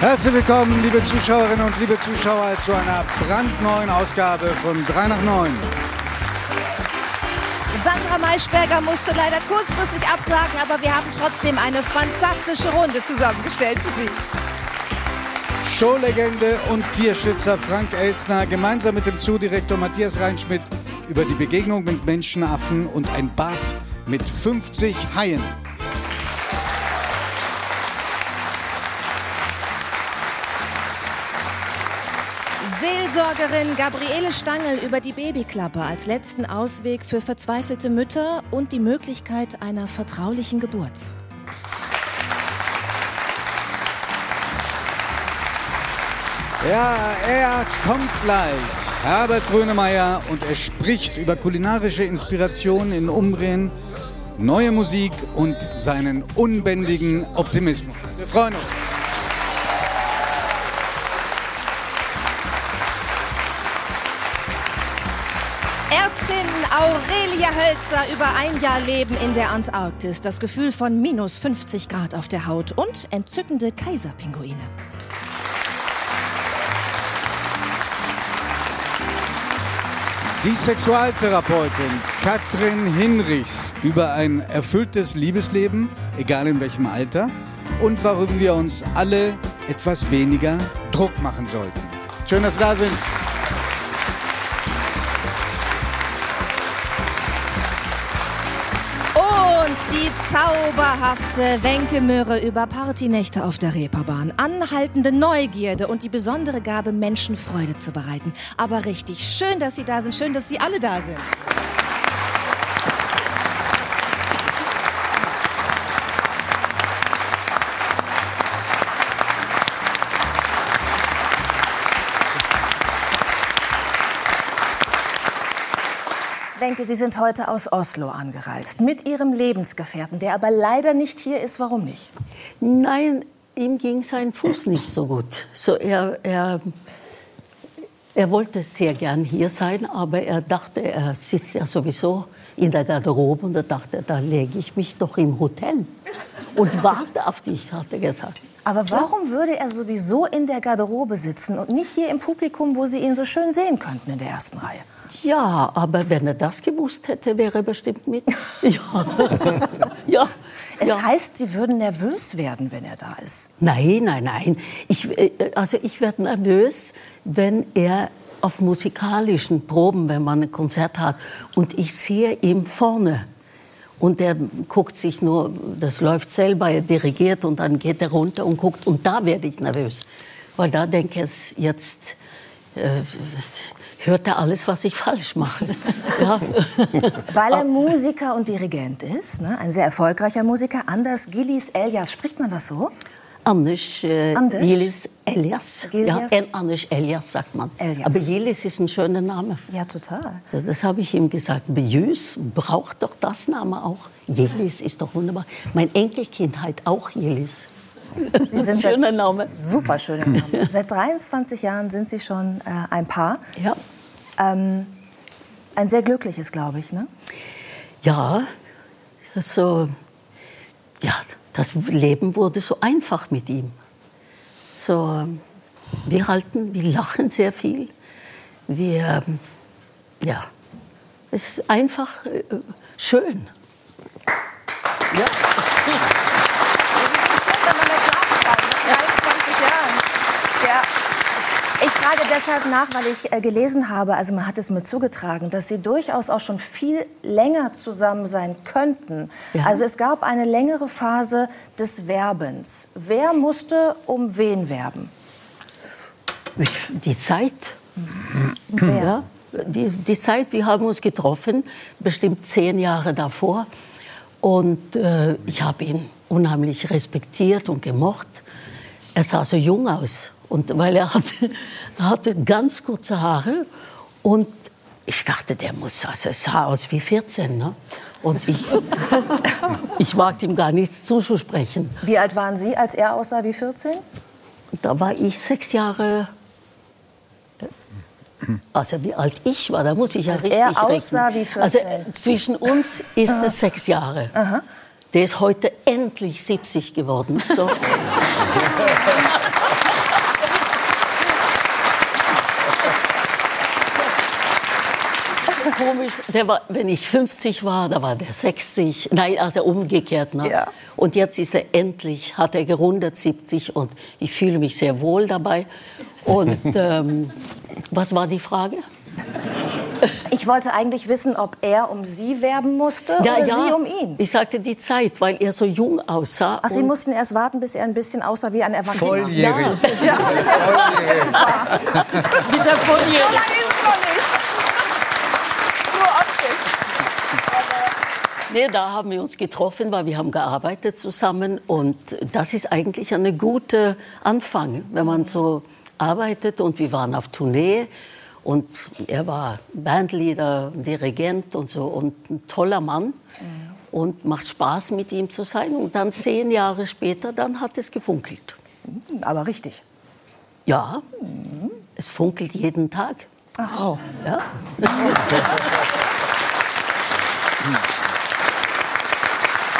Herzlich willkommen, liebe Zuschauerinnen und liebe Zuschauer, zu einer brandneuen Ausgabe von 3 nach 9. Sandra Maischberger musste leider kurzfristig absagen, aber wir haben trotzdem eine fantastische Runde zusammengestellt für Sie. Showlegende und Tierschützer Frank Elsner gemeinsam mit dem Zoodirektor Matthias Reinschmidt über die Begegnung mit Menschenaffen und ein Bad mit 50 Haien. Seelsorgerin Gabriele Stangl über die Babyklappe als letzten Ausweg für verzweifelte Mütter und die Möglichkeit einer vertraulichen Geburt. Ja, er kommt gleich. Herbert Grönemeyer und er spricht über kulinarische Inspirationen in Umbrien, neue Musik und seinen unbändigen Optimismus. Wir freuen uns. Aurelia Hölzer über ein Jahr Leben in der Antarktis, das Gefühl von minus 50 Grad auf der Haut und entzückende Kaiserpinguine. Die Sexualtherapeutin Katrin Hinrichs über ein erfülltes Liebesleben, egal in welchem Alter, und warum wir uns alle etwas weniger Druck machen sollten. Schön, dass Sie da sind. Zauberhafte Wenke Möhre über Partynächte auf der Reeperbahn. Anhaltende Neugierde und die besondere Gabe, Menschen Freude zu bereiten. Aber richtig schön, dass Sie da sind. Schön, dass Sie alle da sind. Wenke, Sie sind heute aus Oslo angereist mit Ihrem Lebensgefährten, der aber leider nicht hier ist. Warum nicht? Nein, ihm ging sein Fuß nicht so gut. So er, er, er wollte sehr gern hier sein, aber er dachte, er sitzt ja sowieso in der Garderobe und er dachte, da lege ich mich doch im Hotel und warte auf dich, hat er gesagt. Aber warum würde er sowieso in der Garderobe sitzen und nicht hier im Publikum, wo Sie ihn so schön sehen könnten in der ersten Reihe? Ja, aber wenn er das gewusst hätte, wäre er bestimmt mit. Ja. ja. Es ja. heißt, Sie würden nervös werden, wenn er da ist. Nein, nein, nein. Ich, äh, also ich werde nervös, wenn er auf musikalischen Proben, wenn man ein Konzert hat, und ich sehe ihn vorne. Und er guckt sich nur, das läuft selber, er dirigiert und dann geht er runter und guckt. Und da werde ich nervös. Weil da denke ich, jetzt äh, hört er alles, was ich falsch mache. ja. Weil er Musiker und Dirigent ist, ne? ein sehr erfolgreicher Musiker. Anders Gillis Elias, spricht man das so? Anders, äh, Anders? Gillis Elias. Gillias? Ja, en Anders Elias sagt man. Elias. Aber Gillis ist ein schöner Name. Ja, total. Das habe ich ihm gesagt. Bejüs braucht doch das Name auch. Jelis ist doch wunderbar. Mein Enkelkind heißt auch Jelis. Sie sind Schöner Name. Super schöner Name. Seit 23 Jahren sind Sie schon äh, ein Paar. Ja. Ähm, ein sehr glückliches, glaube ich, ne? Ja, so, ja, das Leben wurde so einfach mit ihm. So, wir halten, wir lachen sehr viel. Wir, ja, es ist einfach äh, schön. Ja. Frage deshalb nach, weil ich äh, gelesen habe, also man hat es mir zugetragen, dass Sie durchaus auch schon viel länger zusammen sein könnten. Ja. Also es gab eine längere Phase des Werbens. Wer musste um wen werben? Ich- Die Zeit. Wer? Ja, die, die Zeit, wir haben uns getroffen, bestimmt zehn Jahre davor. Und äh, ich habe ihn unheimlich respektiert und gemocht. Er sah so jung aus. Und weil er hatte, hatte ganz kurze Haare. Und ich dachte, der muss, also er sah aus wie 14. Ne? Und ich, ich wagte ihm gar nichts zuzusprechen. Wie alt waren Sie, als er aussah wie 14? Da war ich sechs Jahre. Also wie alt ich war, da muss ich ja Als richtig er aussah rechnen. wie 14. Also äh, zwischen uns ist es sechs Jahre. Der ist heute endlich 70 geworden. So. komisch. Der war, wenn ich 50 war, da war der 60. Nein, also umgekehrt. Ne? Ja. Und jetzt ist er endlich, hat er gerundet 70 und ich fühle mich sehr wohl dabei. Und ähm, was war die Frage? Ich wollte eigentlich wissen, ob er um Sie werben musste Ja, oder ja. Sie um ihn. Ich sagte die Zeit, weil er so jung aussah. Ach, Sie mussten erst warten, bis er ein bisschen aussah wie ein Erwachsener. Volljährig. Ja, bis er volljährig war. Dieser Volljährige. So lange ist es noch nicht. Nur optisch. Nee, da haben wir uns getroffen, weil wir haben gearbeitet zusammen und das ist eigentlich ein guter Anfang, wenn man so arbeitet und wir waren auf Tournee und er war Bandleader, Dirigent und so und ein toller Mann und macht Spaß mit ihm zu sein und dann zehn Jahre später, dann hat es gefunkelt. Aber richtig. Ja, es funkelt jeden Tag. Ach, oh. Ja.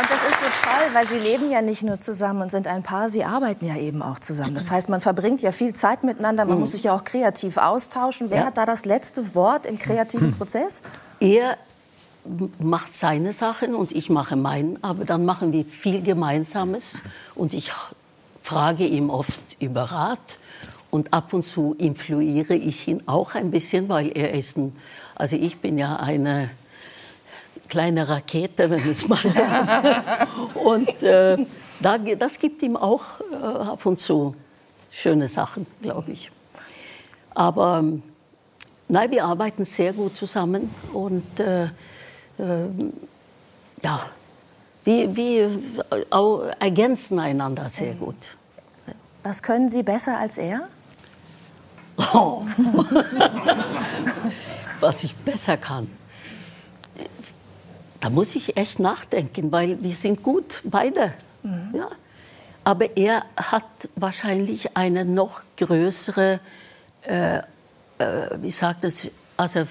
Und das ist so toll, weil Sie leben ja nicht nur zusammen und sind ein Paar, Sie arbeiten ja eben auch zusammen. Das heißt, man verbringt ja viel Zeit miteinander, man muss sich ja auch kreativ austauschen. Wer Ja. hat da das letzte Wort im kreativen Prozess? Er macht seine Sachen und ich mache meinen, aber dann machen wir viel Gemeinsames und ich frage ihm oft über Rat und ab und zu influiere ich ihn auch ein bisschen, weil er ist ein, also ich bin ja eine kleine Rakete, wenn es mal und äh, da, das gibt ihm auch äh, ab und zu schöne Sachen, glaube ich. Aber Nein, wir arbeiten sehr gut zusammen und äh, ähm, ja, wir, wir ergänzen einander sehr gut. Was können Sie besser als er? Oh. Was ich besser kann. Da muss ich echt nachdenken, weil wir sind gut, beide. Ja. Aber er hat wahrscheinlich eine noch größere, äh, äh, wie sagt das, also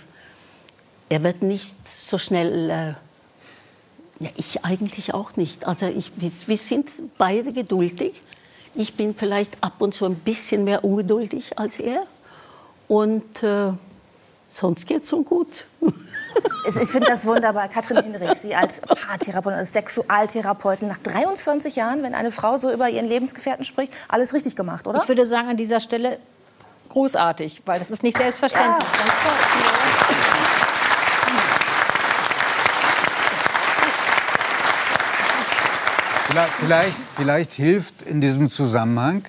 er wird nicht so schnell, äh, ja, ich eigentlich auch nicht. Also ich, wir, wir sind beide geduldig. Ich bin vielleicht ab und zu ein bisschen mehr ungeduldig als er. Und äh, sonst geht es schon gut. Ich finde das wunderbar. Katrin Hinrich, Sie als Paartherapeutin, als Sexualtherapeutin, nach 23 Jahren, wenn eine Frau so über ihren Lebensgefährten spricht, alles richtig gemacht, oder? Ich würde sagen, an dieser Stelle großartig, weil das ist nicht selbstverständlich. Toll. Vielleicht, vielleicht, vielleicht hilft in diesem Zusammenhang,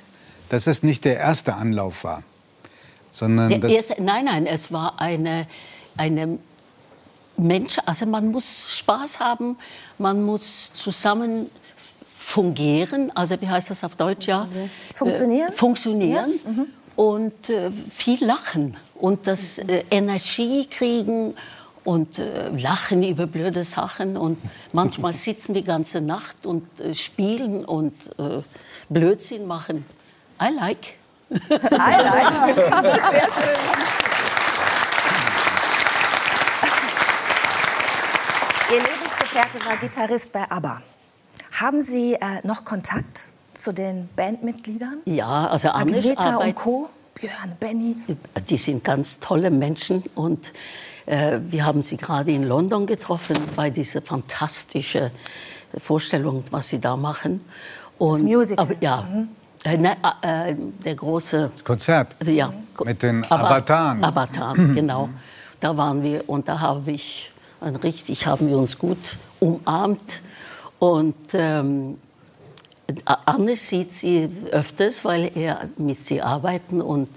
dass es nicht der erste Anlauf war, sondern Der erste, nein, nein, es war eine, eine Mensch, also man muss Spaß haben, man muss zusammen fungieren, also wie heißt das auf Deutsch, ja? Funktionieren? Äh, funktionieren und äh, viel lachen und das äh, Energie kriegen und äh, lachen über blöde Sachen und manchmal sitzen die ganze Nacht und äh, spielen und äh, Blödsinn machen. I like. I like. Sehr schön. Ihr Lebensgefährte war Gitarrist bei ABBA. Haben Sie äh, noch Kontakt zu den Bandmitgliedern? Ja, also Anish Agneta und. Co., Björn, Benny. Die sind ganz tolle Menschen und äh, wir haben sie gerade in London getroffen bei dieser fantastischen Vorstellung, was sie da machen. Und, Das Musical. Aber, ja, äh, ne, äh, der große Konzert ja, mit den Avataren. Avataren, genau. Da waren wir und da habe ich, richtig haben wir uns gut umarmt. Und ähm, Anne sieht sie öfters, weil er mit sie arbeiten und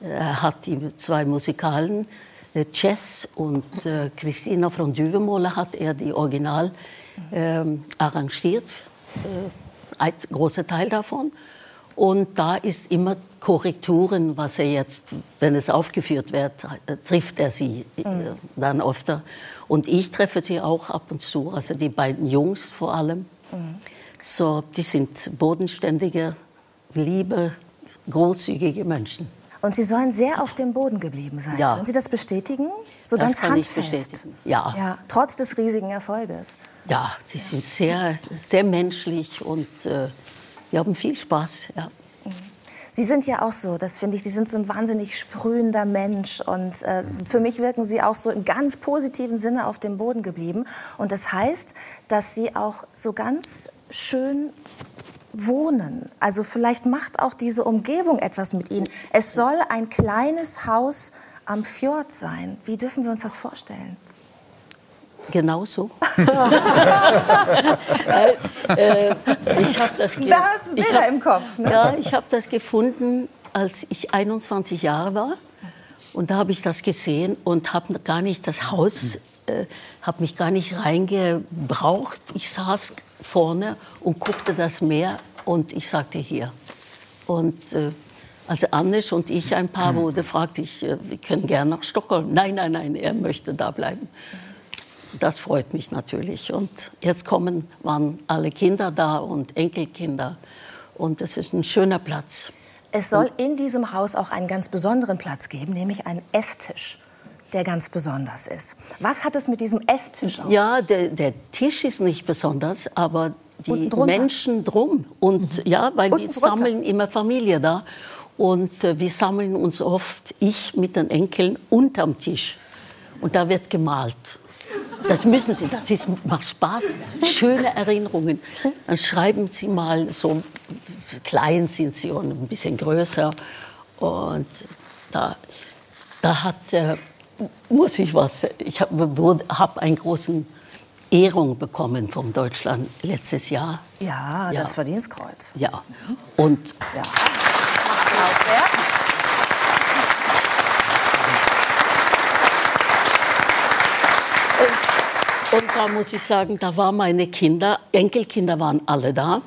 er hat die zwei Musikalen, äh, Chess und äh, Christina von Düvemola hat er die Original ähm, arrangiert, äh, ein großer Teil davon. Und da ist immer Korrekturen, was er jetzt, wenn es aufgeführt wird, trifft er sie äh, dann öfter. Und ich treffe sie auch ab und zu, also die beiden Jungs vor allem. So, die sind bodenständige, liebe, großzügige Menschen. Und Sie sollen sehr auf dem Boden geblieben sein. Ja. Können Sie das bestätigen? So Das ganz kann ich handfest. bestätigen, ja. ja. Trotz des riesigen Erfolges. Ja, die sind sehr, sehr menschlich und äh, wir haben viel Spaß. Ja. Sie sind ja auch so, das finde ich, Sie sind so ein wahnsinnig sprühender Mensch und äh, für mich wirken Sie auch so im ganz positiven Sinne auf dem Boden geblieben. Und das heißt, dass Sie auch so ganz schön wohnen. Also vielleicht macht auch diese Umgebung etwas mit Ihnen. Es soll ein kleines Haus am Fjord sein. Wie dürfen wir uns das vorstellen? Genau so. äh, ich habe das, da hat's Bilder hab, im Kopf. Ne? Ja, ich habe das gefunden, als ich 21 Jahre war. Und da habe ich das gesehen und habe gar nicht das Haus, äh, habe mich gar nicht reingebraucht. Ich saß vorne und guckte das Meer und ich sagte hier. Und äh, als Annisch und ich ein Paar wurde, fragte ich, äh, wir können gerne nach Stockholm. Nein, nein, nein, er möchte da bleiben. Das freut mich natürlich. Und jetzt kommen, waren alle Kinder da und Enkelkinder. Und es ist ein schöner Platz. Es soll in diesem Haus auch einen ganz besonderen Platz geben, nämlich einen Esstisch, der ganz besonders ist. Was hat es mit diesem Esstisch auf? Ja, der, der Tisch ist nicht besonders, aber die Menschen drum. Und mhm. ja, weil wir sammeln immer Familie da. Und äh, wir sammeln uns oft, ich mit den Enkeln, unterm Tisch. Und da wird gemalt. Das müssen Sie, das ist, macht Spaß. Schöne Erinnerungen. Dann schreiben Sie mal, so klein sind Sie und ein bisschen größer. Und da, da hat, äh, muss ich was, ich habe hab einen großen Ehrung bekommen vom Deutschland letztes Jahr. Ja, ja. das Verdienstkreuz. Ja. Und ja. Applaus wert. Und da muss ich sagen, da waren meine Kinder, Enkelkinder waren alle da.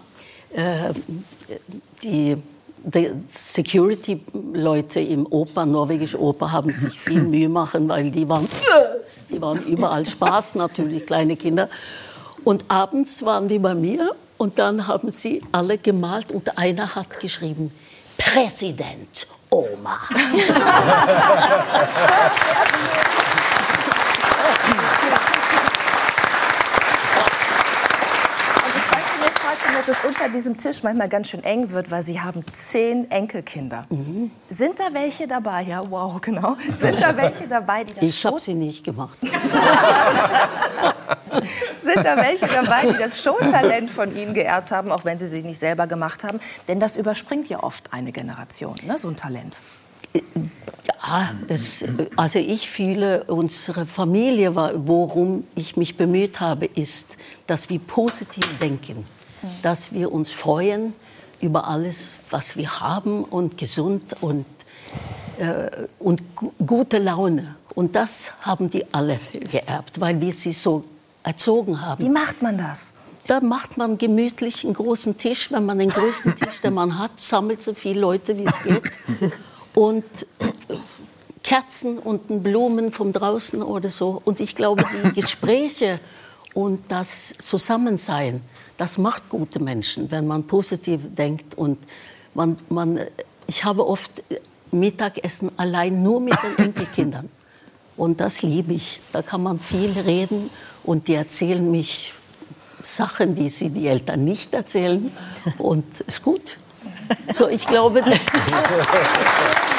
Äh, die, die Security-Leute im Oper, norwegische Oper, haben sich viel Mühe machen, weil die waren, die waren überall Spaß natürlich, kleine Kinder. Und abends waren die bei mir und dann haben sie alle gemalt und einer hat geschrieben, Präsident Oma. dass es unter diesem Tisch manchmal ganz schön eng wird, weil Sie haben zehn Enkelkinder. Mhm. Sind da welche dabei? Ja, wow, genau. Sind da welche dabei, die das Ich habe sie nicht gemacht. Sind da welche dabei, die das Showtalent von Ihnen geerbt haben, auch wenn Sie sie nicht selber gemacht haben? Denn das überspringt ja oft eine Generation, ne, so ein Talent. Ja, es, also ich fühle, unsere Familie, worum ich mich bemüht habe, ist, dass wir positiv denken dass wir uns freuen über alles, was wir haben und gesund und, äh, und gute Laune. Und das haben die alles geerbt, weil wir sie so erzogen haben. Wie macht man das? Da macht man gemütlich einen großen Tisch. Wenn man den größten Tisch, den man hat, sammelt so viele Leute, wie es geht. Und Kerzen und Blumen von draußen oder so. Und ich glaube, die Gespräche und das Zusammensein, das macht gute Menschen, wenn man positiv denkt. Und man, man, ich habe oft Mittagessen allein nur mit den Enkelkindern. Und das liebe ich. Da kann man viel reden und die erzählen mich Sachen, die sie die Eltern nicht erzählen. Und ist gut. So, ich glaube.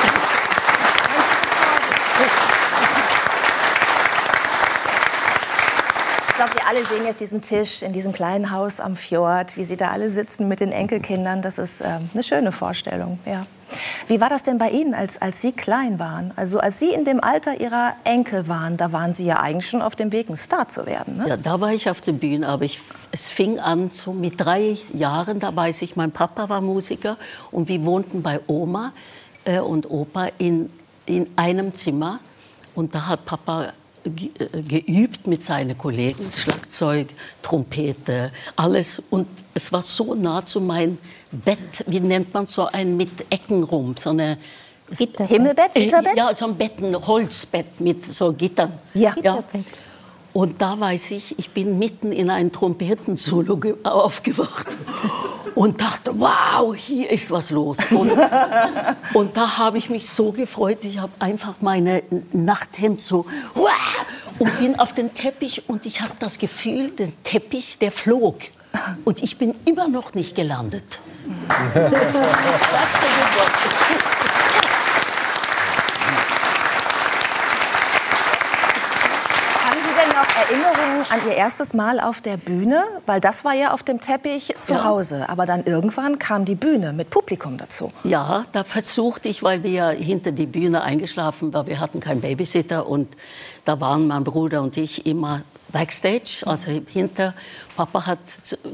glaube, wir alle sehen jetzt diesen Tisch in diesem kleinen Haus am Fjord, wie Sie da alle sitzen mit den Enkelkindern. Das ist äh, eine schöne Vorstellung. Ja. Wie war das denn bei Ihnen, als, als Sie klein waren? Also als Sie in dem Alter Ihrer Enkel waren, da waren Sie ja eigentlich schon auf dem Weg, ein Star zu werden. Ne? Ja, da war ich auf der Bühne, aber ich, es fing an so mit drei Jahren. Da weiß ich, mein Papa war Musiker und wir wohnten bei Oma äh, und Opa in, in einem Zimmer. Und da hat Papa geübt mit seinen Kollegen, Schlagzeug, Trompete, alles. Und es war so nah zu meinem Bett, wie nennt man so ein mit Ecken rum, so eine Gitter. Himmelbett, Gitterbett? Ja, so ein Bett, ein Holzbett mit so Gittern. Ja. ja. Und da weiß ich, ich bin mitten in einem Trompetensolo aufgewacht und dachte, wow, hier ist was los. Und, und da habe ich mich so gefreut, ich habe einfach meine Nachthemd so wow, und bin auf den Teppich und ich habe das Gefühl, der Teppich, der flog. Und ich bin immer noch nicht gelandet. Haben Sie denn noch Erinnerungen an Ihr erstes Mal auf der Bühne? Weil das war ja auf dem Teppich zu Ja. Hause. Aber dann irgendwann kam die Bühne mit Publikum dazu. Ja, da versuchte ich, weil wir hinter die Bühne eingeschlafen waren, wir hatten keinen Babysitter und da waren mein Bruder und ich immer backstage, also hinter. Papa hat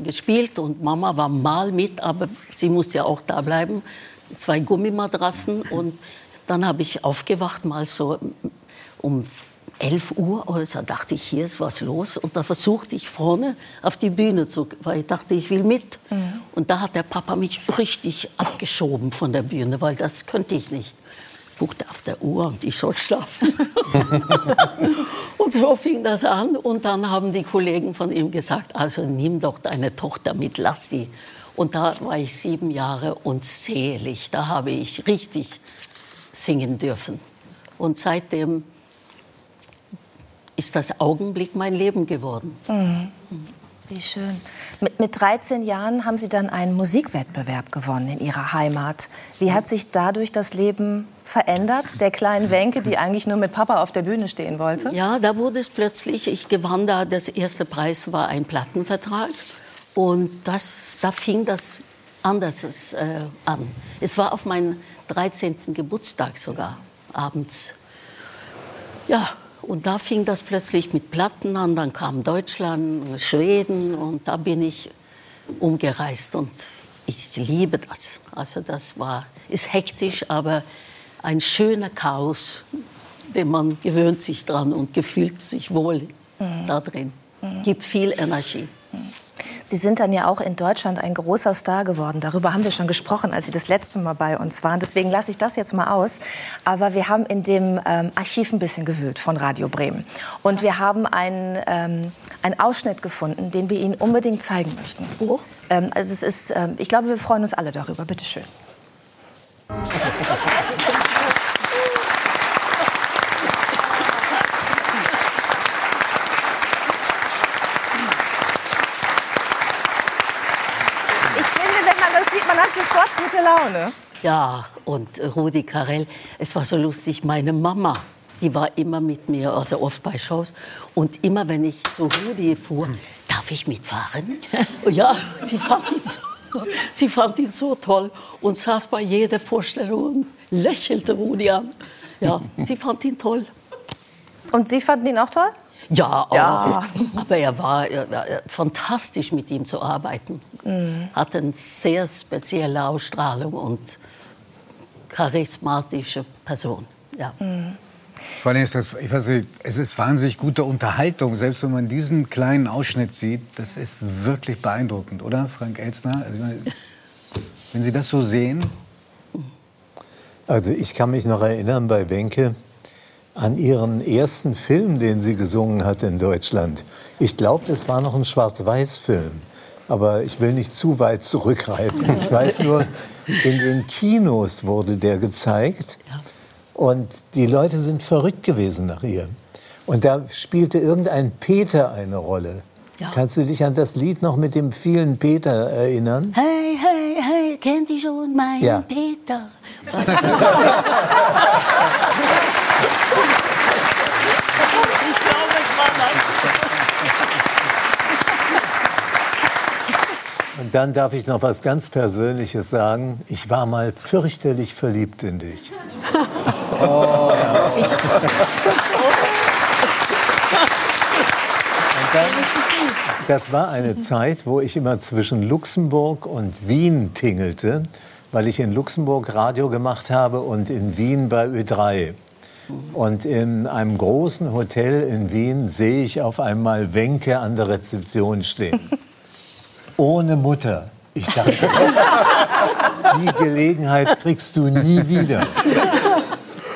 gespielt und Mama war mal mit, aber sie musste ja auch da bleiben. Zwei Gummimatratzen und dann habe ich aufgewacht, mal so um 11 Uhr oder so, dachte ich, hier ist was los. Und da versuchte ich vorne auf die Bühne zu, weil ich dachte, ich will mit. Und da hat der Papa mich richtig abgeschoben von der Bühne, weil das könnte ich nicht. Guckte auf der Uhr und ich soll schlafen. und so fing das an. Und dann haben die Kollegen von ihm gesagt, also nimm doch deine Tochter mit, lass die. Und da war ich sieben Jahre und selig. Da habe ich richtig singen dürfen. Und seitdem ist das Augenblick mein Leben geworden. Wie schön. Mit, mit 13 Jahren haben Sie dann einen Musikwettbewerb gewonnen in Ihrer Heimat. Wie hat sich dadurch das Leben verändert? Der kleinen Wenke, die eigentlich nur mit Papa auf der Bühne stehen wollte? Ja, da wurde es plötzlich, ich gewann da, das erste Preis war ein Plattenvertrag. Und das, da fing das anders äh, an. Es war auf meinen 13. Geburtstag sogar, abends. Ja, und da fing das plötzlich mit Platten an. Dann kam Deutschland, Schweden und da bin ich umgereist. Und ich liebe das. Also das war, ist hektisch, aber ein schöner Chaos, den man gewöhnt sich dran und gefühlt sich wohl da drin. Gibt viel Energie. Sie sind dann ja auch in Deutschland ein großer Star geworden. Darüber haben wir schon gesprochen, als Sie das letzte Mal bei uns waren. Deswegen lasse ich das jetzt mal aus. Aber wir haben in dem ähm, Archiv ein bisschen gewühlt von Radio Bremen. Und wir haben einen, ähm, einen Ausschnitt gefunden, den wir Ihnen unbedingt zeigen möchten. Oh. Ähm, also es ist, ähm, ich glaube, wir freuen uns alle darüber. Bitte schön. Ich finde, wenn man das sieht, man hat sofort gute Laune. Ja, und Rudi Carell, es war so lustig, meine Mama, die war immer mit mir, also oft bei Shows. Und immer, wenn ich zu Rudi fuhr, darf ich mitfahren? ja, sie fand, ihn so, sie fand ihn so toll und saß bei jeder Vorstellung und lächelte Rudi an. Ja, sie fand ihn toll. Und Sie fanden ihn auch toll? Ja, auch. Ja. aber er war äh, äh, fantastisch mit ihm zu arbeiten. Hatte eine sehr spezielle Ausstrahlung und charismatische Person. Ja. Vor allem ist das, ich weiß nicht, es ist wahnsinnig gute Unterhaltung, selbst wenn man diesen kleinen Ausschnitt sieht. Das ist wirklich beeindruckend, oder, Frank Elstner? Also, wenn Sie das so sehen, Also ich kann mich noch erinnern bei Wenke an ihren ersten Film, den sie gesungen hat in Deutschland. Ich glaube, das war noch ein Schwarz-Weiß-Film. Aber ich will nicht zu weit zurückgreifen. Ich weiß nur, in den Kinos wurde der gezeigt. Und die Leute sind verrückt gewesen nach ihr. Und da spielte irgendein Peter eine Rolle. Ja. Kannst du dich an das Lied noch mit dem vielen Peter erinnern? Hey, hey, hey, kennt ihr schon meinen Ja. Peter? ich glaube, es war das. Und dann darf ich noch was ganz Persönliches sagen. Ich war mal fürchterlich verliebt in dich. Und dann, das war eine Zeit, wo ich immer zwischen Luxemburg und Wien tingelte, weil ich in Luxemburg Radio gemacht habe und in Wien bei Ö3. Und in einem großen Hotel in Wien sehe ich auf einmal Wenke an der Rezeption stehen ohne Mutter. Ich dachte, die Gelegenheit kriegst du nie wieder.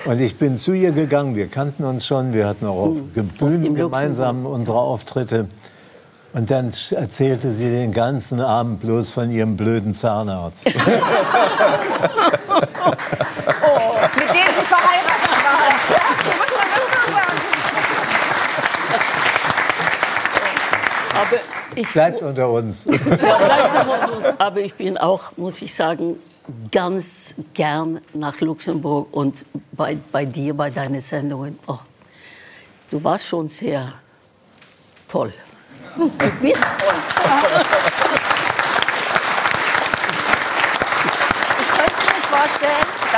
Und ich bin zu ihr gegangen. Wir kannten uns schon. Wir hatten auch auf Bühnen dem gemeinsam unsere Auftritte. Und dann erzählte sie den ganzen Abend bloß von ihrem blöden Zahnarzt. Mit dem Sie verheiratet waren. Ja, muss man dazu sagen. Aber Ich Bleibt unter uns. Aber ich bin auch, muss ich sagen, ganz gern nach Luxemburg und bei, bei dir, bei deinen Sendungen. Oh, du warst schon sehr toll. Du bist toll.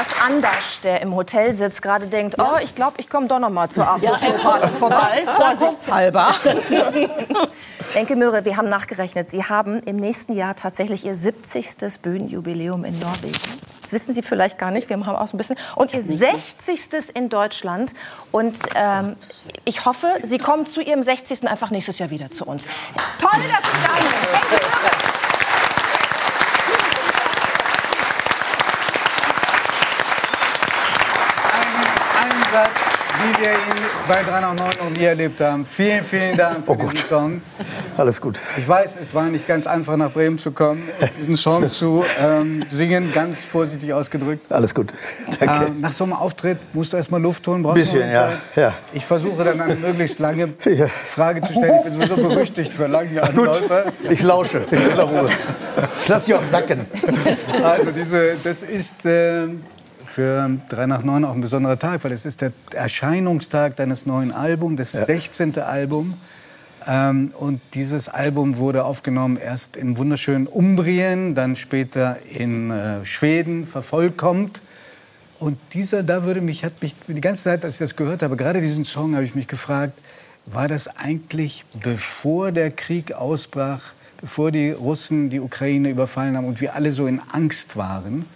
Dass Anders, der im Hotel sitzt, gerade denkt, oh, ich glaube, ich komme doch noch mal zur Aftershow-Party vorbei, vorsichtshalber. Enke Möhre, wir haben nachgerechnet, Sie haben im nächsten Jahr tatsächlich Ihr 70. Bühnenjubiläum in Norwegen. Das wissen Sie vielleicht gar nicht, wir haben auch ein bisschen. Und Ihr 60. in Deutschland. Und ähm, ich hoffe, Sie kommen zu Ihrem 60. einfach nächstes Jahr wieder zu uns. Toll, dass Sie da sind. Enke Möhre. Einsatz, wie wir ihn bei 3 nach 9 noch nie erlebt haben. Vielen, vielen Dank für Oh diesen. Song. Alles gut. Ich weiß, es war nicht ganz einfach, nach Bremen zu kommen und diesen Song zu ähm, singen, ganz vorsichtig ausgedrückt. Alles gut. Danke. Ähm, nach so einem Auftritt musst du erstmal Luft holen, brauchst Bisschen, ja, ja. Ich versuche dann eine möglichst lange Ja. Frage zu stellen. Ich bin sowieso berüchtigt für lange Anläufe. Ich lausche in aller Ruhe. Ich lass dich auch sacken. Also diese, das ist äh, für 3 nach 9 auch ein besonderer Tag, weil es ist der Erscheinungstag deines neuen Albums, das 16. Album. Ähm, und dieses Album wurde aufgenommen erst im wunderschönen Umbrien, dann später in äh, Schweden vervollkommt. Und dieser, da würde mich, hat mich die ganze Zeit, als ich das gehört habe, gerade diesen Song, habe ich mich gefragt, war das eigentlich bevor der Krieg ausbrach, bevor die Russen die Ukraine überfallen haben und wir alle so in Angst waren?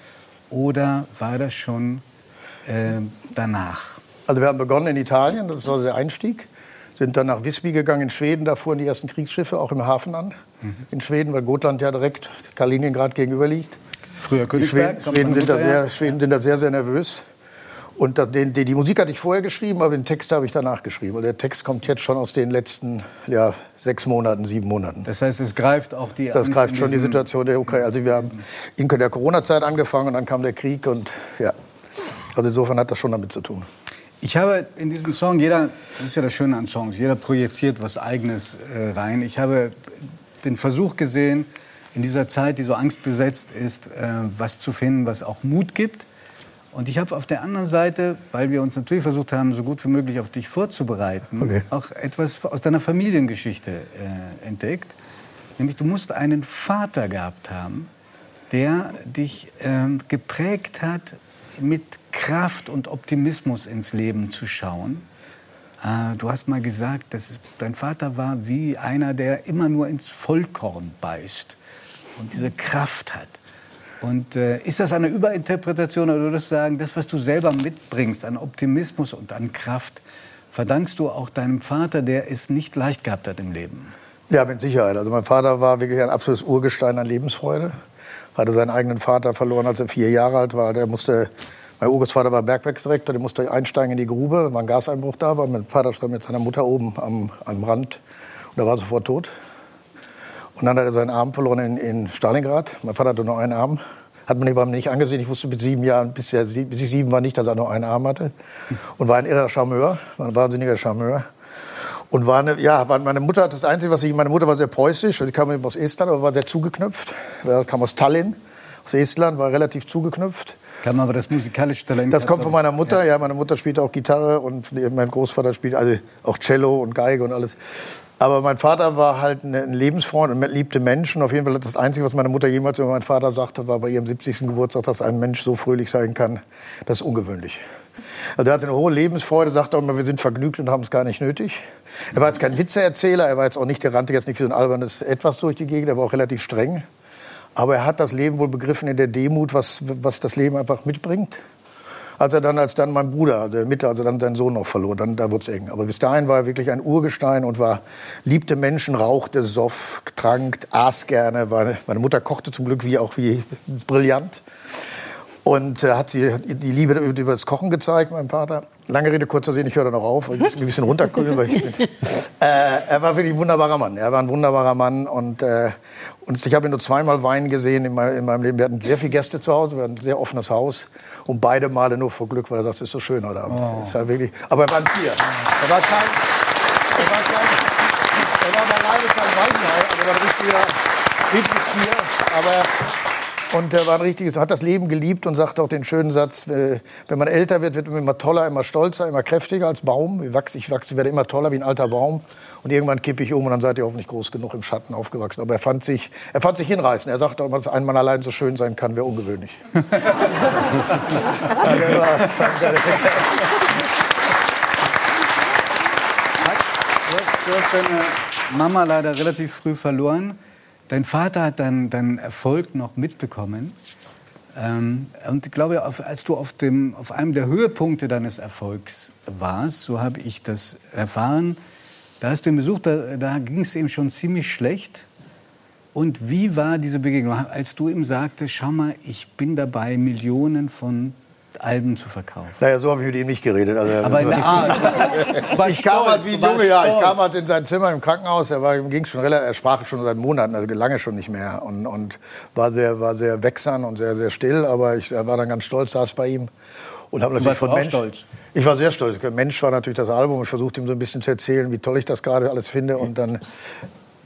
Oder war das schon äh, danach? Also wir haben begonnen in Italien, das war der Einstieg. Sind dann nach Visby gegangen in Schweden, da fuhren die ersten Kriegsschiffe auch im Hafen an. In Schweden, weil Gotland ja direkt Kaliningrad gegenüber liegt. Früher Die Königsberg? Schweden, Schweden, sind da sehr, Schweden sind da sehr, sehr nervös. Und das, den, die, die Musik hatte ich vorher geschrieben, aber den Text habe ich danach geschrieben. Und der Text kommt jetzt schon aus den letzten ja, sechs Monaten, sieben Monaten. Das heißt, es greift auch die Das Angst greift schon die Situation der Ukraine. Also wir haben in der Corona-Zeit angefangen und dann kam der Krieg und ja. Also insofern hat das schon damit zu tun. Ich habe in diesem Song, jeder, das ist ja das Schöne an Songs, jeder projiziert was Eigenes äh, rein. Ich habe den Versuch gesehen, in dieser Zeit, die so angstbesetzt ist, äh, was zu finden, was auch Mut gibt. Und ich habe auf der anderen Seite, weil wir uns natürlich versucht haben, so gut wie möglich auf dich vorzubereiten, Okay. auch etwas aus deiner Familiengeschichte äh, entdeckt. Nämlich, du musst einen Vater gehabt haben, der dich ähm, geprägt hat, mit Kraft und Optimismus ins Leben zu schauen. Äh, du hast mal gesagt, dass dein Vater war wie einer, der immer nur ins Vollkorn beißt und diese Kraft hat. Und äh, ist das eine Überinterpretation oder würdest du sagen, das, was du selber mitbringst an Optimismus und an Kraft, verdankst du auch deinem Vater, der es nicht leicht gehabt hat im Leben? Ja, mit Sicherheit. Also mein Vater war wirklich ein absolutes Urgestein an Lebensfreude. Hatte seinen eigenen Vater verloren, als er vier Jahre alt war. Der musste, mein Urgroßvater war Bergwerksdirektor, der musste einsteigen in die Grube, war ein Gaseinbruch da, war mein Vater stand mit seiner Mutter oben am, am Rand und er war sofort tot. Und dann hat er seinen Arm verloren in, in Stalingrad. Mein Vater hatte nur einen Arm. Hat man ihm nicht angesehen. Ich wusste mit sieben Jahren, bis, er, bis ich sieben war, nicht, dass er nur einen Arm hatte. Und war ein irrer Charmeur, ein wahnsinniger Charmeur. Und war eine, ja, meine Mutter hat das Einzige, was ich, meine Mutter war sehr preußisch, sie kam aus Estland, aber war sehr zugeknüpft. Sie kam aus Tallinn, aus Estland, war relativ zugeknüpft. Kam aber das musikalische Talent. Das kommt von meiner Mutter, ja. meine Mutter spielt auch Gitarre und mein Großvater spielt also auch Cello und Geige und alles. Aber mein Vater war halt ein ein Lebensfreund und liebte Menschen. Auf jeden Fall das Einzige, was meine Mutter jemals über meinen Vater sagte, war bei ihrem 70. Geburtstag, dass ein Mensch so fröhlich sein kann. Das ist ungewöhnlich. Also er hatte eine hohe Lebensfreude, sagte auch immer, wir sind vergnügt und haben es gar nicht nötig. Er war jetzt kein Witzeerzähler, er war jetzt auch nicht, der rannte jetzt nicht wie so ein albernes Etwas durch die Gegend, er war auch relativ streng. Aber er hat das Leben wohl begriffen in der Demut, was, was das Leben einfach mitbringt. Als er dann, als dann mein Bruder, der Mitte, als er dann seinen Sohn noch verlor, dann, da wurde es eng. Aber bis dahin war er wirklich ein Urgestein und war, liebte Menschen, rauchte, soff, trank, aß gerne. War, meine Mutter kochte zum Glück wie auch wie brillant. Und äh, hat sie die Liebe über das Kochen gezeigt, meinem Vater. Lange Rede, kurzer Sinn, ich höre da noch auf, ich muss mich ein bisschen runterkühlen. Weil ich bin, äh, er war wirklich ein wunderbarer Mann. Er war ein wunderbarer Mann. Und, äh, und ich habe ihn nur zweimal weinen gesehen in, mein, in meinem Leben. Wir hatten sehr viele Gäste zu Hause, wir hatten ein sehr offenes Haus. Und beide Male nur vor Glück, weil er sagt, es ist so schön heute Abend. Es war wirklich, aber er war ein Tier. Er war kein, er war kein, er war kein Waldhai, aber er war ein richtiger Lieblingstier. Aber und er war ein richtiges, hat das Leben geliebt und sagt auch den schönen Satz, äh, wenn man älter wird, wird man immer toller, immer stolzer, immer kräftiger als Baum. Ich wachse, ich wachse, werde immer toller wie ein alter Baum. Und irgendwann kippe ich um und dann seid ihr hoffentlich groß genug im Schatten aufgewachsen. Aber er fand sich, er fand sich hinreißen. Er sagte, dass ein Mann allein so schön sein kann, wäre ungewöhnlich. Du hast deine Mama leider relativ früh verloren. Dein Vater hat dann deinen Erfolg noch mitbekommen. Ähm, und ich glaube, als du auf, dem, auf einem der Höhepunkte deines Erfolgs warst, so habe ich das erfahren, da hast du ihn besucht, da, da ging es ihm schon ziemlich schlecht. Und wie war diese Begegnung, als du ihm sagtest, schau mal, ich bin dabei, Millionen von Alben zu verkaufen? Naja, so habe ich mit ihm nicht geredet. Also, Aber in der Art. ich kam halt wie ein Junge, ja. Ich kam halt in sein Zimmer im Krankenhaus. Er, war, ihm ging's schon relativ, er sprach schon seit Monaten, also lange schon nicht mehr. Und, und war, sehr, war sehr wechsern und sehr, sehr still. Aber ich er war dann ganz stolz, saß bei ihm. Und habe natürlich von Mensch. stolz? Ich war sehr stolz. Mensch war natürlich das Album. Ich versuchte ihm so ein bisschen zu erzählen, wie toll ich das gerade alles finde. Und dann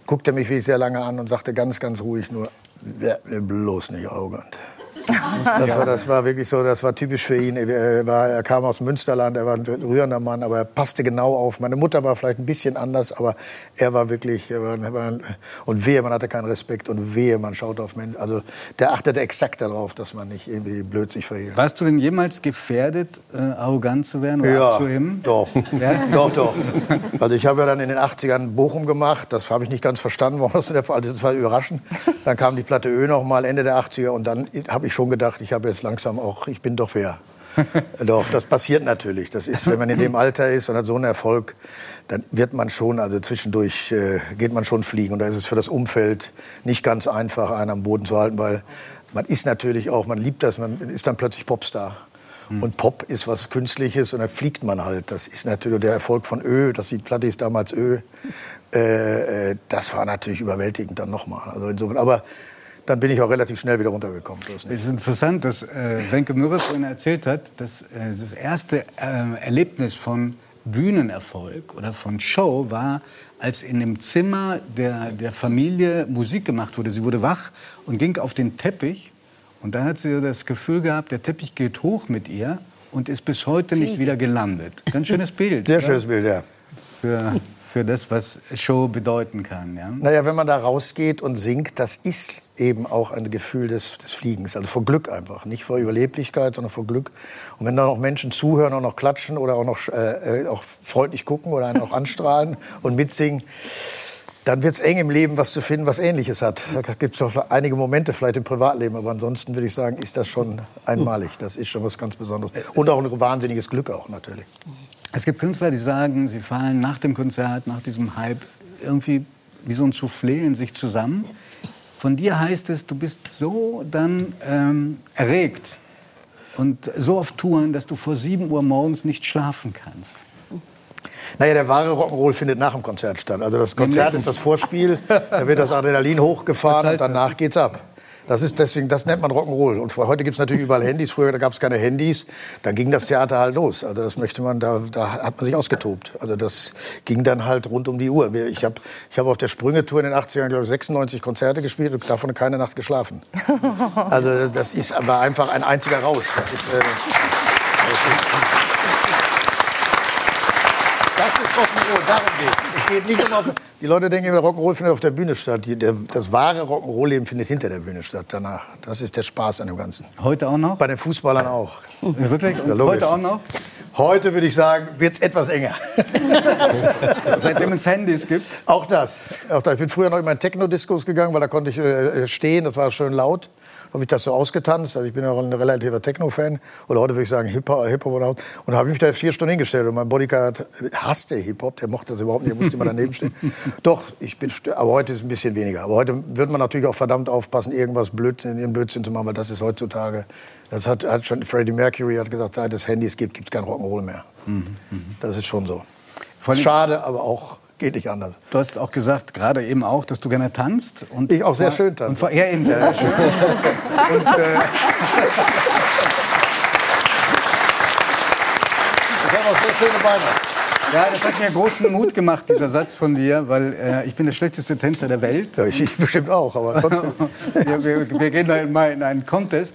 guckte er mich wirklich sehr lange an und sagte ganz, ganz ruhig nur, werd mir bloß nicht arrogant. Das war, das war wirklich so, das war typisch für ihn. Er, war, er kam aus Münsterland, er war ein rührender Mann, aber er passte genau auf. Meine Mutter war vielleicht ein bisschen anders, aber er war wirklich, er war, er war, und wehe, man hatte keinen Respekt und wehe, man schaut auf Menschen. Also der achtete exakt darauf, dass man nicht irgendwie blöd sich verhielt. Warst du denn jemals gefährdet, äh, arrogant zu werden oder Ja, abzuheben? doch. Ja? Doch, doch. Also ich habe ja dann in den 80ern Bochum gemacht. Das habe ich nicht ganz verstanden, warum das der Fall ist. Das war überraschend. Dann kam die Platte Ö noch mal Ende der 80er und dann habe ich schon gedacht, ich habe jetzt langsam auch, ich bin doch wer. Doch, das passiert natürlich. Das ist, wenn man in dem Alter ist und hat so einen Erfolg, dann wird man schon, also zwischendurch äh, geht man schon fliegen. Und da ist es für das Umfeld nicht ganz einfach, einen am Boden zu halten, weil man ist natürlich auch, man liebt das, man ist dann plötzlich Popstar. Und Pop ist was Künstliches und dann fliegt man halt. Das ist natürlich der Erfolg von Ö, das die Platte ist damals Ö. Äh, äh, das war natürlich überwältigend dann nochmal. Also insofern, aber dann bin ich auch relativ schnell wieder runtergekommen. Es ist interessant, dass äh, Wenke Mürres vorhin erzählt hat, dass äh, das erste äh, Erlebnis von Bühnenerfolg oder von Show war, als in dem Zimmer der, der Familie Musik gemacht wurde. Sie wurde wach und ging auf den Teppich. Und da hat sie das Gefühl gehabt, der Teppich geht hoch mit ihr und ist bis heute nicht wieder gelandet. Ganz schönes Bild. Sehr oder? schönes Bild, ja. Für, für das, was Show bedeuten kann. Ja? Naja, wenn man da rausgeht und singt, das ist eben auch ein Gefühl des, des Fliegens. Also vor Glück einfach. Nicht vor Überleblichkeit, sondern vor Glück. Und wenn da noch Menschen zuhören und noch klatschen oder auch noch äh, auch freundlich gucken oder einen auch anstrahlen und mitsingen, dann wird es eng im Leben, was zu finden, was Ähnliches hat. Da gibt es noch einige Momente vielleicht im Privatleben, aber ansonsten würde ich sagen, ist das schon einmalig. Das ist schon was ganz Besonderes. Und auch ein wahnsinniges Glück auch natürlich. Es gibt Künstler, die sagen, sie fallen nach dem Konzert, nach diesem Hype irgendwie wie so ein Soufflé in sich zusammen. Von dir heißt es, du bist so dann ähm, erregt und so auf Touren, dass du vor 7 Uhr morgens nicht schlafen kannst. Naja, der wahre Rock'n'Roll findet nach dem Konzert statt. Also das Konzert ist das Vorspiel, da wird das Adrenalin hochgefahren und danach geht's ab. Das, ist deswegen, das nennt man Rock'n'Roll. Und heute gibt es natürlich überall Handys. Früher gab es keine Handys. Dann ging das Theater halt los. Also das möchte man, da, da hat man sich ausgetobt. Also das ging dann halt rund um die Uhr. Ich habe ich hab auf der Sprünge-Tour in den 80ern, glaube ich, 96 Konzerte gespielt und davon keine Nacht geschlafen. Also das ist, war einfach ein einziger Rausch. Das ist, äh, das ist Rock'n'Roll, darum geht's. Es geht nicht auf, die Leute denken immer, Rock'n'Roll findet auf der Bühne statt. Die, der, das wahre Rock'n'Roll-Leben findet hinter der Bühne statt, danach. Das ist der Spaß an dem Ganzen. Heute auch noch? Bei den Fußballern auch. Wirklich? Ja, Und heute auch noch? Heute würde ich sagen, wird's etwas enger. Seitdem es Handys gibt? Auch das. Auch das. Ich bin früher noch immer in Techno-Discos gegangen, weil da konnte ich äh, stehen, das war schön laut. Habe ich das so ausgetanzt. Also ich bin auch ein relativer Techno-Fan. Oder heute würde ich sagen Hip-Hop. Hip und und habe mich da vier Stunden hingestellt. Und mein Bodyguard hasste Hip-Hop, der mochte das überhaupt nicht, der musste immer daneben stehen. Doch, ich bin, aber heute ist es ein bisschen weniger. Aber heute wird man natürlich auch verdammt aufpassen, irgendwas Blöd, in Blödsinn zu machen, weil das ist heutzutage, das hat, hat schon Freddie Mercury hat gesagt, seit es Handys gibt, gibt es kein Rock'n'Roll mehr. Das ist schon so. Schade, aber auch geht nicht anders. Du hast auch gesagt, gerade eben auch, dass du gerne tanzt. Und Ich auch sehr schön tanze. Und vor, ja, eben sehr schön. Und, äh, ich habe auch sehr schöne Beine. Ja, das hat mir großen Mut gemacht, dieser Satz von dir, weil äh, ich bin der schlechteste Tänzer der Welt. Ja, ich, ich bestimmt auch, aber trotzdem. wir, wir, wir gehen da mal in einen Contest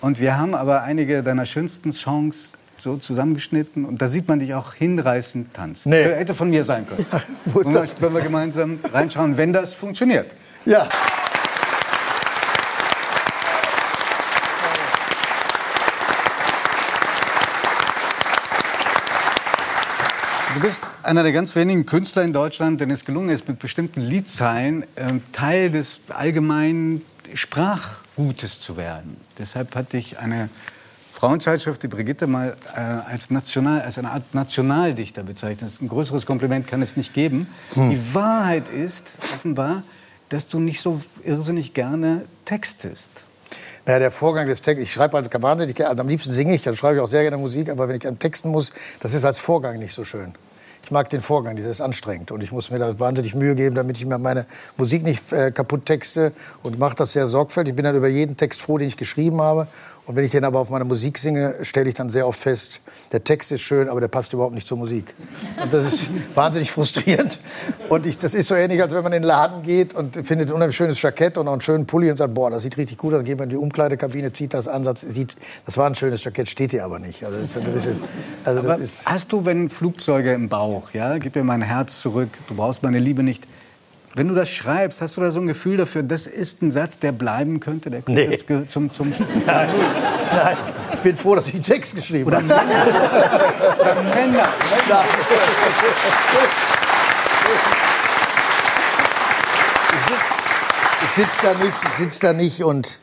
und wir haben aber einige deiner schönsten Songs so zusammengeschnitten und da sieht man dich auch hinreißend tanzen. Nee. Hätte von mir sein können. Wo ist Wollen wir-? Wenn wir gemeinsam reinschauen, wenn das funktioniert. Ja. Du bist einer der ganz wenigen Künstler in Deutschland, denen es gelungen ist, mit bestimmten Liedzeilen ähm, Teil des allgemeinen Sprachgutes zu werden. Deshalb hat dich eine Frauenzeitschrift, die Brigitte, mal äh, als, National, als eine Art Nationaldichter bezeichnet. Ein größeres Kompliment kann es nicht geben. Die Wahrheit ist offenbar, dass du nicht so irrsinnig gerne textest. Naja, der Vorgang des Textes, ich schreibe halt wahnsinnig gerne, also am liebsten singe ich, dann schreibe ich auch sehr gerne Musik, aber wenn ich an Texten muss, das ist als Vorgang nicht so schön. Ich mag den Vorgang, das ist anstrengend und ich muss mir da wahnsinnig Mühe geben, damit ich mir meine Musik nicht äh, kaputt texte und mache das sehr sorgfältig. Ich bin dann über jeden Text froh, den ich geschrieben habe und wenn ich den aber auf meine Musik singe, stelle ich dann sehr oft fest, der Text ist schön, aber der passt überhaupt nicht zur Musik. Und das ist wahnsinnig frustrierend. Und ich, das ist so ähnlich, als wenn man in den Laden geht und findet ein unheimlich schönes Jackett und auch einen schönen Pulli und sagt, boah, das sieht richtig gut aus. Dann geht man in die Umkleidekabine, zieht das an, sagt, sieht, das war ein schönes Jackett, steht hier aber nicht. Also bisschen, also Aber hast du, wenn Flugzeuge im Bauch, ja, gib mir mein Herz zurück, du brauchst meine Liebe nicht. Wenn du das schreibst, hast du da so ein Gefühl dafür, das ist ein Satz, der bleiben könnte, der Nee. jetzt gehört zum, zum Nein, nein, ich bin froh, dass ich einen Text geschrieben habe. Männer. Ich sitze da nicht, ich sitz da nicht und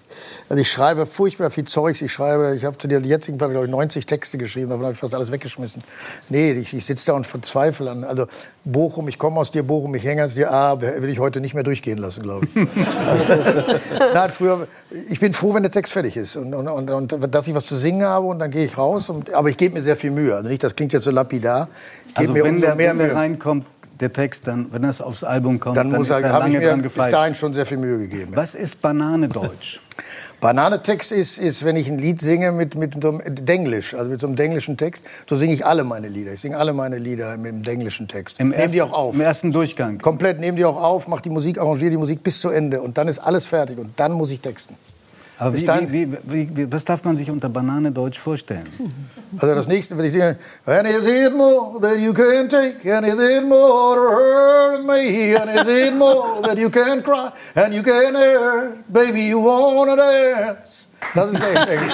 also ich schreibe furchtbar viel Zeugs. Ich schreibe, ich habe zu der jetzigen Platte glaube ich 90 Texte geschrieben, davon habe ich fast alles weggeschmissen. Nee, ich, ich sitze da und verzweifle an. Also Bochum, ich komme aus dir, Bochum, ich hänge aus dir. Ah, will ich heute nicht mehr durchgehen lassen, glaube ich. also, nein, früher, ich bin froh, wenn der Text fertig ist und, und, und, und dass ich was zu singen habe und dann gehe ich raus. Und, aber ich gebe mir sehr viel Mühe. Also nicht, das klingt jetzt so lapidar. Ich Also mir wenn der, mehr wenn der reinkommt, der Text, dann, wenn das aufs Album kommt, Dann, dann, muss ist er, habe ich lange mir dran bis gefeilt. dahin schon sehr viel Mühe gegeben. Was ist Banane Deutsch? Bananetext ist, ist, wenn ich ein Lied singe mit, mit so einem Denglisch, also mit so einem denglischen Text, so singe ich alle meine Lieder. Ich singe alle meine Lieder mit dem denglischen Text. Im Nehm ersten, die auch auf. Im ersten Durchgang. Komplett, nehme die auch auf, mach die Musik, arrangiere die Musik bis zu Ende. Und dann ist alles fertig. Und dann muss ich texten. Aber wie, wie, wie, was darf man sich unter Banane Deutsch vorstellen? Also das nächste, wenn ich singe, And is it more that you can take? And is it more to hurt me? And is it more that you can cry? And you can hurt? Baby, you wanna dance? Das ist der Englisch.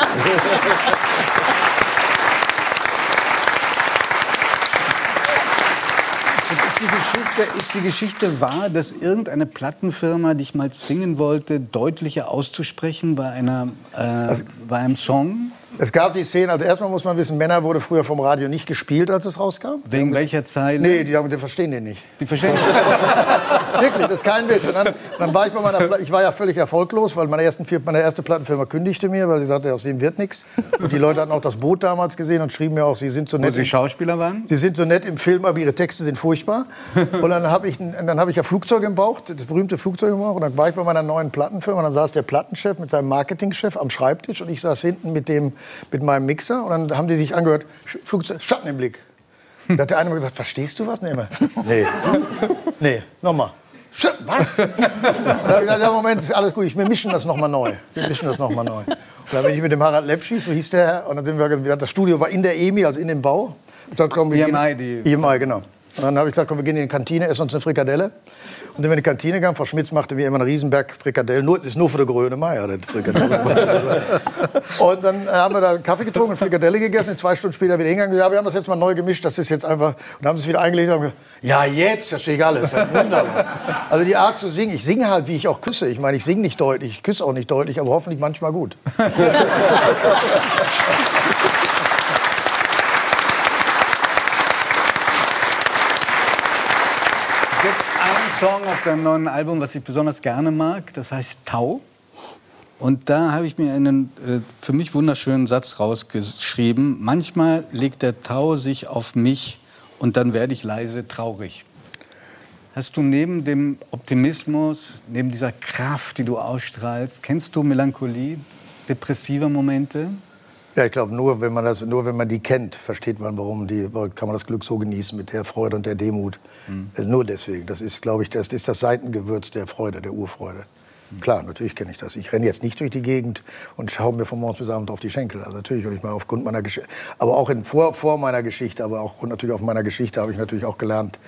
Und Ist die, Geschichte, ist die Geschichte wahr, dass irgendeine Plattenfirma dich mal zwingen wollte, deutlicher auszusprechen bei, einer, äh, bei einem Song? Es gab die Szene, also erstmal muss man wissen, Männer wurde früher vom Radio nicht gespielt, als es rauskam. Wegen welcher Zeile? Nee, die, die verstehen den nicht. Die verstehen Wirklich, das ist kein Witz. Und dann, dann war ich bei meiner, ich war ja völlig erfolglos, weil meine, ersten meine erste Plattenfirma kündigte mir, weil sie sagte, aus dem wird nichts. Und die Leute hatten auch das Boot damals gesehen und schrieben mir auch, sie sind so Wo nett. Sie im- Schauspieler waren? Sie sind so nett im Film, aber ihre Texte sind furchtbar. Und dann habe ich, dann habe ich ja Flugzeug im Bauch, das berühmte Flugzeug im Bauch. Und dann war ich bei meiner neuen Plattenfirma. Und dann saß der Plattenchef mit seinem Marketingchef am Schreibtisch und ich saß hinten mit dem, mit meinem Mixer. Und dann haben die sich angehört, Flugzeug, Schatten im Blick. Da hat der eine mal gesagt, verstehst du was? Nee, immer, nee, nee, nochmal. Was? Da habe ich gesagt, ja, Moment, ist alles gut, ich, wir mischen das nochmal neu. Wir mischen das nochmal neu. Und dann bin ich mit dem Harald Lepschi, so hieß der und dann sind wir, das Studio war in der EMI, also in dem Bau. Und dann kommen wir EMI, gehen- die- EMI, genau. Und dann habe ich gesagt, komm, wir gehen in die Kantine, essen uns eine Frikadelle. Und sind wir in die Kantine gegangen. Frau Schmitz machte wie immer einen Riesenberg Frikadellen. Nur, ist nur für die Grönemeyer, die Frikadelle. und dann haben wir da einen Kaffee getrunken und Frikadelle gegessen. Und zwei Stunden später wieder hingegangen. Ja, wir haben das jetzt mal neu gemischt. Das ist jetzt einfach. Und dann haben sie es wieder eingelegt und haben gesagt, ja, jetzt verstehe ich alles. Wunderbar. Also die Art zu singen. Ich singe halt, wie ich auch küsse. Ich meine, ich singe nicht deutlich, ich küsse auch nicht deutlich, aber hoffentlich manchmal gut. Es gibt einen Song auf deinem neuen Album, was ich besonders gerne mag. Das heißt Tau. Und da habe ich mir einen äh, für mich wunderschönen Satz rausgeschrieben. Manchmal legt der Tau sich auf mich und dann werde ich leise traurig. Hast du neben dem Optimismus, neben dieser Kraft, die du ausstrahlst, kennst du Melancholie, depressive Momente? Ja, ich glaube, nur wenn man das, nur wenn man die kennt, versteht man, warum die, kann man das Glück so genießen mit der Freude und der Demut. Mhm. Nur deswegen. Das ist, glaube ich, das ist das Seitengewürz der Freude, der Urfreude. Mhm. Klar, natürlich kenne ich das. Ich renne jetzt nicht durch die Gegend und schaue mir von morgens bis abends auf die Schenkel. Also natürlich, und ich mal aufgrund meiner Geschichte, aber auch in, vor, vor meiner Geschichte, aber auch natürlich auf meiner Geschichte habe ich natürlich auch gelernt,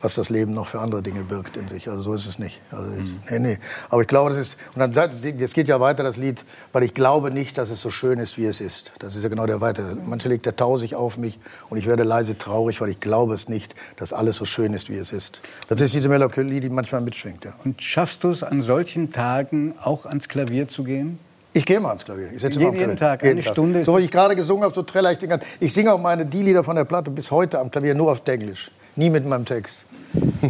was das Leben noch für andere Dinge birgt in sich. Also so ist es nicht. Also ich, mhm. nee, nee. Aber ich glaube, das ist. Und dann jetzt geht ja weiter das Lied, weil ich glaube nicht, dass es so schön ist, wie es ist. Das ist ja genau der Weiter. Manche legt der Tau sich auf mich und ich werde leise traurig, weil ich glaube es nicht, dass alles so schön ist, wie es ist. Das ist diese Melancholie, die manchmal mitschwingt. Ja. Und schaffst du es an solchen Tagen auch ans Klavier zu gehen? Ich gehe mal ans Klavier. Ich setze jeden, mal jeden Tag, jeden eine Tag. Stunde. So wie ich gerade gesungen habe, so träller ich den ganzen. Ich singe auch meine Die-Lieder von der Platte bis heute am Klavier nur auf Englisch. Nie mit meinem Text.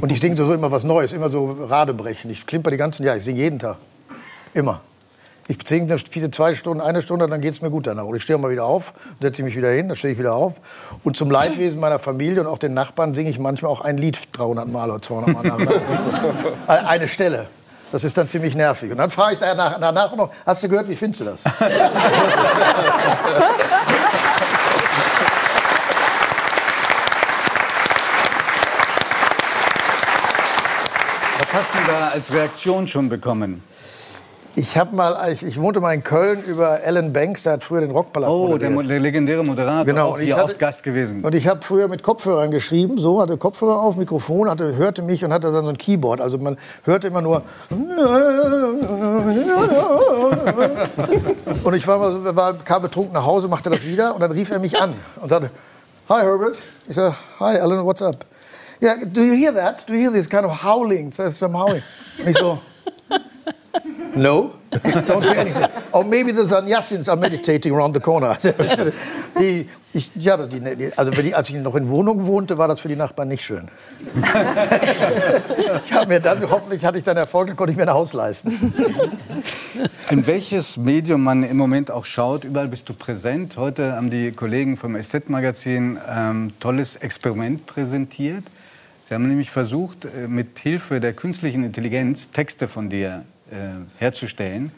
Und ich singe so immer was Neues, immer so Radebrechen. Ich klimper die ganzen Jahre, ich singe jeden Tag. Immer. Ich singe viele zwei Stunden, eine Stunde, dann geht es mir gut danach. Und ich stehe mal wieder auf, setze mich wieder hin, dann stehe ich wieder auf. Und zum Leidwesen meiner Familie und auch den Nachbarn singe ich manchmal auch ein Lied 300 Mal oder 200 Mal nach. eine Stelle. Das ist dann ziemlich nervig. Und dann frage ich danach, danach noch, hast du gehört, wie findest du das? Du da als Reaktion schon bekommen? Ich habe mal, ich, ich, wohnte mal in Köln über Alan Banks, der hat früher den Rockpalast Oh, der, der, legendäre Moderator, genau. auch hier hatte, oft Gast gewesen. Und ich habe früher mit Kopfhörern geschrieben, so, hatte Kopfhörer auf, Mikrofon, hatte, hörte mich und hatte dann so ein Keyboard. Also man hörte immer nur... und ich war, war, kam betrunken nach Hause, machte das wieder und dann rief er mich an und sagte, Hi Herbert. Ich sage, Hi Alan, what's up? Yeah, do you hear that? Do you hear this kind of howling? Some howling. Und ich so, no, don't hear anything. Or maybe the Sannyasins are meditating around the corner. die, ich, ja, die, die, also die, als ich noch in Wohnung wohnte, war das für die Nachbarn nicht schön. ich habe mir dann, hoffentlich hatte ich dann Erfolg, dann konnte ich mir ein Haus leisten. In welches Medium man im Moment auch schaut, überall bist du präsent. Heute haben die Kollegen vom SZ-Magazin ähm, tolles Experiment präsentiert. Sie haben nämlich versucht, äh, mit Hilfe der künstlichen Intelligenz Texte von dir äh, herzustellen.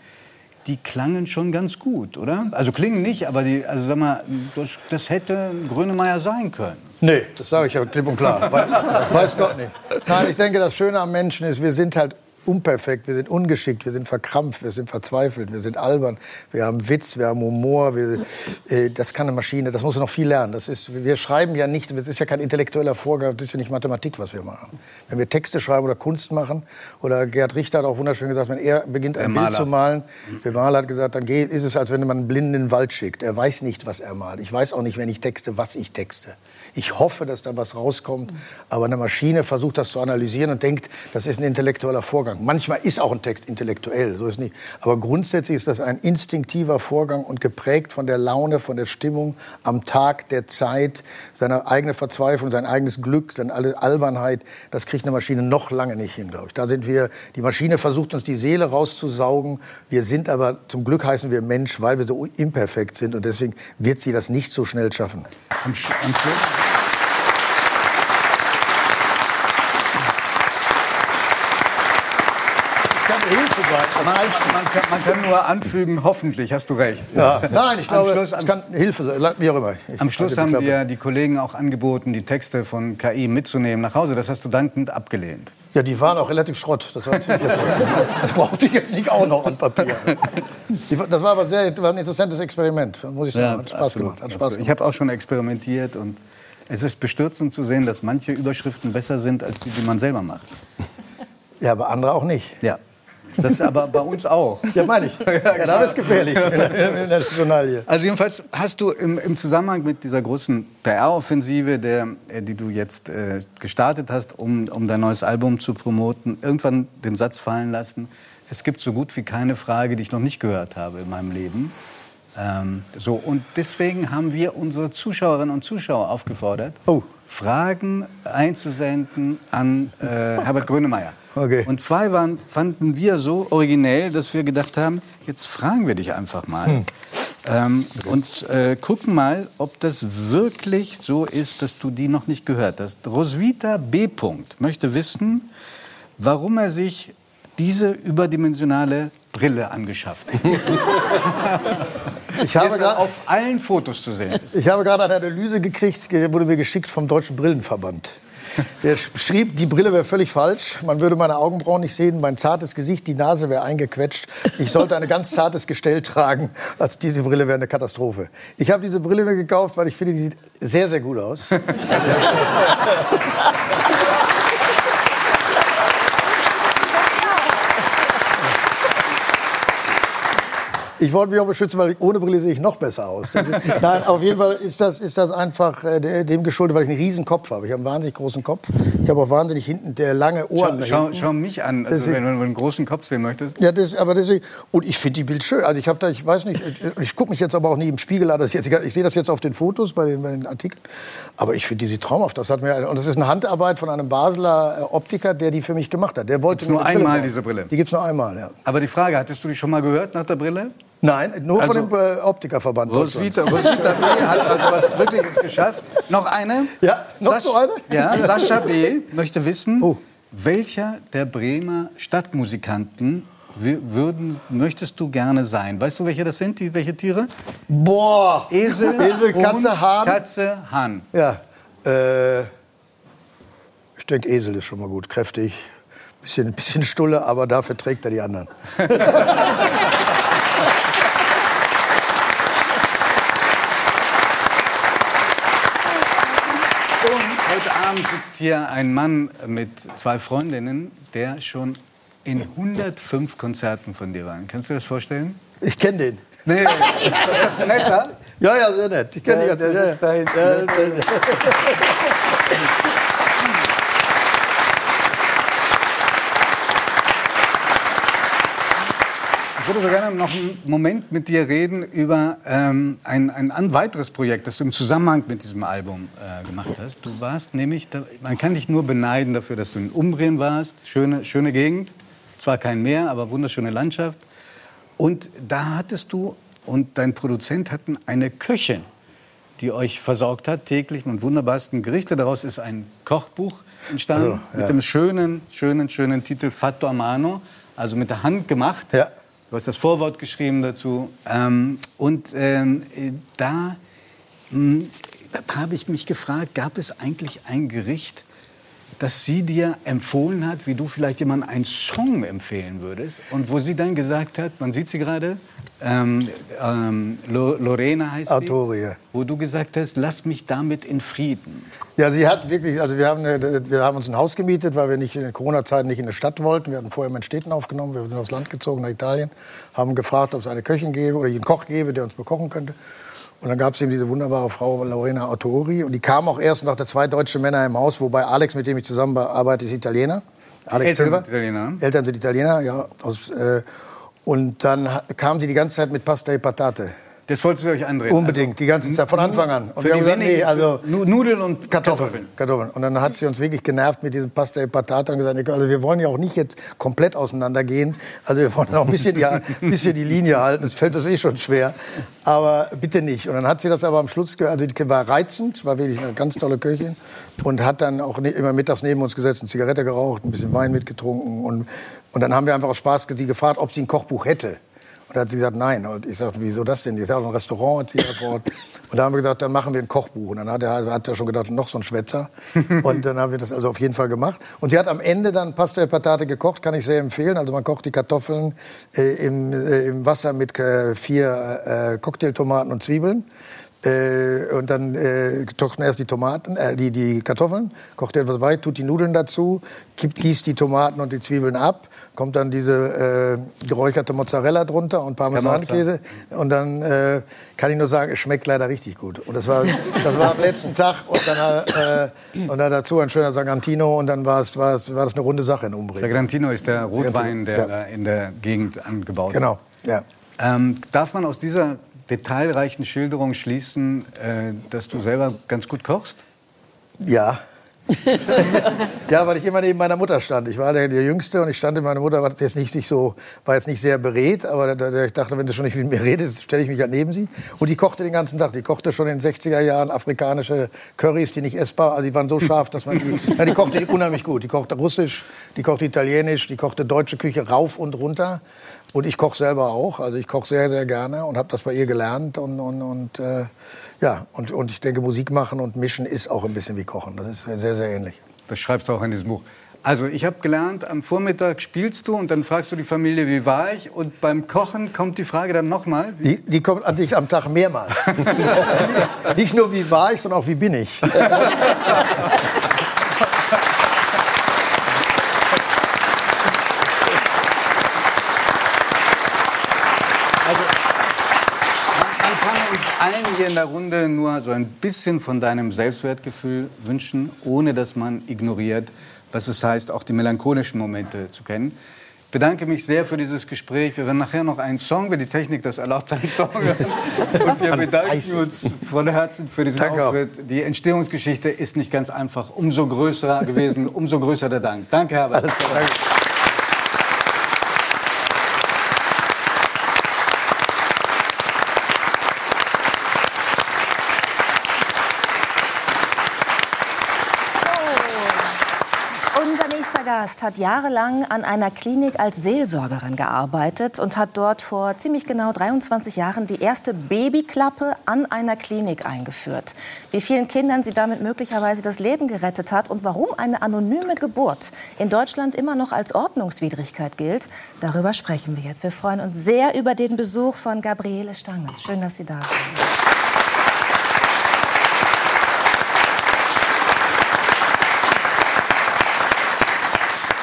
Die klangen schon ganz gut, oder? Also klingen nicht, aber die, also sag mal, das, das hätte Grönemeyer sein können. Nee, das sage ich ja klipp und klar. Weiß Gott nicht. Nein, ich denke, das Schöne am Menschen ist, wir sind halt unperfekt, wir sind ungeschickt, wir sind verkrampft, wir sind verzweifelt, wir sind albern, wir haben Witz, wir haben Humor. Wir, äh, das kann eine Maschine, das muss noch viel lernen. Das ist, wir schreiben ja nicht, das ist ja kein intellektueller Vorgang, das ist ja nicht Mathematik, was wir machen. Wenn wir Texte schreiben oder Kunst machen, oder Gerd Richter hat auch wunderschön gesagt, wenn er beginnt ein Bild zu malen, der Maler hat gesagt, dann geht, ist es, als wenn man einen Blinden in den Wald schickt. Er weiß nicht, was er malt. Ich weiß auch nicht, wenn ich texte, was ich texte. Ich hoffe, dass da was rauskommt. Aber eine Maschine versucht das zu analysieren und denkt, das ist ein intellektueller Vorgang. Manchmal ist auch ein Text intellektuell, so ist nicht. Aber grundsätzlich ist das ein instinktiver Vorgang und geprägt von der Laune, von der Stimmung am Tag, der Zeit, seine eigene Verzweiflung, sein eigenes Glück, seine Albernheit. Das kriegt eine Maschine noch lange nicht hin, glaube ich. Da sind wir, die Maschine versucht uns die Seele rauszusaugen. Wir sind aber, zum Glück heißen wir Mensch, weil wir so imperfekt sind. Und deswegen wird sie das nicht so schnell schaffen. Am, Sch am Schluss. Hilfe sein. Man, man, kann, man, kann, nur anfügen, hoffentlich, hast du recht. Ja. Nein, ich glaube, es kann Hilfe sein, wie auch immer. Ich am Schluss haben dir die Kollegen auch angeboten, die Texte von KI mitzunehmen nach Hause. Das hast du dankend abgelehnt. Ja, die waren auch relativ Schrott. Das, das brauchte ich jetzt nicht auch noch an Papier. Das war aber sehr, war ein interessantes Experiment, muss ich sagen. Ja, hat Spaß absolut, gemacht. Hat Spaß gemacht. Ich habe auch schon experimentiert und es ist bestürzend zu sehen, dass manche Überschriften besser sind als die, die man selber macht. Ja, aber andere auch nicht. Ja. Das ist aber bei uns auch. Ja, meine ich. Ja, da ist gefährlich in der Journalie. Also jedenfalls hast du im, im Zusammenhang mit dieser großen PR-Offensive, äh, die du jetzt äh, gestartet hast, um, um dein neues Album zu promoten, irgendwann den Satz fallen lassen, es gibt so gut wie keine Frage, die ich noch nicht gehört habe in meinem Leben. Ähm, so, und deswegen haben wir unsere Zuschauerinnen und Zuschauer aufgefordert, oh. Fragen einzusenden an äh, Herbert Grönemeyer. Okay. Und zwei waren, fanden wir so originell, dass wir gedacht haben, jetzt fragen wir dich einfach mal. Hm. Ähm, und äh, gucken mal, ob das wirklich so ist, dass du die noch nicht gehört hast. Roswitha B. möchte wissen, warum er sich diese überdimensionale Brille angeschafft hat. Ich habe grad- auf allen Fotos zu sehen ist. Ich habe gerade eine Analyse gekriegt, die wurde mir geschickt vom Deutschen Brillenverband. Der sch- schrieb, die Brille wäre völlig falsch. Man würde meine Augenbrauen nicht sehen, mein zartes Gesicht, die Nase wäre eingequetscht. Ich sollte ein ganz zartes Gestell tragen. Also diese Brille wäre eine Katastrophe. Ich habe diese Brille mir gekauft, weil ich finde, die sieht sehr, sehr gut aus. Ich wollte mich auch beschützen, weil ich, ohne Brille sehe ich noch besser aus. Nein, auf jeden Fall ist das, ist das einfach äh, de- dem geschuldet, weil ich einen riesen Kopf habe. Ich habe einen wahnsinnig großen Kopf. Ich habe auch wahnsinnig hinten der lange Ohren. Schau, schau, schau mich an, also Deswegen- wenn du einen großen Kopf sehen möchtest. Ja, das, aber deswegen, und ich finde die Bild schön. Also ich habe da, ich weiß nicht, äh, ich gucke mich jetzt aber auch nie im Spiegel an. Das jetzt, ich sehe das jetzt auf den Fotos, bei den, bei den Artikeln. Aber ich finde die sieht traumhaft. Das hat mir, und das ist eine Handarbeit von einem Basler äh, Optiker, der die für mich gemacht hat. Der wollte Gibt's nur einmal bauen. diese Brille? Die gibt's nur einmal, ja. Aber die Frage, hattest du die schon mal gehört nach der Brille? Nein, nur Also- von dem äh, Optikerverband. Roswitha, Roswitha B. hat also was Wirkliches geschafft. Noch eine? Ja, noch so eine? Ja, Sascha B. möchte wissen, Oh. welcher der Bremer Stadtmusikanten wü- würden, möchtest du gerne sein? Weißt du, welche das sind, die, welche Tiere? Boah! Esel, Esel, Katze, Hahn. Katze, Hahn. Ja, äh, ich denke, Esel ist schon mal gut, kräftig. Bisschen, bisschen Stulle, aber dafür trägt er die anderen. Und heute Abend sitzt hier ein Mann mit zwei Freundinnen, der schon in 105 Konzerten von dir war. Kannst du dir das vorstellen? Ich kenne den. Nee, ist das netter? Ja, ja, sehr nett. Ich kenne Ja, die ganze der ja, ja. Ich würde so gerne noch einen Moment mit dir reden über ähm, ein, ein an weiteres Projekt, das du im Zusammenhang mit diesem Album äh, gemacht hast. Du warst nämlich, da, man kann dich nur beneiden dafür, dass du in Umbrien warst. Schöne, schöne Gegend, zwar kein Meer, aber wunderschöne Landschaft. Und da hattest du und dein Produzent hatten eine Köchin, die euch versorgt hat täglich mit wunderbarsten Gerichte. Daraus ist ein Kochbuch entstanden Also, ja. mit dem schönen, schönen, schönen Titel Fatto a mano, also mit der Hand gemacht. Ja. Du hast das Vorwort geschrieben dazu. Ähm, und ähm, äh, da mh, habe ich mich gefragt, gab es eigentlich ein Gericht, das sie dir empfohlen hat, wie du vielleicht jemandem einen Song empfehlen würdest? Und wo sie dann gesagt hat, man sieht sie gerade, ähm, ähm, Lo- Lorena heißt Arturi, sie, ja. wo du gesagt hast, lass mich damit in Frieden. Ja, sie hat wirklich, also wir haben, eine, wir haben uns ein Haus gemietet, weil wir nicht in der Corona-Zeit nicht in eine Stadt wollten. Wir hatten vorher in Städten aufgenommen, wir sind aufs Land gezogen nach Italien, haben gefragt, ob es eine Köchin gäbe oder einen Koch gäbe, der uns bekochen könnte. Und dann gab es eben diese wunderbare Frau Lorena Autori und die kam auch erst nach der zwei deutsche Männer im Haus, wobei Alex, mit dem ich zusammenarbeite, ist Italiener. Alex Eltern Silva. sind Italiener, ne? Eltern sind Italiener, ja. Aus, äh, und dann kam sie die ganze Zeit mit Pasta e Patate. Das wolltet ihr euch andrehen. Unbedingt, die ganze Zeit, von Anfang an. Und wir haben gesagt, nee, also Nu- Nudeln und Kartoffeln. Kartoffeln. Und dann hat sie uns wirklich genervt mit diesem Pasta e Patata und gesagt, also wir wollen ja auch nicht jetzt komplett auseinandergehen. Also wir wollen auch ein bisschen die, ein bisschen die Linie halten. Das fällt uns eh schon schwer. Aber bitte nicht. Und dann hat sie das aber am Schluss, also die war reizend, war wirklich eine ganz tolle Köchin und hat dann auch ne, immer mittags neben uns gesetzt, eine Zigarette geraucht, ein bisschen Wein mitgetrunken. Und, und dann haben wir einfach aus Spaß die gefragt, ob sie ein Kochbuch hätte. Und da hat sie gesagt, nein. Und ich sagte, wieso das denn? Ich hatte ein Restaurant, hat sie da vor Ort. Und da haben wir gesagt, dann machen wir ein Kochbuch. Und dann hat er, hat er schon gedacht, noch so ein Schwätzer. Und dann haben wir das also auf jeden Fall gemacht. Und sie hat am Ende dann Pasta Patate gekocht, kann ich sehr empfehlen. Also man kocht die Kartoffeln äh, im, äh, im Wasser mit äh, vier äh, Cocktailtomaten und Zwiebeln. Äh, und dann äh, kocht man erst die Tomaten, äh, die, die Kartoffeln, kocht etwas weit, tut die Nudeln dazu, kippt, gießt die Tomaten und die Zwiebeln ab, kommt dann diese äh, geräucherte Mozzarella drunter und Parmesankäse. Und dann äh, kann ich nur sagen, es schmeckt leider richtig gut. Und das war, das war am letzten Tag und dann, äh, und dann dazu ein schöner Sagantino und dann war es, war es, war das eine runde Sache in Umbrien. Sagrantino ist der Rotwein, der Ja. da in der Gegend angebaut wird. Genau, ja. Ähm, darf man aus dieser detailreichen Schilderung schließen, äh, dass du selber ganz gut kochst? Ja. ja, weil ich immer neben meiner Mutter stand. Ich war der, der Jüngste und ich stand neben meiner Mutter, war jetzt nicht, so, war jetzt nicht sehr beredt, aber da, da, ich dachte, wenn sie schon nicht mit mir redet, stelle ich mich halt neben sie. Und die kochte den ganzen Tag. Die kochte schon in den 60er Jahren afrikanische Currys, die nicht essbar, also die waren so scharf, dass man die, ja, die kochte unheimlich gut. Die kochte russisch, die kochte italienisch, die kochte deutsche Küche rauf und runter. Und ich koche selber auch. Also ich koche sehr, sehr gerne und habe das bei ihr gelernt. Und, und, und äh, ja, und, und ich denke, Musik machen und mischen ist auch ein bisschen wie Kochen. Das ist sehr, sehr ähnlich. Das schreibst du auch in diesem Buch. Also ich habe gelernt, am Vormittag spielst du und dann fragst du die Familie, wie war ich? Und beim Kochen kommt die Frage dann nochmal. Die, die kommt an dich am Tag mehrmals. Nicht nur, wie war ich, sondern auch, wie bin ich. hier in der Runde nur so ein bisschen von deinem Selbstwertgefühl wünschen, ohne dass man ignoriert, was es heißt, auch die melancholischen Momente zu kennen. Ich bedanke mich sehr für dieses Gespräch. Wir werden nachher noch einen Song, wenn die Technik das erlaubt, einen Song hören. Und wir bedanken uns von Herzen für diesen Danke auch. Auftritt. Die Entstehungsgeschichte ist nicht ganz einfach. Umso größer gewesen, umso größer der Dank. Danke, Herbert. Alles klar, danke. Unser nächster Gast hat jahrelang an einer Klinik als Seelsorgerin gearbeitet und hat dort vor ziemlich genau 23 Jahren die erste Babyklappe an einer Klinik eingeführt. Wie vielen Kindern sie damit möglicherweise das Leben gerettet hat und warum eine anonyme Geburt in Deutschland immer noch als Ordnungswidrigkeit gilt, darüber sprechen wir jetzt. Wir freuen uns sehr über den Besuch von Gabriele Stange. Schön, dass Sie da sind.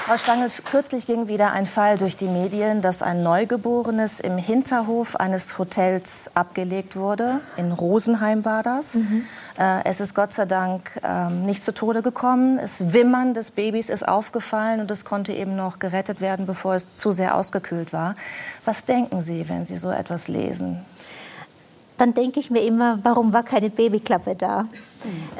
Frau Stangl, kürzlich ging wieder ein Fall durch die Medien, dass ein Neugeborenes im Hinterhof eines Hotels abgelegt wurde. In Rosenheim war das. Äh, es ist Gott sei Dank ähm, nicht zu Tode gekommen. Das Wimmern des Babys ist aufgefallen und es konnte eben noch gerettet werden, bevor es zu sehr ausgekühlt war. Was denken Sie, wenn Sie so etwas lesen? Dann denke ich mir immer, warum war keine Babyklappe da?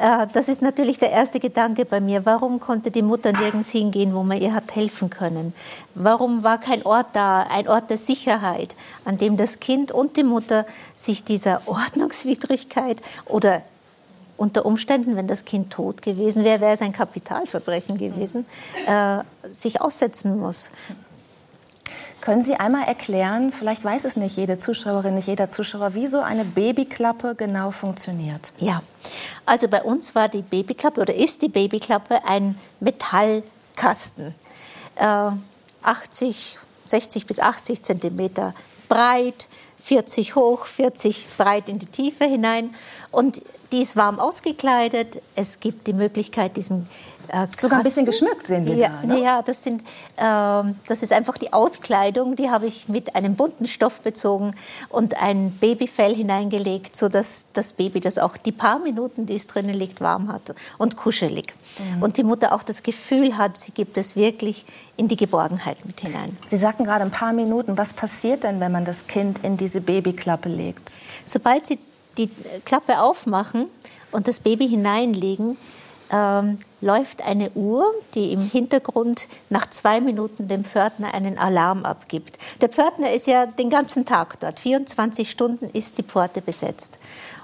Äh, das ist natürlich der erste Gedanke bei mir. Warum konnte die Mutter nirgends hingehen, wo man ihr hat helfen können? Warum war kein Ort da, ein Ort der Sicherheit, an dem das Kind und die Mutter sich dieser Ordnungswidrigkeit oder unter Umständen, wenn das Kind tot gewesen wäre, wäre es ein Kapitalverbrechen gewesen, äh, sich aussetzen muss. Können Sie einmal erklären, vielleicht weiß es nicht jede Zuschauerin, nicht jeder Zuschauer, wie so eine Babyklappe genau funktioniert? Ja, also bei uns war die Babyklappe oder ist die Babyklappe ein Metallkasten. Äh, 80, 60 bis 80 Zentimeter breit, 40 hoch, 40 breit in die Tiefe hinein. Und die ist warm ausgekleidet. Es gibt die Möglichkeit, diesen äh, Sogar ein bisschen geschmückt sehen wir ja, da, ne? Ja, das, sind, ähm, das ist einfach die Auskleidung. Die habe ich mit einem bunten Stoff bezogen und ein Babyfell hineingelegt, sodass das Baby das auch die paar Minuten, die es drinnen liegt, warm hat und kuschelig. Mhm. Und die Mutter auch das Gefühl hat, sie gibt es wirklich in die Geborgenheit mit hinein. Sie sagten gerade ein paar Minuten. Was passiert denn, wenn man das Kind in diese Babyklappe legt? Sobald Sie die Klappe aufmachen und das Baby hineinlegen, ähm, läuft eine Uhr, die im Hintergrund nach zwei Minuten dem Pförtner einen Alarm abgibt. Der Pförtner ist ja den ganzen Tag dort. 24 Stunden ist die Pforte besetzt.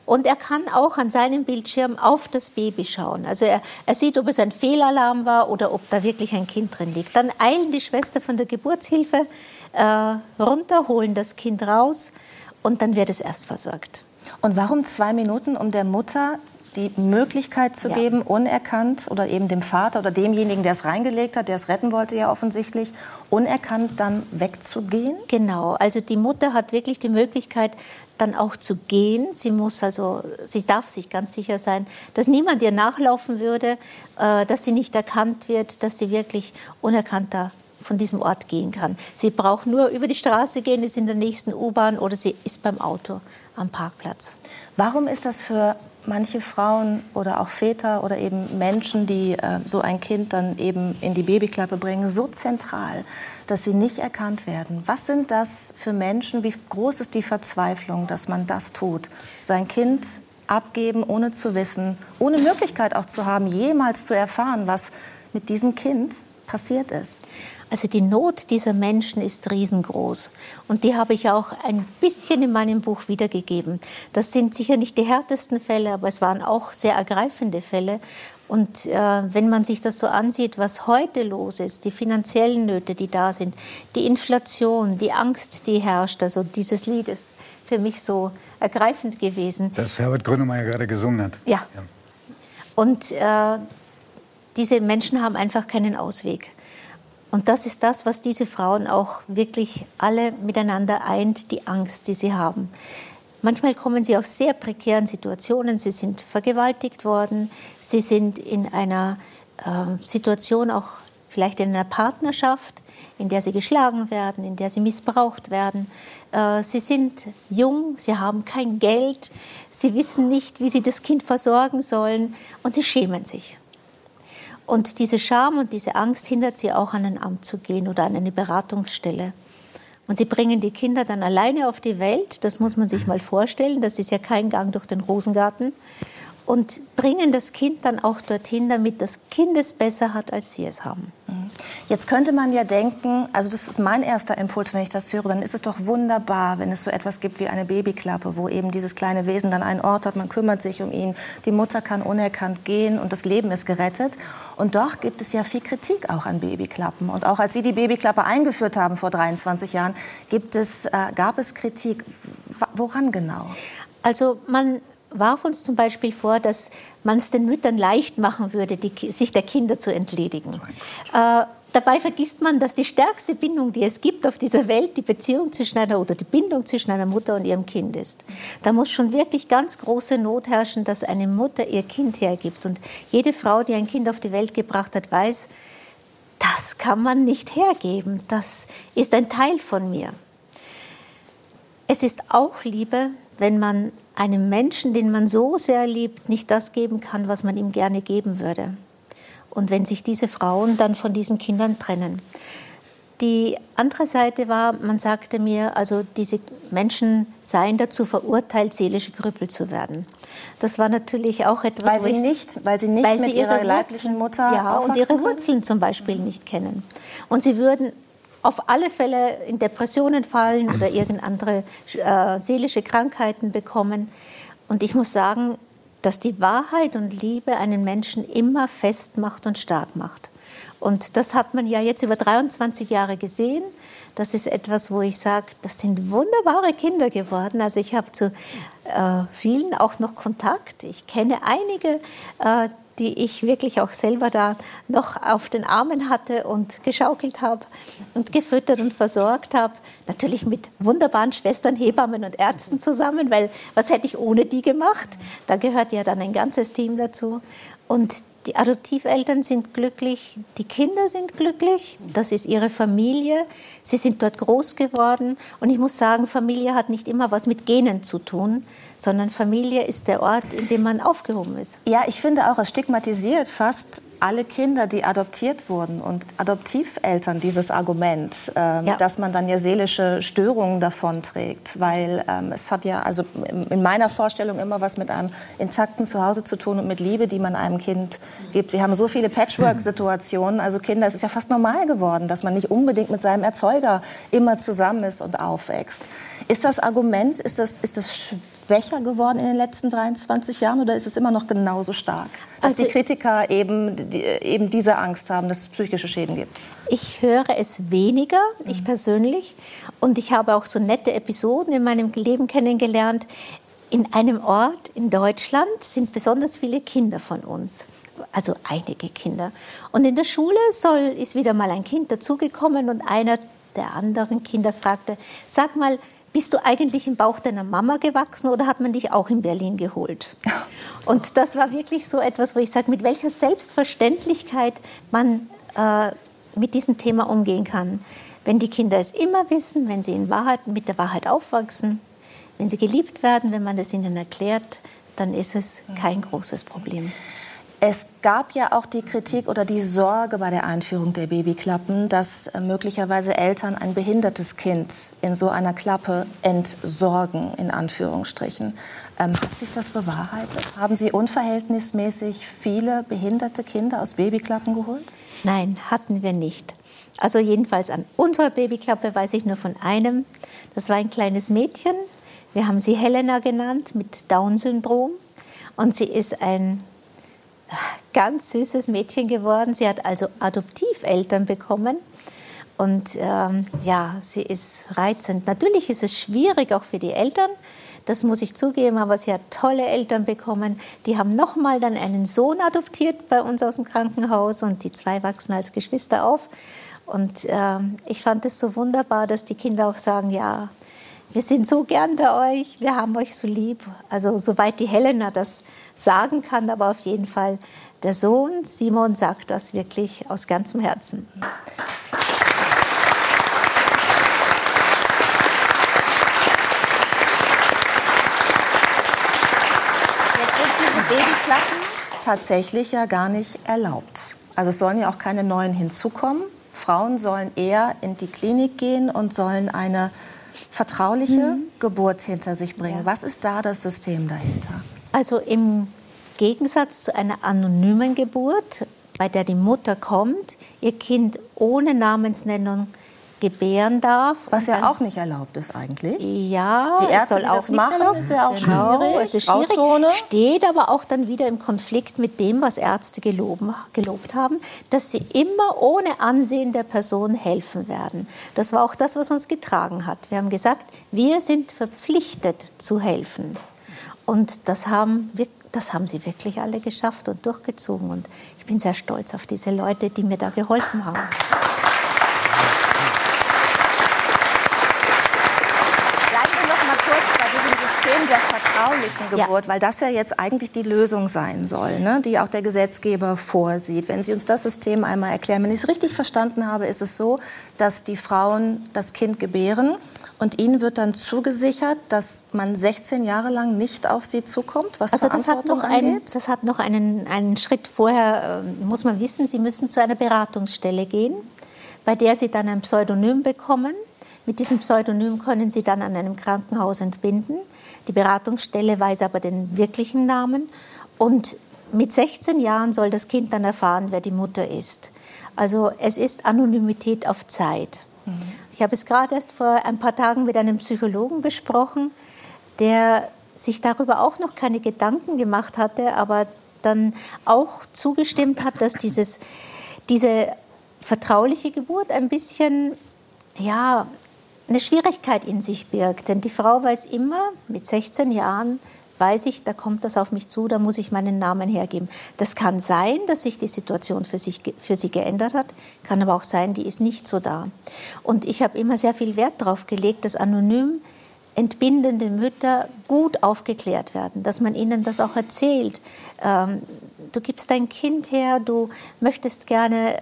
Und er kann auch an seinem Bildschirm auf das Baby schauen. Also er, er sieht, ob es ein Fehlalarm war oder ob da wirklich ein Kind drin liegt. Dann eilen die Schwester von der Geburtshilfe äh, runter, holen das Kind raus und dann wird es erst versorgt. Und warum zwei Minuten, um der Mutter die Möglichkeit zu Ja. geben, unerkannt oder eben dem Vater oder demjenigen, der es reingelegt hat, der es retten wollte ja offensichtlich, unerkannt dann wegzugehen? Genau, also die Mutter hat wirklich die Möglichkeit, dann auch zu gehen. Sie muss also, sie darf sich ganz sicher sein, dass niemand ihr nachlaufen würde, äh, dass sie nicht erkannt wird, dass sie wirklich unerkannt da von diesem Ort gehen kann. Sie braucht nur über die Straße gehen, ist in der nächsten U-Bahn oder sie ist beim Auto am Parkplatz. Warum ist das für manche Frauen oder auch Väter oder eben Menschen, die äh, so ein Kind dann eben in die Babyklappe bringen, so zentral, dass sie nicht erkannt werden? Was sind das für Menschen? Wie groß ist die Verzweiflung, dass man das tut? Sein Kind abgeben, ohne zu wissen, ohne Möglichkeit auch zu haben, jemals zu erfahren, was mit diesem Kind passiert ist. Also die Not dieser Menschen ist riesengroß. Und die habe ich auch ein bisschen in meinem Buch wiedergegeben. Das sind sicher nicht die härtesten Fälle, aber es waren auch sehr ergreifende Fälle. Und äh, wenn man sich das so ansieht, was heute los ist, die finanziellen Nöte, die da sind, die Inflation, die Angst, die herrscht, also dieses Lied ist für mich so ergreifend gewesen. Das Herbert Grönemeyer gerade gesungen hat. Ja. ja. Und äh, diese Menschen haben einfach keinen Ausweg. Und das ist das, was diese Frauen auch wirklich alle miteinander eint, die Angst, die sie haben. Manchmal kommen sie aus sehr prekären Situationen. Sie sind vergewaltigt worden. Sie sind in einer äh, Situation auch vielleicht in einer Partnerschaft, in der sie geschlagen werden, in der sie missbraucht werden. Äh, sie sind jung, sie haben kein Geld, sie wissen nicht, wie sie das Kind versorgen sollen und sie schämen sich. Und diese Scham und diese Angst hindert sie auch, an ein Amt zu gehen oder an eine Beratungsstelle. Und sie bringen die Kinder dann alleine auf die Welt. Das muss man sich mal vorstellen. Das ist ja kein Gang durch den Rosengarten. Und bringen das Kind dann auch dorthin, damit das Kind es besser hat, als sie es haben. Mhm. Jetzt könnte man ja denken, also das ist mein erster Impuls, wenn ich das höre, dann ist es doch wunderbar, wenn es so etwas gibt wie eine Babyklappe, wo eben dieses kleine Wesen dann einen Ort hat, man kümmert sich um ihn, die Mutter kann unerkannt gehen und das Leben ist gerettet. Und doch gibt es ja viel Kritik auch an Babyklappen. Und auch als Sie die Babyklappe eingeführt haben vor 23 Jahren, gibt es, äh, gab es Kritik. Woran genau? Also man warf uns zum Beispiel vor, dass man es den Müttern leicht machen würde, die, sich der Kinder zu entledigen. Äh, dabei vergisst man, dass die stärkste Bindung, die es gibt auf dieser Welt, die Beziehung zwischen einer oder die Bindung zwischen einer Mutter und ihrem Kind ist. Da muss schon wirklich ganz große Not herrschen, dass eine Mutter ihr Kind hergibt. Und jede Frau, die ein Kind auf die Welt gebracht hat, weiß, das kann man nicht hergeben. Das ist ein Teil von mir. Es ist auch Liebe, wenn man einem Menschen, den man so sehr liebt, nicht das geben kann, was man ihm gerne geben würde. Und wenn sich diese Frauen dann von diesen Kindern trennen. Die andere Seite war, man sagte mir, also diese Menschen seien dazu verurteilt, seelische Krüppel zu werden. Das war natürlich auch etwas, weil sie nicht, weil sie nicht weil mit sie ihrer leiblichen Mutter ja und ihre Wurzeln zum Beispiel nicht kennen. Und sie würden auf alle Fälle in Depressionen fallen oder irgendeine andere äh, seelische Krankheiten bekommen. Und ich muss sagen, dass die Wahrheit und Liebe einen Menschen immer festmacht und stark macht. Und das hat man ja jetzt über 23 Jahre gesehen. Das ist etwas, wo ich sage, das sind wunderbare Kinder geworden. Also ich habe zu äh, vielen auch noch Kontakt. Ich kenne einige, äh, die ich wirklich auch selber da noch auf den Armen hatte und geschaukelt habe und gefüttert und versorgt habe. Natürlich mit wunderbaren Schwestern, Hebammen und Ärzten zusammen, weil was hätte ich ohne die gemacht? Da gehört ja dann ein ganzes Team dazu. Und die Adoptiveltern sind glücklich, die Kinder sind glücklich, das ist ihre Familie, sie sind dort groß geworden. Und ich muss sagen, Familie hat nicht immer was mit Genen zu tun, sondern Familie ist der Ort, in dem man aufgehoben ist. Ja, ich finde auch, es stigmatisiert fast alle Kinder, die adoptiert wurden und Adoptiveltern dieses Argument, ähm, ja. dass man dann ja seelische Störungen davonträgt, weil ähm, es hat ja also in meiner Vorstellung immer was mit einem intakten Zuhause zu tun und mit Liebe, die man einem Kind gibt. Wir haben so viele Patchwork-Situationen, also Kinder, es ist ja fast normal geworden, dass man nicht unbedingt mit seinem Erzeuger immer zusammen ist und aufwächst. Ist das Argument, ist das, ist das schwächer geworden in den letzten 23 Jahren oder ist es immer noch genauso stark? Dass also, die Kritiker eben, die, eben diese Angst haben, dass es psychische Schäden gibt? Ich höre es weniger, ich mhm. persönlich. Und ich habe auch so nette Episoden in meinem Leben kennengelernt. In einem Ort in Deutschland sind besonders viele Kinder von uns also einige Kinder. Und in der Schule soll, ist wieder mal ein Kind dazugekommen und einer der anderen Kinder fragte, sag mal, bist du eigentlich im Bauch deiner Mama gewachsen oder hat man dich auch in Berlin geholt? Und das war wirklich so etwas, wo ich sage, mit welcher Selbstverständlichkeit man äh, mit diesem Thema umgehen kann. Wenn die Kinder es immer wissen, wenn sie in Wahrheit, mit der Wahrheit aufwachsen, wenn sie geliebt werden, wenn man es ihnen erklärt, dann ist es kein großes Problem. Es gab ja auch die Kritik oder die Sorge bei der Einführung der Babyklappen, dass äh, möglicherweise Eltern ein behindertes Kind in so einer Klappe entsorgen, in Anführungsstrichen. Ähm, hat sich das bewahrheitet? Haben Sie unverhältnismäßig viele behinderte Kinder aus Babyklappen geholt? Nein, hatten wir nicht. Also jedenfalls an unserer Babyklappe weiß ich nur von einem. Das war ein kleines Mädchen. Wir haben sie Helena genannt mit Down-Syndrom. Und sie ist ein ganz süßes Mädchen geworden. Sie hat also Adoptiveltern bekommen. Und ähm, ja, sie ist reizend. Natürlich ist es schwierig auch für die Eltern. Das muss ich zugeben, aber sie hat tolle Eltern bekommen. Die haben nochmal dann einen Sohn adoptiert bei uns aus dem Krankenhaus und die zwei wachsen als Geschwister auf. Und ähm, ich fand es so wunderbar, dass die Kinder auch sagen, ja, wir sind so gern bei euch, wir haben euch so lieb. Also soweit die Helena das sagen kann, aber auf jeden Fall der Sohn Simon sagt das wirklich aus ganzem Herzen. Jetzt sind diese Babyklappen tatsächlich ja gar nicht erlaubt. Also es sollen ja auch keine neuen hinzukommen. Frauen sollen eher in die Klinik gehen und sollen eine vertrauliche Geburt hinter sich bringen. Ja. Was ist da das System dahinter? Also im Gegensatz zu einer anonymen Geburt, bei der die Mutter kommt, ihr Kind ohne Namensnennung gebären darf. Was ja auch nicht erlaubt ist eigentlich. Ja, Die Ärzte, soll auch das nicht machen, erlaubt. ist ja auch genau, schwierig. Es ist schwierig, Grauzone. steht aber auch dann wieder im Konflikt mit dem, was Ärzte geloben, gelobt haben, dass sie immer ohne Ansehen der Person helfen werden. Das war auch das, was uns getragen hat. Wir haben gesagt, wir sind verpflichtet zu helfen. Und das haben wir das haben sie wirklich alle geschafft und durchgezogen. Und ich bin sehr stolz auf diese Leute, die mir da geholfen haben. Bleiben wir noch mal kurz bei diesem System der vertraulichen Ja. Geburt, weil das ja jetzt eigentlich die Lösung sein soll, ne? die auch der Gesetzgeber vorsieht. Wenn Sie uns das System einmal erklären, wenn ich es richtig verstanden habe, ist es so, dass die Frauen das Kind gebären und ihnen wird dann zugesichert, dass man 16 Jahre lang nicht auf sie zukommt, was Also das hat noch, einen, angeht? das hat noch einen, einen Schritt vorher, äh, muss man wissen, Sie müssen zu einer Beratungsstelle gehen, bei der Sie dann ein Pseudonym bekommen. Mit diesem Pseudonym können Sie dann an einem Krankenhaus entbinden. Die Beratungsstelle weiß aber den wirklichen Namen. Und mit 16 Jahren soll das Kind dann erfahren, wer die Mutter ist. Also es ist Anonymität auf Zeit. Ich habe es gerade erst vor ein paar Tagen mit einem Psychologen besprochen, der sich darüber auch noch keine Gedanken gemacht hatte, aber dann auch zugestimmt hat, dass dieses, diese vertrauliche Geburt ein bisschen, ja, eine Schwierigkeit in sich birgt. Denn die Frau weiß immer, mit 16 Jahren weiß ich, da kommt das auf mich zu, da muss ich meinen Namen hergeben. Das kann sein, dass sich die Situation für, sich, für sie geändert hat, kann aber auch sein, die ist nicht so da. Und ich habe immer sehr viel Wert darauf gelegt, dass anonym entbindende Mütter gut aufgeklärt werden, dass man ihnen das auch erzählt. Ähm, du gibst dein Kind her, du möchtest gerne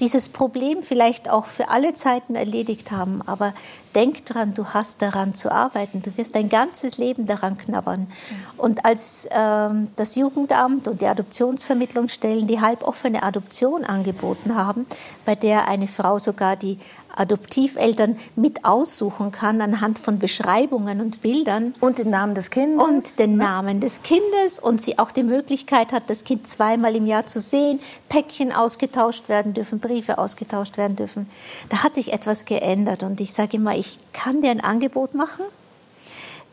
dieses Problem vielleicht auch für alle Zeiten erledigt haben, aber denk dran, du hast daran zu arbeiten. Du wirst dein ganzes Leben daran knabbern. Und als ähm, das Jugendamt und die Adoptionsvermittlungsstellen die halboffene Adoption angeboten haben, bei der eine Frau sogar die Adoptiveltern mit aussuchen kann anhand von Beschreibungen und Bildern, Und den Namen des Kindes? und den Namen des Kindes und sie auch die Möglichkeit hat, das Kind zweimal im Jahr zu sehen, Päckchen ausgetauscht werden dürfen, Briefe ausgetauscht werden dürfen. Da hat sich etwas geändert und ich sage immer, ich kann dir ein Angebot machen.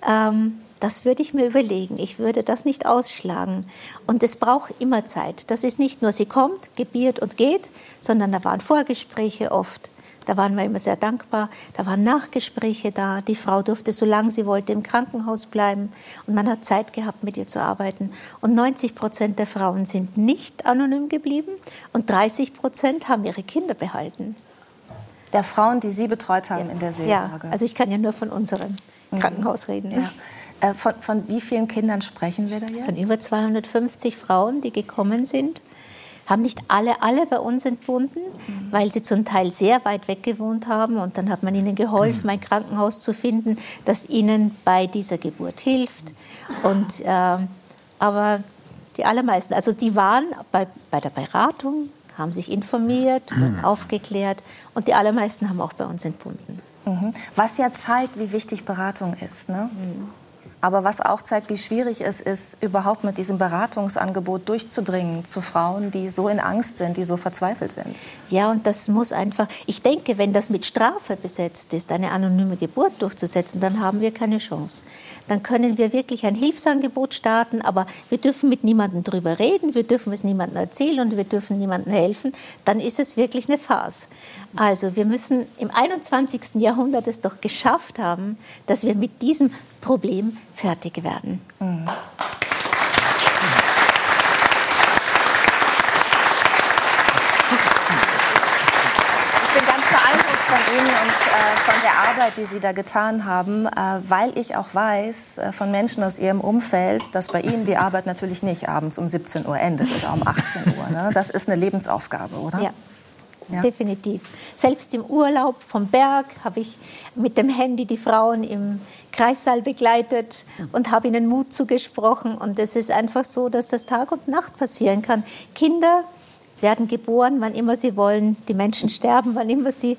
Ähm, das würde ich mir überlegen. Ich würde das nicht ausschlagen. Und es braucht immer Zeit. Das ist nicht nur, sie kommt, gebiert und geht, sondern da waren Vorgespräche oft. Da waren wir immer sehr dankbar. Da waren Nachgespräche da. Die Frau durfte, solange sie wollte, im Krankenhaus bleiben. Und man hat Zeit gehabt, mit ihr zu arbeiten. Und 90 Prozent der Frauen sind nicht anonym geblieben. Und 30 Prozent haben ihre Kinder behalten. Der Frauen, die Sie betreut haben in der Ja, Seelsorge? also ich kann ja nur von unserem Krankenhaus reden. Ja. Äh, Von, von wie vielen Kindern sprechen wir da jetzt? Von über 250 Frauen, die gekommen sind, haben nicht alle, alle bei uns entbunden, weil sie zum Teil sehr weit weg gewohnt haben. Und dann hat man ihnen geholfen, ein Krankenhaus zu finden, das ihnen bei dieser Geburt hilft. Und, ähm, aber die allermeisten, also die waren bei, bei der Beratung, haben sich informiert, wurden aufgeklärt und die allermeisten haben auch bei uns entbunden. Mhm. Was ja zeigt, wie wichtig Beratung ist. Ne? Aber was auch zeigt, wie schwierig es ist, überhaupt mit diesem Beratungsangebot durchzudringen zu Frauen, die so in Angst sind, die so verzweifelt sind. Ja, und das muss einfach, ich denke, wenn das mit Strafe besetzt ist, eine anonyme Geburt durchzusetzen, dann haben wir keine Chance. Dann können wir wirklich ein Hilfsangebot starten, aber wir dürfen mit niemandem drüber reden, wir dürfen es niemandem erzählen und wir dürfen niemandem helfen. Dann ist es wirklich eine Farce. Also wir müssen im 21. Jahrhundert es doch geschafft haben, dass wir mit diesem Problem fertig werden. Mhm. von Ihnen und äh, von der Arbeit, die Sie da getan haben, äh, weil ich auch weiß äh, von Menschen aus Ihrem Umfeld, dass bei Ihnen die Arbeit natürlich nicht abends um 17 Uhr endet oder um 18 Uhr. Ne? Das ist eine Lebensaufgabe, oder? Ja. Ja. Definitiv. Selbst im Urlaub vom Berg habe ich mit dem Handy die Frauen im Kreissaal begleitet und habe ihnen Mut zugesprochen. Und es ist einfach so, dass das Tag und Nacht passieren kann. Kinder werden geboren, wann immer sie wollen. Die Menschen sterben, wann immer sie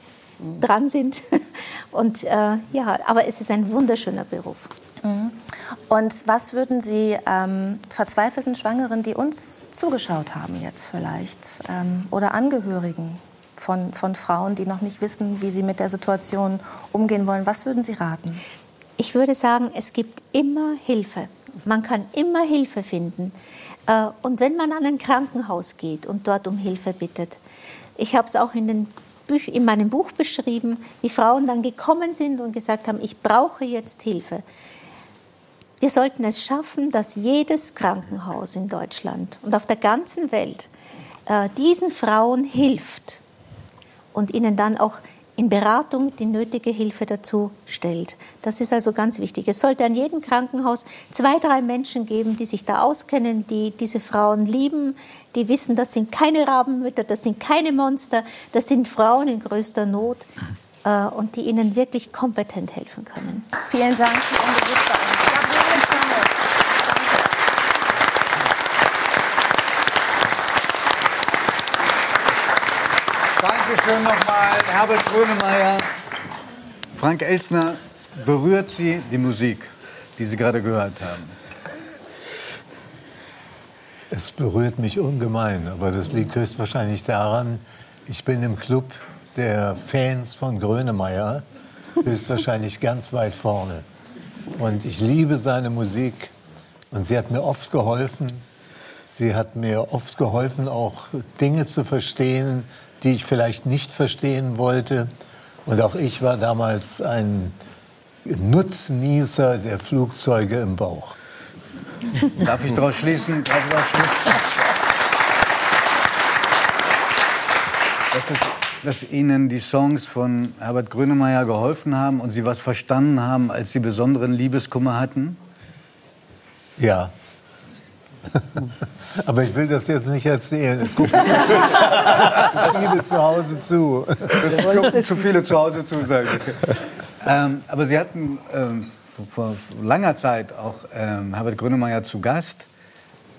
dran sind. Und äh, ja, aber es ist ein wunderschöner Beruf. Mhm. Und was würden Sie ähm, verzweifelten Schwangeren, die uns zugeschaut haben jetzt vielleicht, ähm, oder Angehörigen von, von Frauen, die noch nicht wissen, wie sie mit der Situation umgehen wollen, was würden Sie raten? Ich würde sagen, es gibt immer Hilfe. Man kann immer Hilfe finden. Äh, und wenn man an ein Krankenhaus geht und dort um Hilfe bittet, ich habe es auch in den in meinem Buch beschrieben, wie Frauen dann gekommen sind und gesagt haben, ich brauche jetzt Hilfe. Wir sollten es schaffen, dass jedes Krankenhaus in Deutschland und auf der ganzen Welt äh, diesen Frauen hilft und ihnen dann auch in Beratung die nötige Hilfe dazu stellt. Das ist also ganz wichtig. Es sollte an jedem Krankenhaus zwei, drei Menschen geben, die sich da auskennen, die diese Frauen lieben, die wissen, das sind keine Rabenmütter, das sind keine Monster, das sind Frauen in größter Not äh, und die ihnen wirklich kompetent helfen können. Vielen Dank für Ihren Besuch. Dankeschön nochmal, Herbert Grönemeyer. Frank Elsner, berührt Sie die Musik, die Sie gerade gehört haben? Es berührt mich ungemein, aber das liegt höchstwahrscheinlich daran, ich bin im Club der Fans von Grönemeyer höchstwahrscheinlich ganz weit vorne. Und ich liebe seine Musik und sie hat mir oft geholfen. Sie hat mir oft geholfen, auch Dinge zu verstehen, die ich vielleicht nicht verstehen wollte. Und auch ich war damals ein Nutznießer der Flugzeuge im Bauch. Darf ich daraus schließen? Darf ich daraus schließen? Das ist, dass Ihnen die Songs von Herbert Grönemeyer geholfen haben und Sie was verstanden haben, als Sie besonderen Liebeskummer hatten? Ja. Aber ich will das jetzt nicht erzählen. Es gucken viele zu Hause zu. Es gucken zu viele zu Hause zu, sagen ähm, Aber Sie hatten ähm, vor langer Zeit auch ähm, Herbert Grönemeyer zu Gast.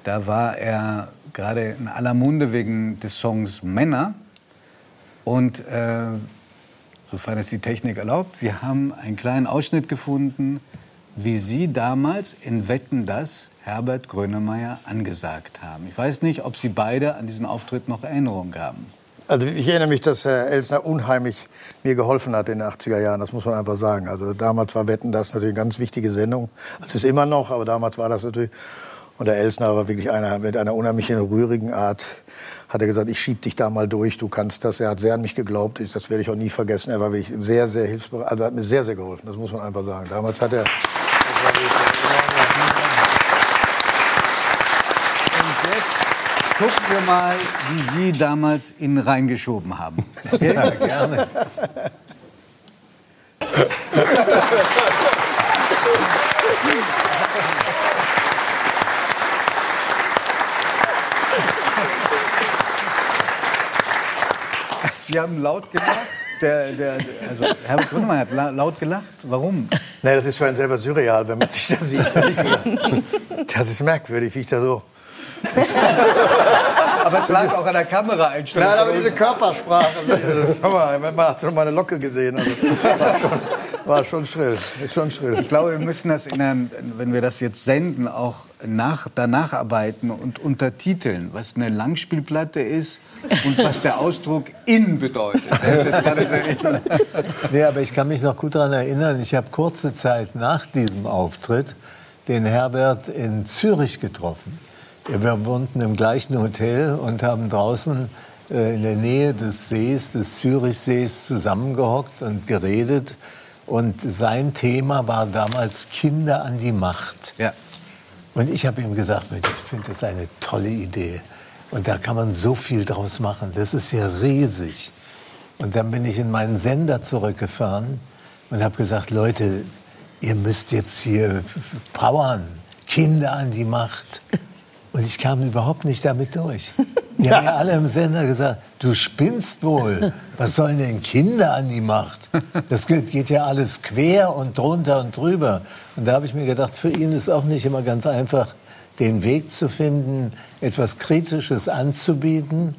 Da war er gerade in aller Munde wegen des Songs Männer. Und äh, sofern es die Technik erlaubt, wir haben einen kleinen Ausschnitt gefunden, wie Sie damals in Wetten das Herbert Grönemeyer angesagt haben. Ich weiß nicht, ob Sie beide an diesen Auftritt noch Erinnerungen haben. Also ich erinnere mich, dass Herr Elsner unheimlich mir geholfen hat in den 80er Jahren, das muss man einfach sagen. Also damals war Wetten das natürlich eine ganz wichtige Sendung. Es ist immer noch, aber damals war das natürlich. Und der Elsner war wirklich einer mit einer unheimlichen rührigen Art. Hat er gesagt, ich schieb dich da mal durch, du kannst das. Er hat sehr an mich geglaubt, das werde ich auch nie vergessen. Er war wirklich sehr, sehr hilfsbereit, also hat mir sehr, sehr geholfen, das muss man einfach sagen. Damals hat er... Gucken wir mal, wie Sie damals ihn reingeschoben haben. Ja, gerne. Sie haben laut gelacht. Der, der, also Herbert Grönemeyer hat laut gelacht. Warum? Nein, das ist für einen selber surreal, wenn man sich da sieht. Das ist merkwürdig, wie ich da so aber es lag auch an der Kameraeinstellung. Nein, aber diese Körpersprache. Also, schau mal, man hat schon meine Locke gesehen. Also, war, schon, War schon schrill. Ist schon schrill. Ich glaube, wir müssen das, in einem, wenn wir das jetzt senden, auch nach, danach arbeiten und untertiteln, was eine Langspielplatte ist und was der Ausdruck in bedeutet. nee, aber ich kann mich noch gut daran erinnern, ich habe kurze Zeit nach diesem Auftritt den Herbert in Zürich getroffen. Wir wohnten im gleichen Hotel und haben draußen äh, in der Nähe des Sees, des Zürichsees, zusammengehockt und geredet. Und sein Thema war damals Kinder an die Macht. Ja. Und ich habe ihm gesagt, ich finde das eine tolle Idee. Und da kann man so viel draus machen. Das ist ja riesig. Und dann bin ich in meinen Sender zurückgefahren und habe gesagt, Leute, ihr müsst jetzt hier powern, Kinder an die Macht. Und ich kam überhaupt nicht damit durch. Die haben ja alle im Sender gesagt, du spinnst wohl. Was sollen denn Kinder an die Macht? Das geht ja alles quer und drunter und drüber. Und da habe ich mir gedacht, für ihn ist auch nicht immer ganz einfach, den Weg zu finden, etwas Kritisches anzubieten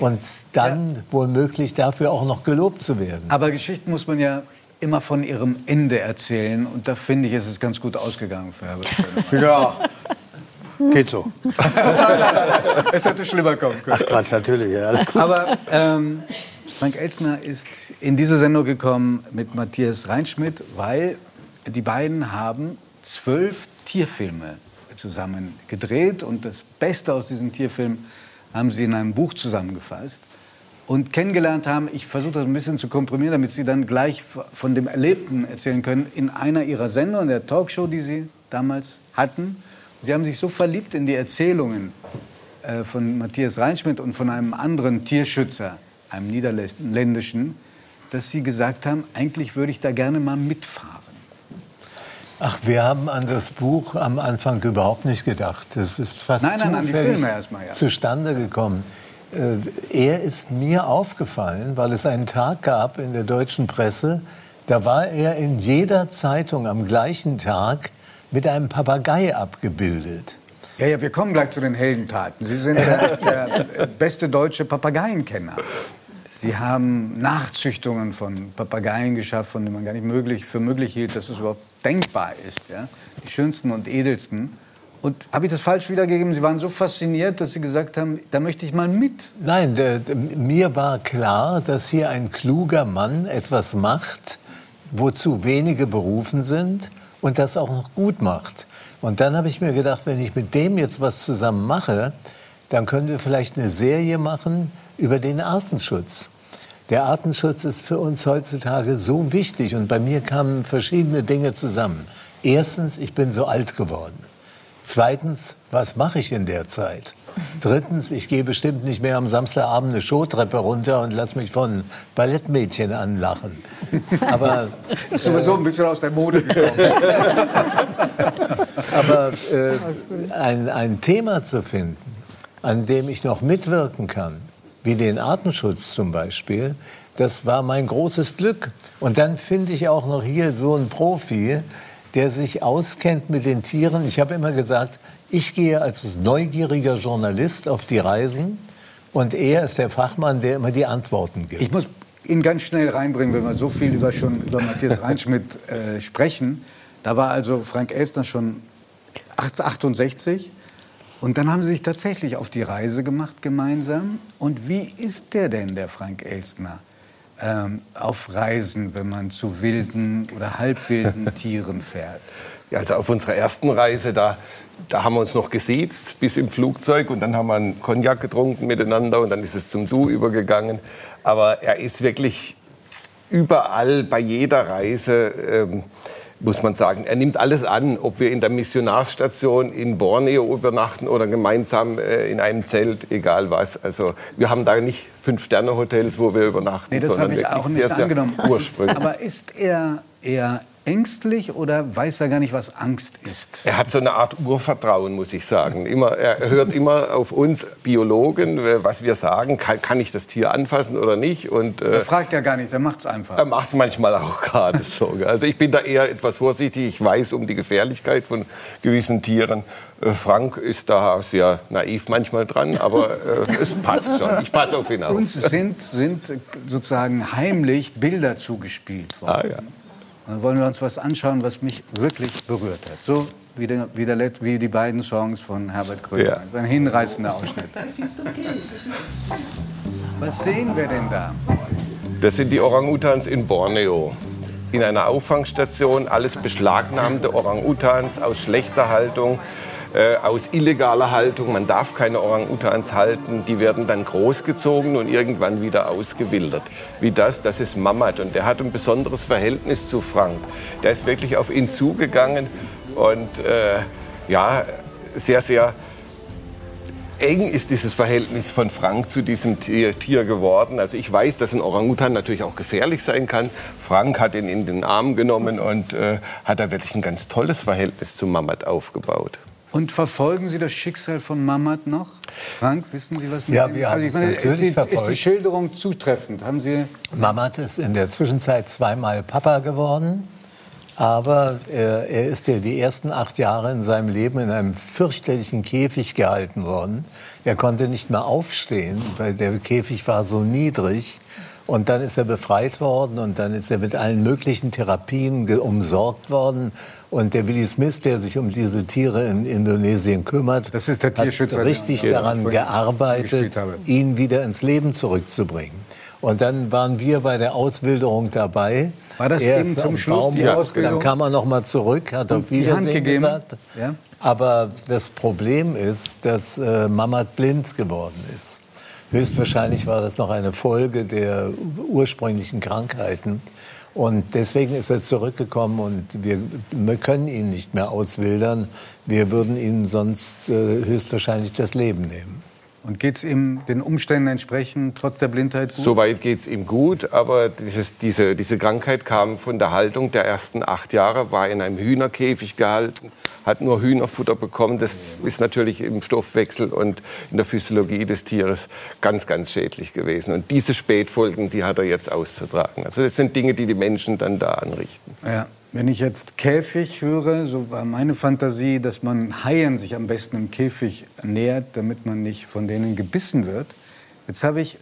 und dann ja. wohl dafür auch noch gelobt zu werden. Aber Geschichten muss man ja immer von ihrem Ende erzählen. Und da finde ich, ist es ganz gut ausgegangen für Herbert. ja, Geht so. es hätte schlimmer kommen können. Ach Quatsch, natürlich. Ja, alles gut. Aber ähm, Frank Elzner ist in diese Sendung gekommen mit Matthias Reinschmidt, weil die beiden haben zwölf Tierfilme zusammen gedreht. Und das Beste aus diesen Tierfilmen haben sie in einem Buch zusammengefasst und kennengelernt haben. Ich versuche das ein bisschen zu komprimieren, damit Sie dann gleich von dem Erlebten erzählen können. In einer Ihrer Sendungen, der Talkshow, die Sie damals hatten, Sie haben sich so verliebt in die Erzählungen äh, von Matthias Reinschmidt und von einem anderen Tierschützer, einem niederländischen, dass Sie gesagt haben, eigentlich würde ich da gerne mal mitfahren. Ach, wir haben an das Buch am Anfang überhaupt nicht gedacht. Das ist fast nein, nein, zufällig ja. zustande gekommen. Äh, er ist mir aufgefallen, weil es einen Tag gab in der deutschen Presse, da war er in jeder Zeitung am gleichen Tag mit einem Papagei abgebildet. Ja, ja, wir kommen gleich zu den Heldentaten. Sie sind der, der beste deutsche Papageienkenner. Sie haben Nachzüchtungen von Papageien geschafft, von denen man gar nicht möglich, für möglich hielt, dass es überhaupt denkbar ist. Ja? Die schönsten und edelsten. Und habe ich das falsch wiedergegeben? Sie waren so fasziniert, dass Sie gesagt haben, da möchte ich mal mit. Nein, der, der, mir war klar, dass hier ein kluger Mann etwas macht, wozu wenige berufen sind und das auch noch gut macht. Und dann habe ich mir gedacht, wenn ich mit dem jetzt was zusammen mache, dann können wir vielleicht eine Serie machen über den Artenschutz. Der Artenschutz ist für uns heutzutage so wichtig und bei mir kamen verschiedene Dinge zusammen. Erstens, ich bin so alt geworden. Zweitens, was mache ich in der Zeit? Drittens, ich gehe bestimmt nicht mehr am Samstagabend eine Showtreppe runter und lasse mich von Ballettmädchen anlachen. Aber ist sowieso ein bisschen aus der Mode gekommen. Aber äh, ein, ein Thema zu finden, an dem ich noch mitwirken kann, wie den Artenschutz zum Beispiel, das war mein großes Glück. Und dann finde ich auch noch hier so einen Profi, der sich auskennt mit den Tieren. Ich habe immer gesagt, ich gehe als neugieriger Journalist auf die Reisen und er ist der Fachmann, der immer die Antworten gibt. Ich muss ihn ganz schnell reinbringen, wenn wir so viel über, schon über Matthias Reinschmidt äh, sprechen. Da war also Frank Elstner schon 68 und dann haben sie sich tatsächlich auf die Reise gemacht gemeinsam. Und wie ist der denn, der Frank Elstner? Ähm, auf Reisen, wenn man zu wilden oder halbwilden Tieren fährt? Ja, also auf unserer ersten Reise, da, da haben wir uns noch gesiezt bis im Flugzeug und dann haben wir einen Cognac getrunken miteinander und dann ist es zum Du übergegangen. Aber er ist wirklich überall bei jeder Reise ähm, muss man sagen. Er nimmt alles an, ob wir in der Missionarsstation in Borneo übernachten oder gemeinsam äh, in einem Zelt, egal was. Also wir haben da nicht Fünf-Sterne-Hotels, wo wir übernachten, nee, das sondern ich wirklich auch nicht sehr, sehr angenommen. ursprünglich. Aber ist er eher ängstlich oder weiß er gar nicht, was Angst ist? Er hat so eine Art Urvertrauen, muss ich sagen. Immer, er hört immer auf uns Biologen, was wir sagen. Kann, kann ich das Tier anfassen oder nicht? Und, äh, er fragt ja gar nicht, er macht es einfach. Er macht es manchmal auch gerade so. Also ich bin da eher etwas vorsichtig. Ich weiß um die Gefährlichkeit von gewissen Tieren. Äh, Frank ist da sehr naiv manchmal dran, aber äh, es passt schon. Ich passe auf ihn auf. Uns sind, sind sozusagen heimlich Bilder zugespielt worden. Ah, ja. Dann wollen wir uns was anschauen, was mich wirklich berührt hat. So wie, der, wie, der, wie die beiden Songs von Herbert Grönemeyer. Ja. Das ist ein hinreißender Ausschnitt. Was sehen wir denn da? Das sind die Orang-Utans in Borneo. In einer Auffangstation alles beschlagnahmte Orang-Utans aus schlechter Haltung, äh, aus illegaler Haltung. Man darf keine Orang-Utans halten. Die werden dann großgezogen und irgendwann wieder ausgewildert. Wie das, das ist Mamat. Und der hat ein besonderes Verhältnis zu Frank. Der ist wirklich auf ihn zugegangen und äh, ja, sehr, sehr eng ist dieses Verhältnis von Frank zu diesem Tier, Tier geworden. Also ich weiß, dass ein Orangutan natürlich auch gefährlich sein kann. Frank hat ihn in den Arm genommen und äh, hat da wirklich ein ganz tolles Verhältnis zu Mamat aufgebaut. Und verfolgen Sie das Schicksal von Mamat noch? Frank, wissen Sie was mit Ja, wir haben ich es meine, natürlich ist, die, ist die. Schilderung zutreffend? Haben Sie Mamat ist in der Zwischenzeit zweimal Papa geworden. Aber äh, er ist ja die ersten acht Jahre in seinem Leben in einem fürchterlichen Käfig gehalten worden. Er konnte nicht mehr aufstehen, weil der Käfig war so niedrig. Und dann ist er befreit worden und dann ist er mit allen möglichen Therapien umsorgt worden. Und der Willi Smith, der sich um diese Tiere in Indonesien kümmert, Das ist der Tierschützer, hat richtig ich daran gearbeitet, ihn wieder ins Leben zurückzubringen. Und dann waren wir bei der Auswilderung dabei. War das Er eben zum Schluss Baum die Ausbildung? Dann kam er noch mal zurück, hat auf Wiedersehen gesagt. Ja. Aber das Problem ist, dass äh, Mamat blind geworden ist. Höchstwahrscheinlich war das noch eine Folge der ursprünglichen Krankheiten. Und deswegen ist er zurückgekommen und wir, wir können ihn nicht mehr auswildern. Wir würden ihm sonst äh, höchstwahrscheinlich das Leben nehmen. und geht es ihm den Umständen entsprechend trotz der Blindheit gut? Soweit geht es ihm gut, aber dieses, diese, diese Krankheit kam von der Haltung der ersten acht Jahre, war in einem Hühnerkäfig gehalten, hat nur Hühnerfutter bekommen. Das ist natürlich im Stoffwechsel und in der Physiologie des Tieres ganz, ganz schädlich gewesen. Und diese Spätfolgen, die hat er jetzt auszutragen. Also das sind Dinge, die die Menschen dann da anrichten. Ja. Wenn ich jetzt Käfig höre, so war meine Fantasie, dass man Haien sich am besten im Käfig nähert, damit man nicht von denen gebissen wird. Jetzt habe ich,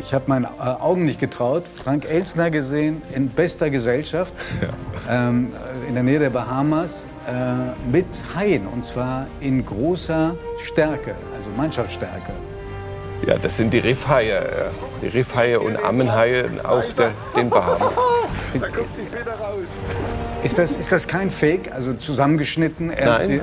ich habe meinen äh, Augen nicht getraut, Frank Elsner gesehen in bester Gesellschaft ähm, in der Nähe der Bahamas äh, mit Haien und zwar in großer Stärke, also Mannschaftsstärke. Ja, das sind die Riffhaie, die Riffhaie und Ammenhaie auf der, den Bahamas. Ist das, ist das kein Fake, also zusammengeschnitten? Erst Nein.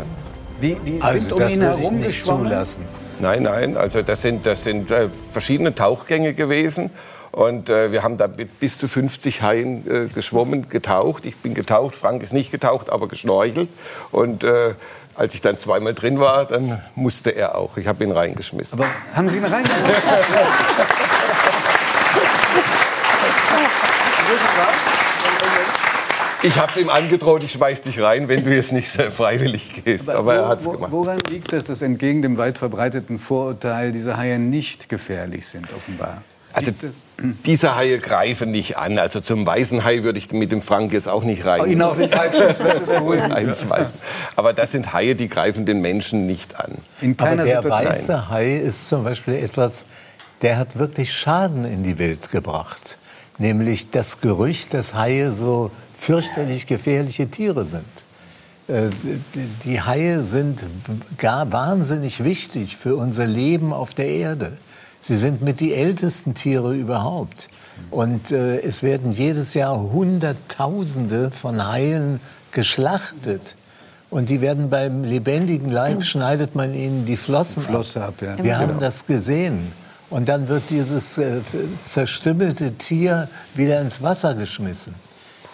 Die, die, die Also sind um ihn herum nicht geschwommen. zulassen. Nein, nein, also das sind, das sind äh, verschiedene Tauchgänge gewesen. Und äh, wir haben da mit bis zu 50 Haien äh, geschwommen, getaucht. Ich bin getaucht, Frank ist nicht getaucht, aber geschnorchelt. Und äh, als ich dann zweimal drin war, dann musste er auch. Ich habe ihn reingeschmissen. Aber haben Sie ihn reingelassen? ich habe ihm angedroht, ich schmeiß dich rein, wenn du jetzt nicht freiwillig gehst. Aber, er hat es wo, gemacht. Woran liegt das, dass entgegen dem weit verbreiteten Vorurteil diese Haie nicht gefährlich sind, offenbar? Also diese Haie greifen nicht an. Also zum weißen Hai würde ich mit dem Frank jetzt auch nicht rein. Ihn auf den. Aber das sind Haie, die greifen den Menschen nicht an. In Aber keiner der Situation. weiße Hai ist zum Beispiel etwas, der hat wirklich Schaden in die Welt gebracht. Nämlich das Gerücht, dass Haie so fürchterlich gefährliche Tiere sind. Äh, die- Die Haie sind gar wahnsinnig wichtig für unser Leben auf der Erde. Sie sind mit die ältesten Tiere überhaupt. Und äh, es werden jedes Jahr Hunderttausende von Haien geschlachtet. Und die werden beim lebendigen Leib, schneidet man ihnen die Flossen Flosse ab, ja. Wir haben das gesehen. Und dann wird dieses äh, zerstümmelte Tier wieder ins Wasser geschmissen.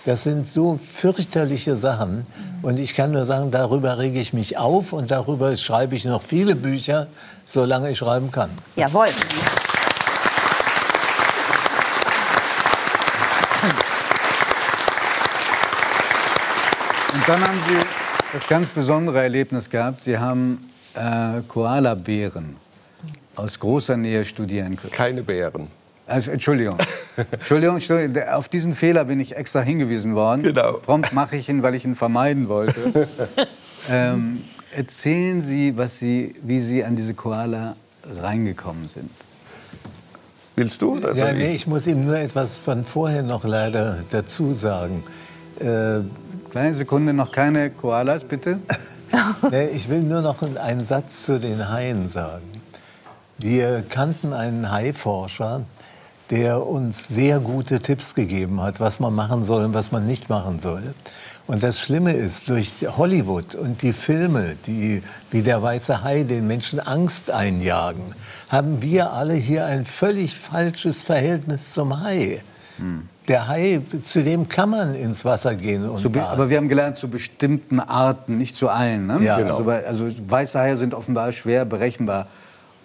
Das sind so fürchterliche Sachen. Und ich kann nur sagen, darüber rege ich mich auf und darüber schreibe ich noch viele Bücher, solange ich schreiben kann. Jawohl. Und dann haben Sie das ganz besondere Erlebnis gehabt. Sie haben äh, Koala-Bären aus großer Nähe studieren können. Keine Bären. Also, Entschuldigung. Entschuldigung, Entschuldigung. Auf diesen Fehler bin ich extra hingewiesen worden. Genau. Prompt mache ich ihn, weil ich ihn vermeiden wollte. ähm, erzählen Sie, was Sie, wie Sie an diese Koala reingekommen sind. Willst du? oder Ja, nee, ich? ich muss ihm nur etwas von vorher noch leider dazu sagen. Äh, Kleine Sekunde, noch keine Koalas, bitte. nee, ich will nur noch einen Satz zu den Haien sagen. Wir kannten einen Haiforscher, der uns sehr gute Tipps gegeben hat, was man machen soll und was man nicht machen soll. Und das Schlimme ist, durch Hollywood und die Filme, die wie der weiße Hai den Menschen Angst einjagen, haben wir alle hier ein völlig falsches Verhältnis zum Hai. Hm. Der Hai, zu dem kann man ins Wasser gehen. Und zu, aber wir haben gelernt, zu bestimmten Arten, nicht zu allen. Ne? Ja, genau. also, also weiße Haie sind offenbar schwer berechenbar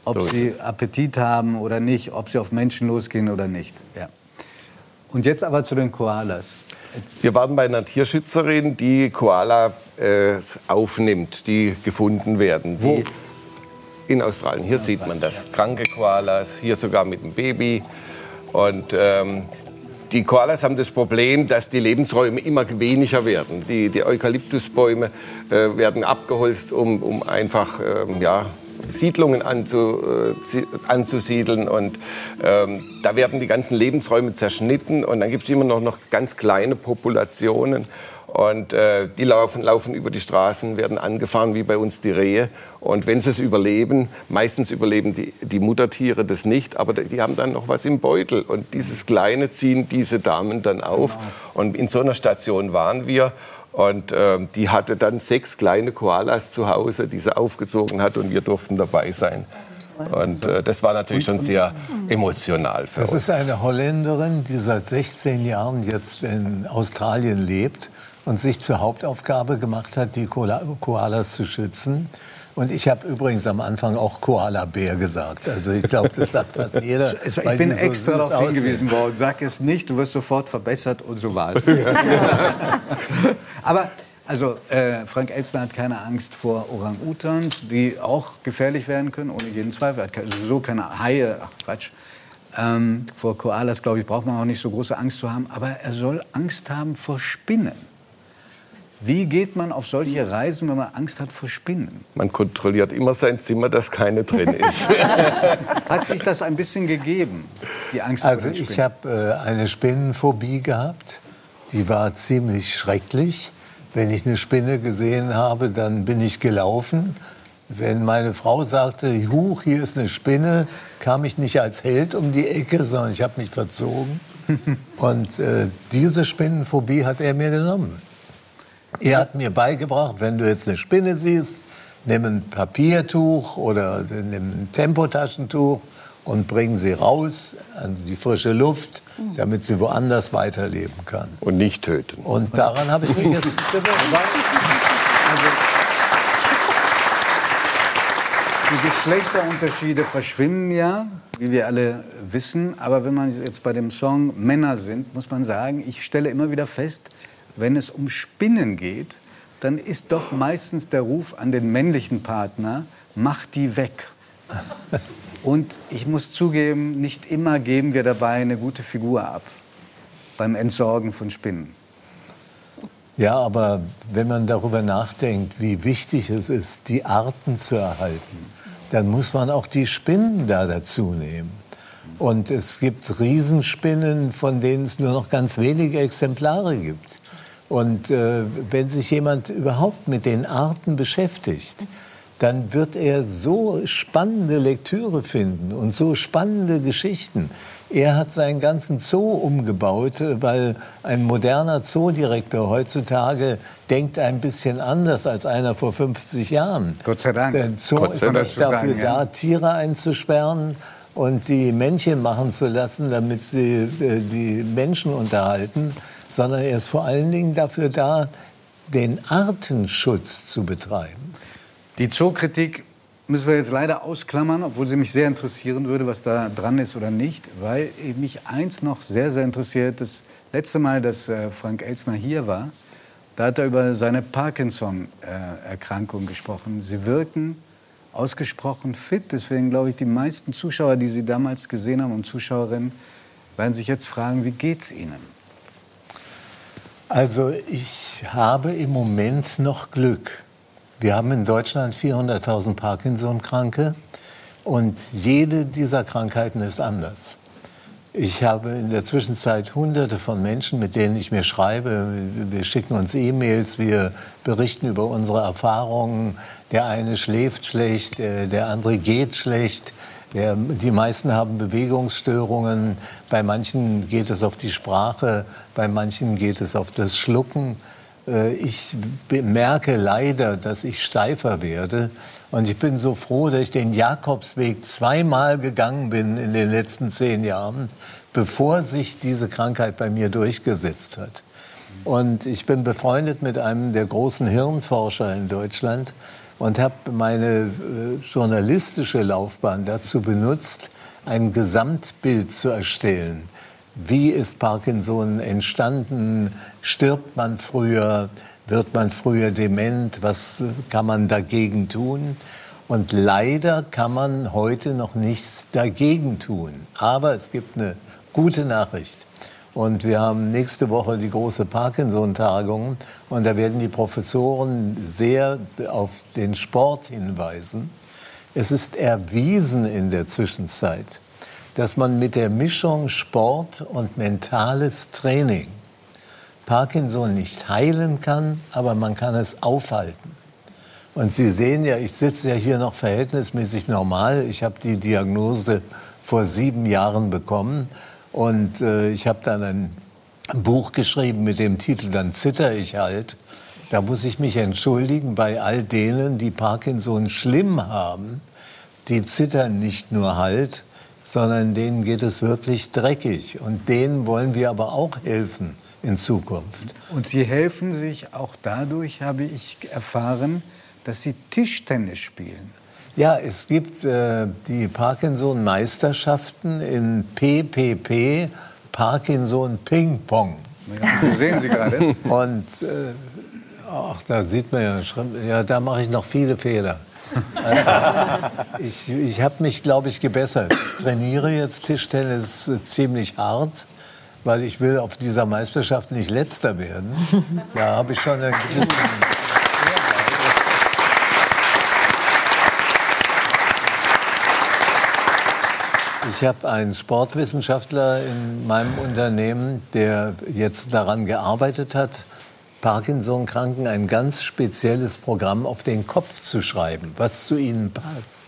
ob so sie Appetit haben oder nicht, ob sie auf Menschen losgehen oder nicht. Ja. Und jetzt aber zu den Koalas. Wir waren bei einer Tierschützerin, die Koala äh, aufnimmt, die gefunden werden. Wo? in Australien. Hier sieht man das. Kranke Koalas, hier sogar mit dem Baby. Und ähm, die Koalas haben das Problem, dass die Lebensräume immer weniger werden. Die, die Eukalyptusbäume äh, werden abgeholzt, um, um einfach ähm, ja, Siedlungen anzu, äh, anzusiedeln. Und ähm, da werden die ganzen Lebensräume zerschnitten. Und dann gibt es immer noch, noch ganz kleine Populationen. Und äh, die laufen, laufen über die Straßen, werden angefahren wie bei uns die Rehe. Und wenn sie es überleben, meistens überleben die, die Muttertiere das nicht, aber die haben dann noch was im Beutel. Und dieses Kleine ziehen diese Damen dann auf. Genau. Und in so einer Station waren wir. Und äh, die hatte dann sechs kleine Koalas zu Hause, die sie aufgezogen hat und wir durften dabei sein. Und äh, das war natürlich schon sehr emotional für das uns. Das ist eine Holländerin, die seit 16 Jahren jetzt in Australien lebt und sich zur Hauptaufgabe gemacht hat, die Koalas zu schützen. Und ich habe übrigens am Anfang auch Koala-Bär gesagt. Also ich glaube, das sagt fast jeder. Also ich bin extra so darauf hingewiesen worden. Sag es nicht, du wirst sofort verbessert und so war es. Aber also äh, Frank Elstner hat keine Angst vor Orang-Utans, die auch gefährlich werden können, ohne jeden Zweifel. Er hat sowieso keine Haie, ach Quatsch. Ähm, vor Koalas, glaube ich, braucht man auch nicht so große Angst zu haben. Aber er soll Angst haben vor Spinnen. Wie geht man auf solche Reisen, wenn man Angst hat vor Spinnen? Man kontrolliert immer sein Zimmer, dass keine drin ist. hat sich das ein bisschen gegeben, die Angst also vor Spinnen? Also ich habe äh, eine Spinnenphobie gehabt. Die war ziemlich schrecklich. Wenn ich eine Spinne gesehen habe, dann bin ich gelaufen. Wenn meine Frau sagte, huch, hier ist eine Spinne, kam ich nicht als Held um die Ecke, sondern ich habe mich verzogen. Und äh, diese Spinnenphobie hat er mir genommen. Er hat mir beigebracht, wenn du jetzt eine Spinne siehst, nimm ein Papiertuch oder nimm ein Tempotaschentuch und bring sie raus an die frische Luft, damit sie woanders weiterleben kann. Und nicht töten. Und daran habe ich mich jetzt gewöhnt. Also, die Geschlechterunterschiede verschwinden ja, wie wir alle wissen. Aber wenn man jetzt bei dem Song Männer sind, muss man sagen, ich stelle immer wieder fest, wenn es um Spinnen geht, dann ist doch meistens der Ruf an den männlichen Partner, mach die weg. Und ich muss zugeben, nicht immer geben wir dabei eine gute Figur ab beim Entsorgen von Spinnen. Ja, aber wenn man darüber nachdenkt, wie wichtig es ist, die Arten zu erhalten, dann muss man auch die Spinnen da dazu nehmen. Und es gibt Riesenspinnen, von denen es nur noch ganz wenige Exemplare gibt. Und äh, wenn sich jemand überhaupt mit den Arten beschäftigt, dann wird er so spannende Lektüre finden und so spannende Geschichten. Er hat seinen ganzen Zoo umgebaut, weil ein moderner Zoodirektor heutzutage denkt ein bisschen anders als einer vor 50 Jahren. Gott sei Dank. Der Zoo Gott ist nicht dafür sagen, da, Tiere einzusperren und die Männchen machen zu lassen, damit sie äh, die Menschen unterhalten, sondern er ist vor allen Dingen dafür da, den Artenschutz zu betreiben. Die Zookritik müssen wir jetzt leider ausklammern, obwohl sie mich sehr interessieren würde, was da dran ist oder nicht, weil mich eins noch sehr, sehr interessiert. Das letzte Mal, dass äh, Frank Elsner hier war, da hat er über seine Parkinson-Erkrankung gesprochen. Sie wirken ausgesprochen fit. Deswegen glaube ich, die meisten Zuschauer, die Sie damals gesehen haben und Zuschauerinnen, werden sich jetzt fragen, wie geht es Ihnen? Also ich habe im Moment noch Glück. Wir haben in Deutschland 400.000 Parkinson-Kranke und jede dieser Krankheiten ist anders. Ich habe in der Zwischenzeit hunderte von Menschen, mit denen ich mir schreibe. Wir schicken uns E-Mails, wir berichten über unsere Erfahrungen. Der eine schläft schlecht, der andere geht schlecht. Der, die meisten haben Bewegungsstörungen. Bei manchen geht es auf die Sprache, bei manchen geht es auf das Schlucken. Äh, ich merke leider, dass ich steifer werde. Und ich bin so froh, dass ich den Jakobsweg zweimal gegangen bin in den letzten zehn Jahren, bevor sich diese Krankheit bei mir durchgesetzt hat. Und ich bin befreundet mit einem der großen Hirnforscher in Deutschland und habe meine äh, journalistische Laufbahn dazu benutzt, ein Gesamtbild zu erstellen wie ist Parkinson entstanden? Stirbt man früher? Wird man früher dement? Was kann man dagegen tun? Und leider kann man heute noch nichts dagegen tun. Aber es gibt eine gute Nachricht. Und wir haben nächste Woche die große Parkinson-Tagung. Und da werden die Professoren sehr auf den Sport hinweisen. Es ist erwiesen in der Zwischenzeit, dass man mit der Mischung Sport und mentales Training Parkinson nicht heilen kann, aber man kann es aufhalten. Und Sie sehen ja, ich sitze ja hier noch verhältnismäßig normal. Ich habe die Diagnose vor sieben Jahren bekommen und äh, ich habe dann ein Buch geschrieben mit dem Titel Dann zitter ich halt. Da muss ich mich entschuldigen bei all denen, die Parkinson schlimm haben. Die zittern nicht nur halt, sondern denen geht es wirklich dreckig. Und denen wollen wir aber auch helfen in Zukunft. Und Sie helfen sich auch dadurch, habe ich erfahren, dass Sie Tischtennis spielen. Ja, es gibt äh, die Parkinson-Meisterschaften in PPP, Parkinson Ping Pong. Ja, sehen Sie gerade. Und äh, ach, da sieht man ja, ja da mache ich noch viele Fehler. ich ich habe mich, glaube ich, gebessert. Ich trainiere jetzt Tischtennis ziemlich hart, weil ich will auf dieser Meisterschaft nicht letzter werden. Da habe ich schon einen gewissen... Ich habe einen Sportwissenschaftler in meinem Unternehmen, der jetzt daran gearbeitet hat, Parkinson-Kranken ein ganz spezielles Programm auf den Kopf zu schreiben, was zu ihnen passt.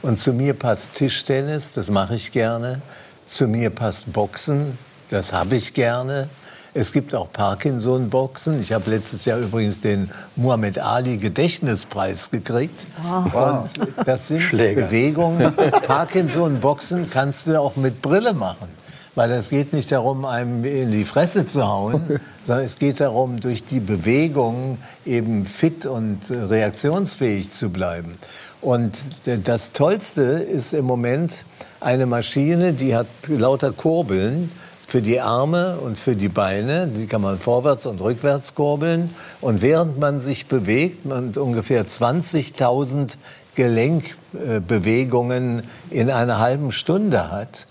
Und zu mir passt Tischtennis, das mache ich gerne. Zu mir passt Boxen, das habe ich gerne. Es gibt auch Parkinson-Boxen. Ich habe letztes Jahr übrigens den Muhammad Ali Gedächtnispreis gekriegt. Wow. Und das sind Schläger. Bewegungen. Parkinson-Boxen kannst du auch mit Brille machen. Weil es geht nicht darum, einem in die Fresse zu hauen, sondern es geht darum, durch die Bewegung eben fit und reaktionsfähig zu bleiben. Und das Tollste ist im Moment eine Maschine, die hat lauter Kurbeln für die Arme und für die Beine. Die kann man vorwärts und rückwärts kurbeln. Und während man sich bewegt, man ungefähr 20.000 Gelenkbewegungen in einer halben Stunde hat,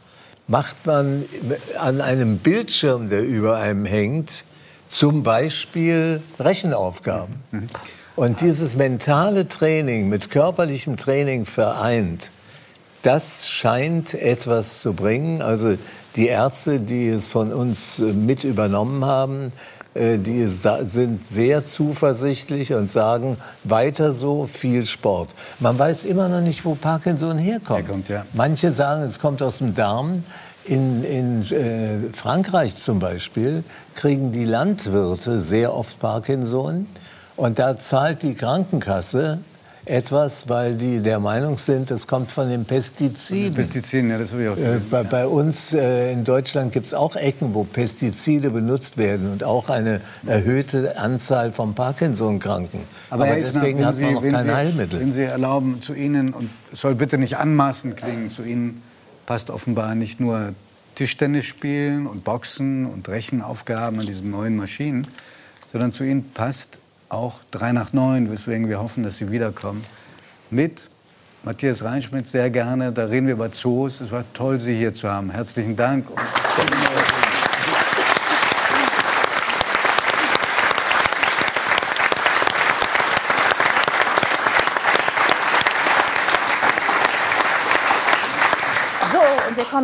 macht man an einem Bildschirm, der über einem hängt, zum Beispiel Rechenaufgaben. Und dieses mentale Training mit körperlichem Training vereint, das scheint etwas zu bringen. Also die Ärzte, die es von uns mit übernommen haben, äh, die sind sehr zuversichtlich und sagen, weiter so, viel Sport. Man weiß immer noch nicht, wo Parkinson herkommt. herkommt ja. Manche sagen, es kommt aus dem Darm. In, in äh, Frankreich zum Beispiel kriegen die Landwirte sehr oft Parkinson. Und da zahlt die Krankenkasse etwas, weil die der Meinung sind, das kommt von den Pestiziden. Pestiziden, ja, das habe ich auch äh, bei, bei, uns äh, in Deutschland gibt es auch Ecken, wo Pestizide benutzt werden und auch eine erhöhte Anzahl von Parkinson-Kranken. Aber, Aber deswegen hat man noch kein Sie, Heilmittel. Wenn Sie erlauben, zu Ihnen, und es soll bitte nicht anmaßend klingen, zu Ihnen passt offenbar nicht nur Tischtennis spielen und Boxen und Rechenaufgaben an diesen neuen Maschinen, sondern zu Ihnen passt auch 3 nach 9, weswegen wir hoffen, dass Sie wiederkommen. Mit Matthias Reinschmidt sehr gerne. Da reden wir über Zoos. Es war toll, Sie hier zu haben. Herzlichen Dank.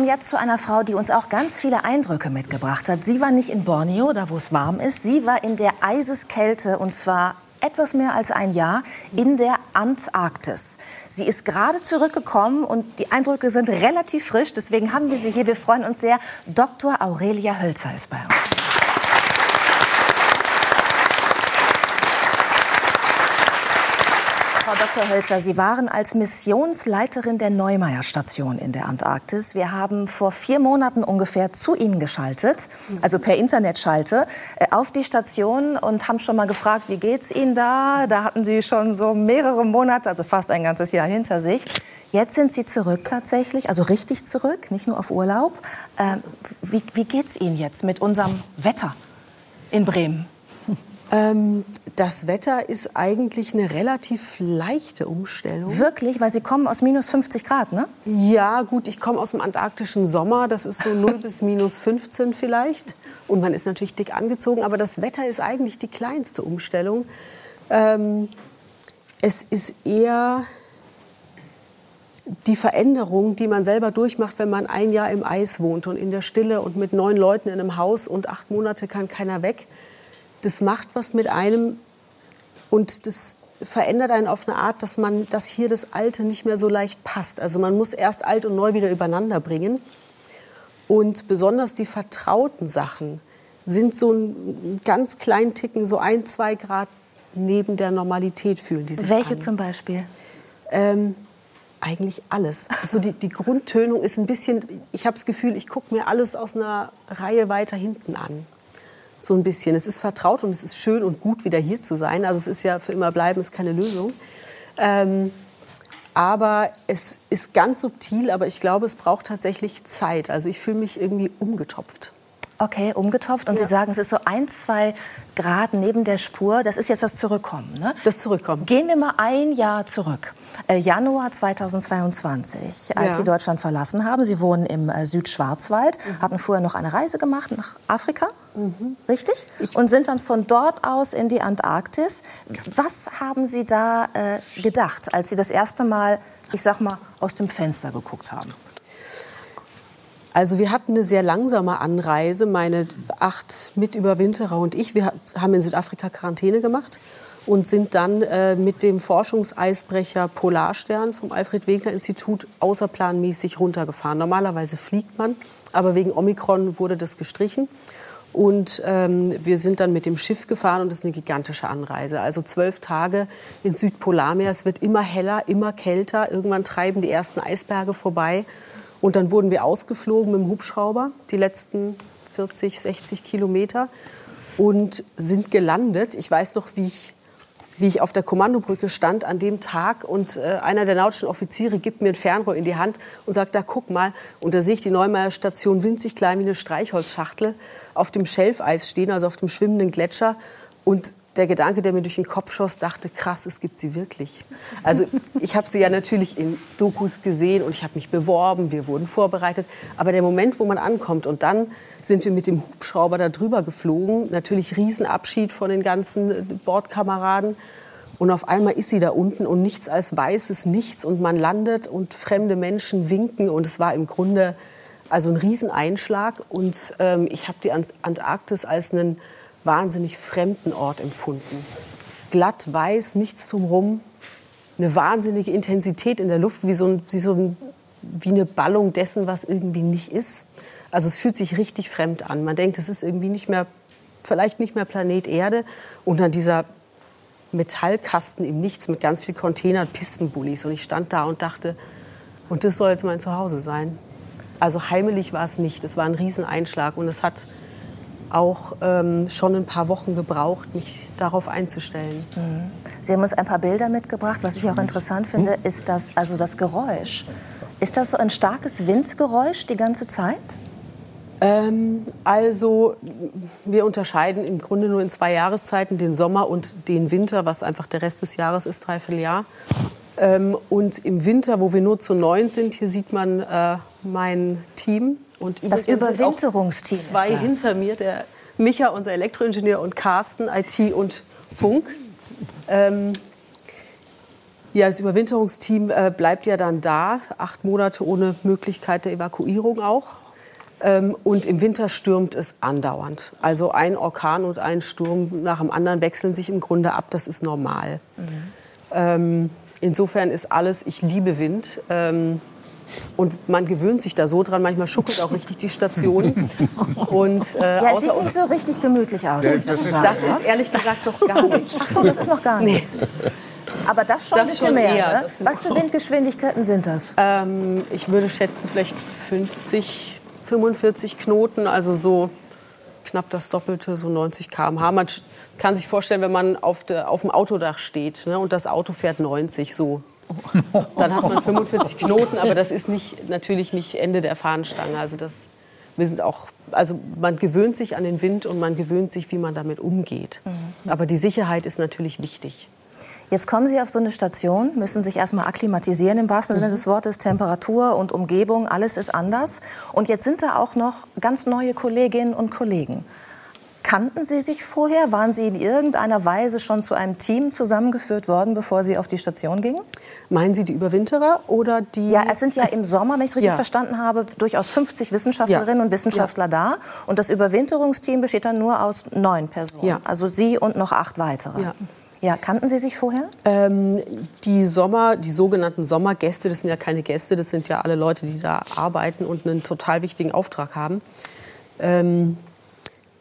Kommen jetzt zu einer Frau, die uns auch ganz viele Eindrücke mitgebracht hat. Sie war nicht in Borneo, da wo es warm ist. Sie war in der Eiseskälte und zwar etwas mehr als ein Jahr in der Antarktis. Sie ist gerade zurückgekommen und die Eindrücke sind relativ frisch. Deswegen haben wir sie hier. Wir freuen uns sehr. Dr. Aurelia Hölzer ist bei uns. Frau Dr. Hölzer, Sie waren als Missionsleiterin der Neumeier-Station in der Antarktis. Wir haben vor vier Monaten ungefähr zu Ihnen geschaltet, also per Internetschalte, äh, auf die Station und haben schon mal gefragt, wie geht's Ihnen da? Da hatten Sie schon so mehrere Monate, also fast ein ganzes Jahr hinter sich. Jetzt sind Sie zurück tatsächlich, also richtig zurück, nicht nur auf Urlaub. Ähm, wie, wie geht's Ihnen jetzt mit unserem Wetter in Bremen? Ähm, das Wetter ist eigentlich eine relativ leichte Umstellung. Wirklich? Weil Sie kommen aus minus 50 Grad, ne? Ja, gut, ich komme aus dem antarktischen Sommer. Das ist so 0 bis minus 15 vielleicht. Und man ist natürlich dick angezogen. Aber das Wetter ist eigentlich die kleinste Umstellung. Ähm, es ist eher die Veränderung, die man selber durchmacht, wenn man ein Jahr im Eis wohnt und in der Stille und mit neun Leuten in einem Haus und acht Monate kann keiner weg das macht was mit einem und das verändert einen auf eine Art, dass man, dass hier das Alte nicht mehr so leicht passt. Also man muss erst alt und neu wieder übereinander bringen. Und besonders die vertrauten Sachen sind so ein ganz kleinen Ticken, so ein, zwei Grad neben der Normalität fühlen die sich Welche an. zum Beispiel? Ähm, eigentlich alles. So die, die Grundtönung ist ein bisschen, ich habe das Gefühl, ich gucke mir alles aus einer Reihe weiter hinten an so ein bisschen. Es ist vertraut und es ist schön und gut, wieder hier zu sein. Also es ist ja für immer bleiben, ist keine Lösung. Ähm, aber es ist ganz subtil, aber ich glaube, es braucht tatsächlich Zeit. Also ich fühle mich irgendwie umgetopft. Okay, umgetopft. Und Ja. Sie sagen, es ist so ein, zwei Grad neben der Spur. Das ist jetzt das Zurückkommen, ne? Das Zurückkommen. Gehen wir mal ein Jahr zurück. Äh, Januar 2022, als Ja. Sie Deutschland verlassen haben. Sie wohnen im äh, Südschwarzwald, Mhm. hatten vorher noch eine Reise gemacht nach Afrika, richtig? Und sind dann von dort aus in die Antarktis. Was haben Sie da äh, gedacht, als Sie das erste Mal, ich sag mal, aus dem Fenster geguckt haben? Also wir hatten eine sehr langsame Anreise. Meine acht Mitüberwinterer und ich, wir ha- haben in Südafrika Quarantäne gemacht und sind dann äh, mit dem Forschungseisbrecher Polarstern vom Alfred Wegener Institut außerplanmäßig runtergefahren. Normalerweise fliegt man, aber wegen Omikron wurde das gestrichen. Und ähm, wir sind dann mit dem Schiff gefahren und es ist eine gigantische Anreise. Also zwölf Tage ins Südpolarmeer. Es wird immer heller, immer kälter. Irgendwann treiben die ersten Eisberge vorbei. Und dann wurden wir ausgeflogen mit dem Hubschrauber, die letzten 40, 60 Kilometer, und sind gelandet. Ich weiß noch, wie ich, wie ich auf der Kommandobrücke stand an dem Tag und äh, einer der nautischen Offiziere gibt mir ein Fernrohr in die Hand und sagt, da guck mal. Und da sehe ich die Neumeier Station winzig klein wie eine Streichholzschachtel auf dem Schelfeis stehen, also auf dem schwimmenden Gletscher. Und der Gedanke, der mir durch den Kopf schoss, dachte, krass, es gibt sie wirklich. Also ich habe sie ja natürlich in Dokus gesehen und ich habe mich beworben, wir wurden vorbereitet. Aber der Moment, wo man ankommt und dann sind wir mit dem Hubschrauber da drüber geflogen, natürlich Riesenabschied von den ganzen Bordkameraden. Und auf einmal ist sie da unten und nichts als weißes Nichts und man landet und fremde Menschen winken und es war im Grunde also ein Rieseneinschlag und ähm, ich habe die Ant- Antarktis als einen wahnsinnig fremden Ort empfunden. Glatt, weiß, nichts drumherum, eine wahnsinnige Intensität in der Luft, wie, so ein, wie, so ein, wie eine Ballung dessen, was irgendwie nicht ist. Also es fühlt sich richtig fremd an. Man denkt, es ist irgendwie nicht mehr, vielleicht nicht mehr Planet Erde. Und dann dieser Metallkasten im Nichts mit ganz viel Containern, Pistenbullis. Und ich stand da und dachte, und das soll jetzt mein Zuhause sein. Also heimelig war es nicht. Es war ein Rieseneinschlag und es hat auch ähm, schon ein paar Wochen gebraucht, mich darauf einzustellen. Sie haben uns ein paar Bilder mitgebracht. Was ich auch interessant finde, ist das, also das Geräusch. Ist das so ein starkes Windgeräusch die ganze Zeit? Ähm, also wir unterscheiden im Grunde nur in zwei Jahreszeiten, den Sommer und den Winter, was einfach der Rest des Jahres ist, dreiviertel Jahr. Ähm, und im Winter, wo wir nur zu neun sind, hier sieht man äh, mein Team. Und Das Überwinterungsteam Zwei hinter mir, der Micha, unser Elektroingenieur, und Carsten, IT und Funk. Ähm, Ja, das Überwinterungsteam äh, bleibt ja dann da, acht Monate ohne Möglichkeit der Evakuierung auch. Ähm, und im Winter stürmt es andauernd. Also ein Orkan und ein Sturm nach dem anderen wechseln sich im Grunde ab. Das ist normal. Ähm, insofern ist alles, ich liebe Wind. Ähm, und man gewöhnt sich da so dran. Manchmal schuckelt auch richtig die Station. Und, äh, Ja, sieht nicht so richtig gemütlich aus. Ja, das, ist, sagen, das ist ehrlich gesagt noch gar nichts. Ach so, das ist noch gar nichts. Aber das schon Das ein bisschen schon mehr. eher, ne? Was für. Windgeschwindigkeiten sind das? Ähm, ich würde schätzen, vielleicht 50, 45 Knoten, also so knapp das Doppelte, so 90 km/h. Man kann sich vorstellen, wenn man auf, der, auf dem Autodach steht ne, und das Auto fährt 90, so. Dann hat man 45 Knoten, aber das ist nicht, natürlich nicht Ende der Fahnenstange. Also das, wir sind auch, also man gewöhnt sich an den Wind und man gewöhnt sich, wie man damit umgeht. Aber die Sicherheit ist natürlich wichtig. Jetzt kommen Sie auf so eine Station, müssen sich erstmal akklimatisieren im wahrsten Sinne des Wortes. Temperatur und Umgebung, alles ist anders. Und jetzt sind da auch noch ganz neue Kolleginnen und Kollegen. Kannten Sie sich vorher? Waren Sie in irgendeiner Weise schon zu einem Team zusammengeführt worden, bevor Sie auf die Station gingen? Meinen Sie die Überwinterer oder die? Ja, es sind ja im Sommer, wenn ich es richtig Ja. verstanden habe, durchaus 50 Wissenschaftlerinnen und Wissenschaftler da. Und das Überwinterungsteam besteht dann nur aus neun Personen. Ja. Also Sie und noch acht weitere. Ja. Ja, kannten Sie sich vorher? Ähm, die Sommer, die sogenannten Sommergäste, das sind ja keine Gäste, das sind ja alle Leute, die da arbeiten und einen total wichtigen Auftrag haben. Ähm,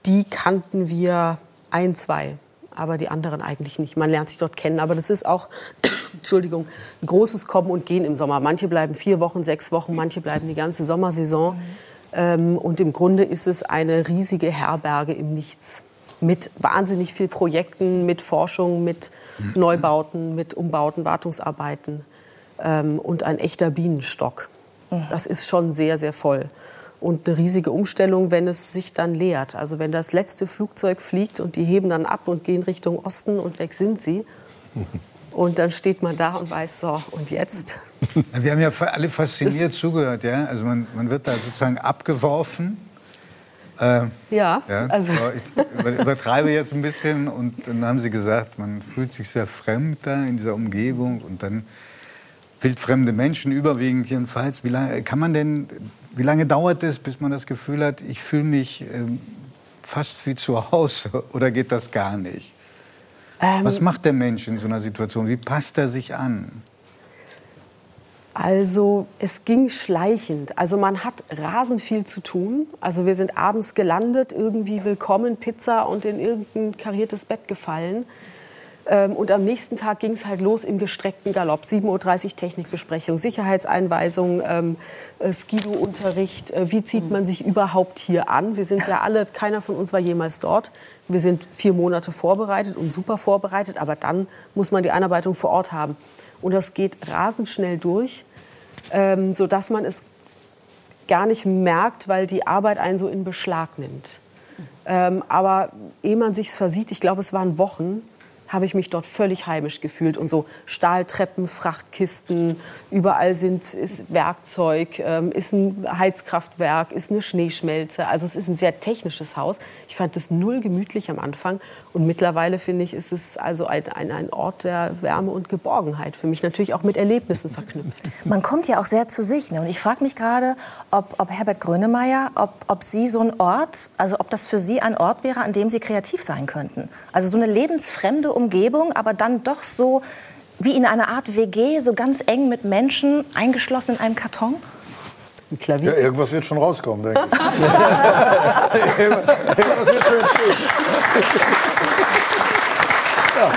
die kannten wir ein, zwei, aber die anderen eigentlich nicht. Man lernt sich dort kennen, aber das ist auch, Entschuldigung, ein großes Kommen und Gehen im Sommer. Manche bleiben vier Wochen, sechs Wochen, manche bleiben die ganze Sommersaison. Ähm, und im Grunde ist es eine riesige Herberge im Nichts mit wahnsinnig viel Projekten, mit Forschung, mit Neubauten, mit Umbauten, Wartungsarbeiten ähm, und ein echter Bienenstock. Das ist schon sehr, sehr voll. Und eine riesige Umstellung, wenn es sich dann leert. Also wenn das letzte Flugzeug fliegt und die heben dann ab und gehen Richtung Osten und weg sind sie. Und dann steht man da und weiß, so, und jetzt? Wir haben ja alle fasziniert zugehört, ja. Also man, man wird da sozusagen abgeworfen. Äh, Ja, ja. also- So, ich über- übertreibe jetzt ein bisschen und dann haben sie gesagt, man fühlt sich sehr fremd da in dieser Umgebung und dann wildfremde Menschen überwiegend jedenfalls. Wie lange kann man denn, wie lange dauert es, bis man das Gefühl hat, ich fühle mich ähm, fast wie zu Hause oder geht das gar nicht? Ähm, Was macht der Mensch in so einer Situation? Wie passt er sich an? Also es ging schleichend. Also man hat rasend viel zu tun. Also wir sind abends gelandet, irgendwie willkommen, Pizza und in irgendein kariertes Bett gefallen. Ähm, Und am nächsten Tag ging es halt los im gestreckten Galopp. 7.30 Uhr Technikbesprechung, Sicherheitseinweisung, ähm, äh, Skido-Unterricht. Äh, wie zieht man sich überhaupt hier an? Wir sind ja alle, keiner von uns war jemals dort. Wir sind vier Monate vorbereitet und super vorbereitet, aber dann muss man die Einarbeitung vor Ort haben. Und das geht rasend schnell durch, ähm, sodass man es gar nicht merkt, weil die Arbeit einen so in Beschlag nimmt. Ähm, aber ehe man sich's versieht, ich glaube, es waren Wochen, habe ich mich dort völlig heimisch gefühlt und so Stahltreppen, Frachtkisten, überall sind ist Werkzeug, ähm, ist ein Heizkraftwerk, ist eine Schneeschmelze. Also es ist ein sehr technisches Haus. Ich fand es null gemütlich am Anfang und mittlerweile finde ich, ist es also ein, ein, Ort der Wärme und Geborgenheit für mich natürlich auch mit Erlebnissen verknüpft. Man kommt ja auch sehr zu sich. Ne? Und ich frage mich gerade, ob, ob Herbert Grönemeyer, ob, ob Sie so ein Ort, also ob das für Sie ein Ort wäre, an dem Sie kreativ sein könnten. Also so eine lebensfremde Umgebung, aber dann doch so wie in einer Art WG, so ganz eng mit Menschen, eingeschlossen in einem Karton. Ein Klavier. Ja, irgendwas wird schon rauskommen, denke ich. irgendwas wird schon entstehen. ja,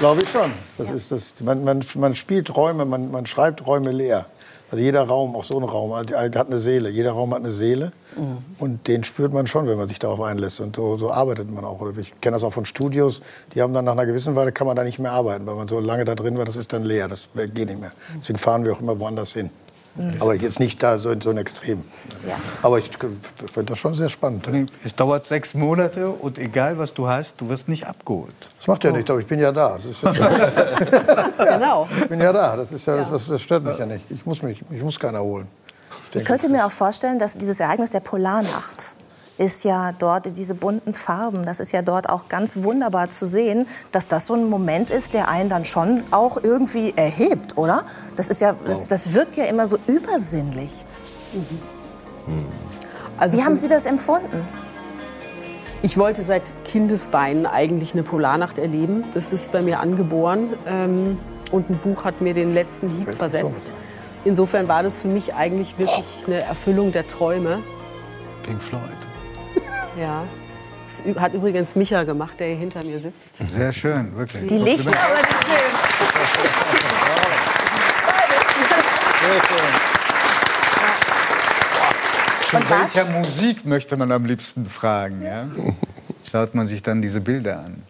glaube ich schon. Das ist das, man, man, man spielt Räume, man, man schreibt Räume leer. Also jeder Raum, auch so ein Raum, hat hat eine Seele. Jeder Raum hat eine Seele. Und den spürt man schon, wenn man sich darauf einlässt. Und so, so arbeitet man auch. Oder ich kenne das auch von Studios, die haben dann nach einer gewissen Weile, kann man da nicht mehr arbeiten, weil man so lange da drin war, das ist dann leer, das geht nicht mehr. Deswegen fahren wir auch immer woanders hin. Aber jetzt nicht da so in so ein Extrem. Aber ich finde das schon sehr spannend. Es dauert sechs Monate und egal was du hast, du wirst nicht abgeholt. Das macht ja nichts, aber ich bin ja da. Das ist ja Genau. ich bin ja da. Das, ist ja, Das, das, das stört mich ja nicht. Ich muss, mich, ich muss keiner holen. Ich könnte mir auch vorstellen, dass dieses Ereignis der Polarnacht ist ja dort diese bunten Farben. Das ist ja dort auch ganz wunderbar zu sehen, dass das so ein Moment ist, der einen dann schon auch irgendwie erhebt, oder? Das ist ja, das, das wirkt ja immer so übersinnlich. Also Wie haben Sie das empfunden? Ich wollte seit Kindesbeinen eigentlich eine Polarnacht erleben. Das ist bei mir angeboren. Ähm, und ein Buch hat mir den letzten Hieb versetzt. Insofern war das für mich eigentlich wirklich eine Erfüllung der Träume. Pink Floyd. Ja. Das hat übrigens Micha gemacht, der hier hinter mir sitzt. Sehr schön, wirklich. Die Lichter oder die Filme? Zu welcher Musik möchte man am liebsten fragen? Ja? Schaut man sich dann diese Bilder an.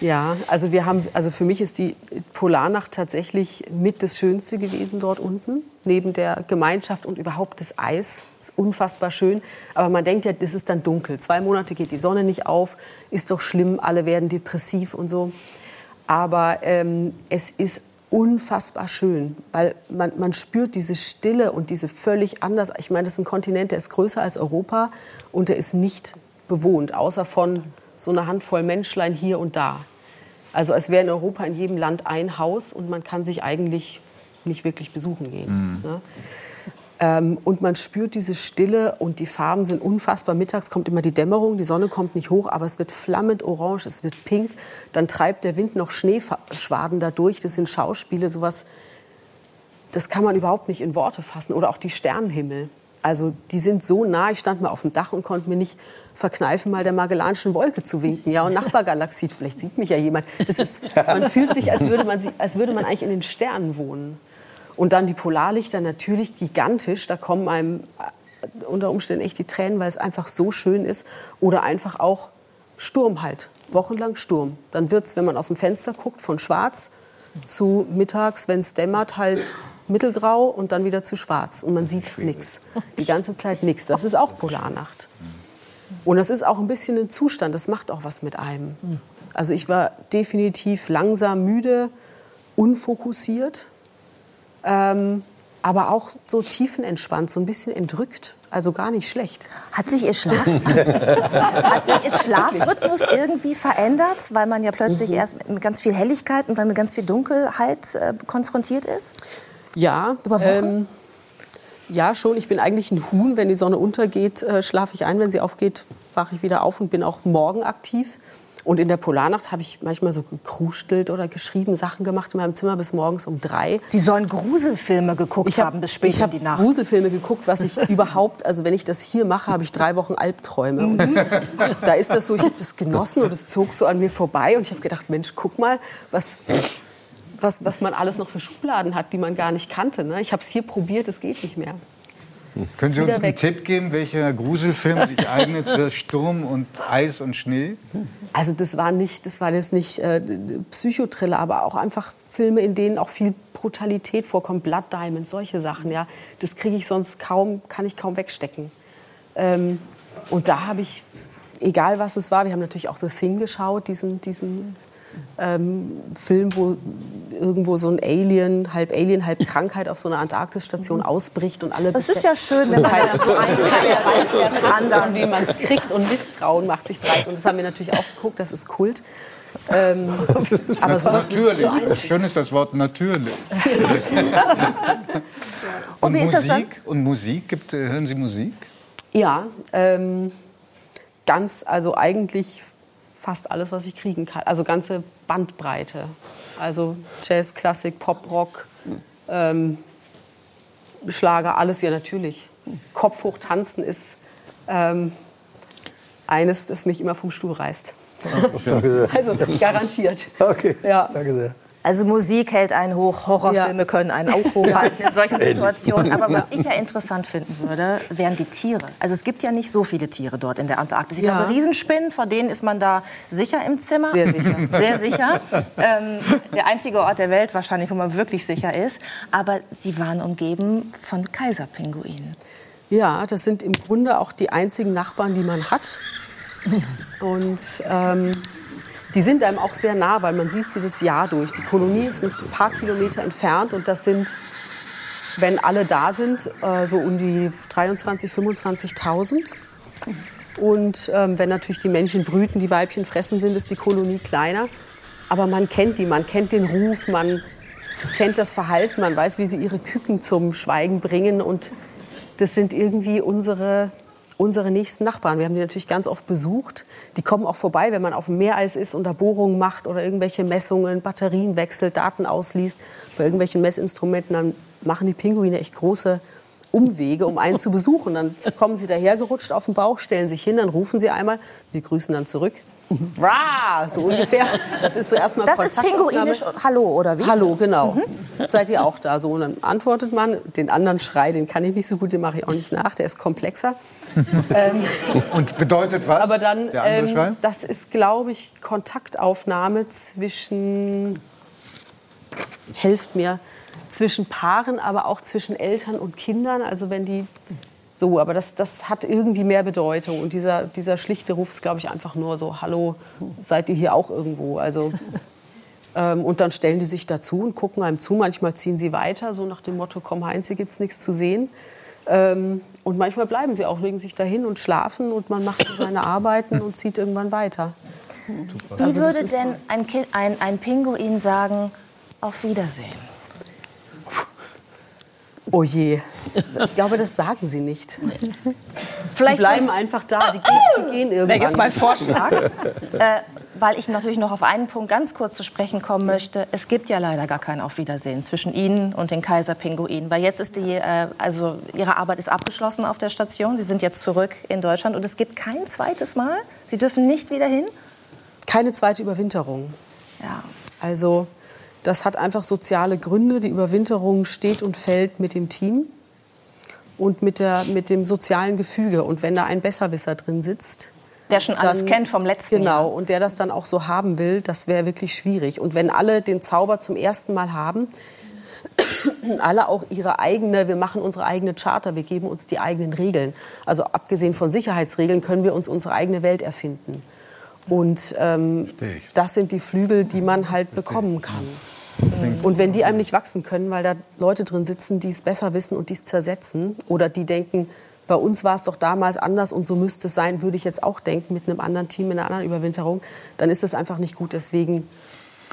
Ja, also wir haben, also für mich ist die Polarnacht tatsächlich mit das Schönste gewesen dort unten, neben der Gemeinschaft und überhaupt das Eis. Ist unfassbar schön. Aber man denkt ja, das ist dann dunkel. Zwei Monate geht die Sonne nicht auf, ist doch schlimm, alle werden depressiv und so. Aber ähm, es ist unfassbar schön, weil man, man spürt diese Stille und diese völlig anders. Ich meine, das ist ein Kontinent, der ist größer als Europa und der ist nicht bewohnt, außer von so einer Handvoll Menschlein hier und da. Also es wäre in Europa in jedem Land ein Haus und man kann sich eigentlich nicht wirklich besuchen gehen. Ne? Ähm, und man spürt diese Stille und die Farben sind unfassbar. Mittags kommt immer die Dämmerung, die Sonne kommt nicht hoch, aber es wird flammend orange, es wird pink. Dann treibt der Wind noch Schneeschwaden da durch. Das sind Schauspiele, sowas, das kann man überhaupt nicht in Worte fassen. Oder auch die Sternenhimmel. Also die sind so nah, ich stand mal auf dem Dach und konnte mir nicht verkneifen, mal der Magellanischen Wolke zu winken. Ja, und Nachbargalaxie, vielleicht sieht mich ja jemand. Das ist, man fühlt sich, als würde man, als würde man eigentlich in den Sternen wohnen. Und dann die Polarlichter natürlich gigantisch. Da kommen einem äh, unter Umständen echt die Tränen, weil es einfach so schön ist. Oder einfach auch Sturm halt. Wochenlang Sturm. Dann wird es, wenn man aus dem Fenster guckt, von schwarz zu mittags, wenn es dämmert, halt mittelgrau und dann wieder zu schwarz. Und man sieht nichts. Die ganze Zeit nichts. Das ist auch Polarnacht. Und das ist auch ein bisschen ein Zustand. Das macht auch was mit einem. Also ich war definitiv langsam müde, unfokussiert ähm, aber auch so tiefenentspannt, so ein bisschen entrückt. Also gar nicht schlecht. Hat sich Ihr, Schlaf Hat sich Ihr Schlafrhythmus irgendwie verändert, weil man ja plötzlich Mhm. erst mit ganz viel Helligkeit und dann mit ganz viel Dunkelheit äh, konfrontiert ist? Ja, Wochen? ähm, ja schon. Ich bin eigentlich ein Huhn. Wenn die Sonne untergeht, äh, schlafe ich ein. Wenn sie aufgeht, wache ich wieder auf und bin auch morgen aktiv. Und in der Polarnacht habe ich manchmal so gekrustelt oder geschrieben, Sachen gemacht in meinem Zimmer bis morgens um drei. Sie sollen Gruselfilme geguckt Ich hab- haben bis spät ich in die Nacht. Gruselfilme geguckt, was ich überhaupt, also wenn ich das hier mache, habe ich drei Wochen Albträume. Und da ist das so, ich habe das genossen und es zog so an mir vorbei und ich habe gedacht, Mensch, guck mal, was, was, was man alles noch für Schubladen hat, die man gar nicht kannte. Ne? Ich habe es hier probiert, es geht nicht mehr. Können Sie uns einen weg. Tipp geben, welcher Gruselfilm sich eignet für Sturm und Eis und Schnee? Also das war nicht, das war jetzt nicht äh, Psychotriller, aber auch einfach Filme, in denen auch viel Brutalität vorkommt, Blood Diamond, solche Sachen. Ja, das kriege ich sonst kaum, kann ich kaum wegstecken. Ähm, und da habe ich, egal was es war, wir haben natürlich auch The Thing geschaut, diesen, diesen ähm, Film, wo irgendwo so ein Alien, halb Alien, halb Krankheit auf so einer Antarktisstation ausbricht und alle. Das ist ja schön, wenn man Keiner- dann so mit weiß, anderen. wie man es kriegt und Misstrauen macht sich breit. Und das haben wir natürlich auch geguckt, das ist Kult. Ähm, aber sowas natürlich. so das. Schöne ist das Wort natürlich. Und Und wie ist das dann? Musik? Und Musik? Gibt, äh, hören Sie Musik? Ja, ähm, ganz, also eigentlich fast alles, was ich kriegen kann. Also ganze Bandbreite. Also Jazz, Klassik, Pop, Rock, ähm, Schlager, alles ja natürlich. Kopf hoch tanzen ist ähm, eines, das mich immer vom Stuhl reißt. Also garantiert. Okay, Ja. danke sehr. Also Musik hält einen hoch, Horrorfilme Ja. können einen auch hochhalten in solchen Situationen. Aber was ich ja interessant finden würde, wären die Tiere. Also es gibt ja nicht so viele Tiere dort in der Antarktis. Ich Ja. glaube, Riesenspinnen, vor denen ist man da sicher im Zimmer. Sehr sicher. Sehr sicher. ähm, der einzige Ort der Welt wahrscheinlich, wo man wirklich sicher ist. Aber sie waren umgeben von Kaiserpinguinen. Ja, das sind im Grunde auch die einzigen Nachbarn, die man hat. Und ähm, die sind einem auch sehr nah, weil man sieht sie das Jahr durch. Die Kolonie ist ein paar Kilometer entfernt und das sind, wenn alle da sind, äh, so um die 23.000, 25.000. Und ähm, wenn natürlich die Männchen brüten, die Weibchen fressen, sind ist die Kolonie kleiner. Aber man kennt die, man kennt den Ruf, man kennt das Verhalten, man weiß, wie sie ihre Küken zum Schweigen bringen. Und das sind irgendwie unsere, unsere nächsten Nachbarn. Wir haben die natürlich ganz oft besucht. Die kommen auch vorbei, wenn man auf dem Meereis ist und da Bohrungen macht oder irgendwelche Messungen, Batterien wechselt, Daten ausliest. Bei irgendwelchen Messinstrumenten, dann machen die Pinguine echt große Umwege, um einen zu besuchen. Dann kommen sie dahergerutscht auf den Bauch, stellen sich hin, dann rufen sie einmal, wir grüßen dann zurück. Rah, so ungefähr. Das ist so erstmal Das ist pinguinisch Hallo, oder wie? Hallo, genau. Seid ihr auch da? So, und dann antwortet man. Den anderen Schrei, den kann ich nicht so gut, den mache ich auch nicht nach. Der ist komplexer. ähm, Und bedeutet was? aber dann, der andere Schrei? ähm, das ist, glaube ich, Kontaktaufnahme zwischen, helft mir, zwischen Paaren, aber auch zwischen Eltern und Kindern. Also wenn die so, aber das, das hat irgendwie mehr Bedeutung. Und dieser, dieser schlichte Ruf ist, glaube ich, einfach nur so, hallo, seid ihr hier auch irgendwo? Also, ähm, und dann stellen die sich dazu und gucken einem zu. Manchmal ziehen sie weiter, so nach dem Motto, komm Heinz, hier gibt's nichts zu sehen. Ähm, und manchmal bleiben sie auch, legen sich dahin und schlafen und man macht seine Arbeiten und zieht irgendwann weiter. Wie Also würde denn ein, ein, ein Pinguin sagen, auf Wiedersehen? Oh je, ich glaube, das sagen sie nicht. Die Vielleicht bleiben einfach da, die gehen, die gehen irgendwann. Jetzt mein Vorschlag. äh, weil ich natürlich noch auf einen Punkt ganz kurz zu sprechen kommen möchte. Es gibt ja leider gar kein Auf Wiedersehen zwischen Ihnen und den Kaiserpinguinen. Weil jetzt ist die, äh, also Ihre Arbeit ist abgeschlossen auf der Station. Sie sind jetzt zurück in Deutschland und es gibt kein zweites Mal. Sie dürfen nicht wieder hin. Keine zweite Überwinterung. Ja. Also das hat einfach soziale Gründe. Die Überwinterung steht und fällt mit dem Team und mit, der, mit dem sozialen Gefüge. Und wenn da ein Besserwisser drin sitzt, Der schon alles kennt vom letzten genau, Jahr. und der das dann auch so haben will, das wäre wirklich schwierig. Und wenn alle den Zauber zum ersten Mal haben, alle auch ihre eigene, wir machen unsere eigene Charter, wir geben uns die eigenen Regeln. Also abgesehen von Sicherheitsregeln können wir uns unsere eigene Welt erfinden. Und ähm, das sind die Flügel, die man halt bekommen kann. Und wenn die einem nicht wachsen können, weil da Leute drin sitzen, die es besser wissen und die es zersetzen, oder die denken, bei uns war es doch damals anders und so müsste es sein, würde ich jetzt auch denken, mit einem anderen Team, in einer anderen Überwinterung, dann ist es einfach nicht gut. Deswegen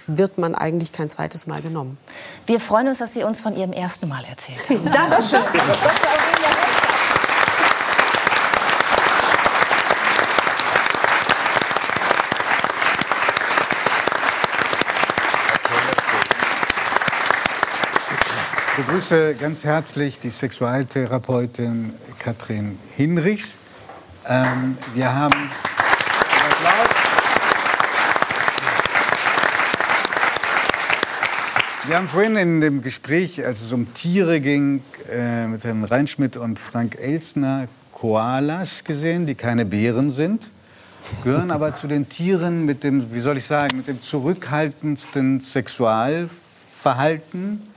wird man eigentlich kein zweites Mal genommen. Wir freuen uns, dass Sie uns von Ihrem ersten Mal erzählt haben. Dankeschön. Ich begrüße ganz herzlich die Sexualtherapeutin Katrin Hinrichs. Ähm, wir haben Wir haben vorhin in dem Gespräch, als es um Tiere ging, äh, mit Herrn Reinschmidt und Frank Elsner Koalas gesehen, die keine Bären sind, gehören aber zu den Tieren mit dem, wie soll ich sagen, mit dem zurückhaltendsten Sexualverhalten.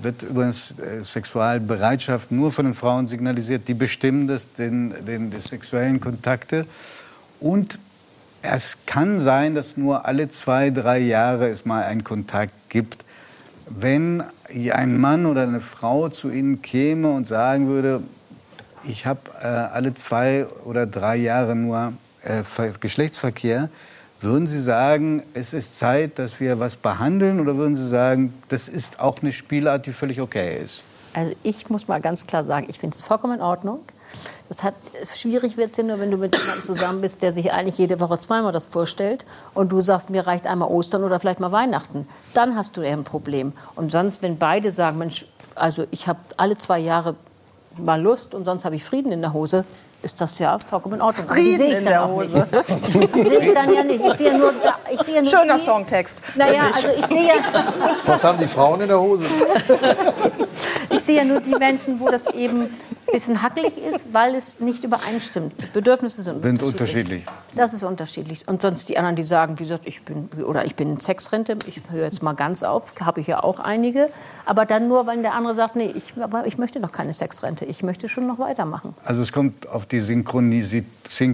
Wird übrigens äh, Sexualbereitschaft nur von den Frauen signalisiert. Die bestimmen das, den, den, die sexuellen Kontakte. Und es kann sein, dass nur alle zwei, drei Jahre es mal einen Kontakt gibt. Wenn ein Mann oder eine Frau zu Ihnen käme und sagen würde, ich habe äh, alle zwei oder drei Jahre nur äh, Ver- Geschlechtsverkehr, würden Sie sagen, es ist Zeit, dass wir was behandeln oder würden Sie sagen, das ist auch eine Spielart, die völlig okay ist? Also ich muss mal ganz klar sagen, ich finde es vollkommen in Ordnung. Das hat, schwierig wird es ja nur, wenn du mit jemandem zusammen bist, der sich eigentlich jede Woche zweimal das vorstellt und du sagst, mir reicht einmal Ostern oder vielleicht mal Weihnachten. Dann hast du eher ein Problem. Und sonst, wenn beide sagen, Mensch, also ich habe alle zwei Jahre mal Lust und sonst habe ich Frieden in der Hose, ist das ja vollkommen in Ordnung. Die Frieden sehe ich in der auch Hose. Nicht. Die sehe ich dann ja nicht. Ich sehe nur, ich sehe nur Schöner die, Songtext. Naja, also ich sehe Was haben die Frauen in der Hose? Ich sehe ja nur die Menschen, wo das eben bisschen hackelig ist, weil es nicht übereinstimmt. Die Bedürfnisse sind Sind unterschiedlich. unterschiedlich. Das ist unterschiedlich. Und sonst die anderen, die sagen, wie gesagt, ich bin, oder ich bin in Sexrente, ich höre jetzt mal ganz auf, habe ich ja auch einige. Aber dann nur, weil der andere sagt, nee, ich, aber ich möchte noch keine Sexrente, ich möchte schon noch weitermachen. Also es kommt auf die Synchronisi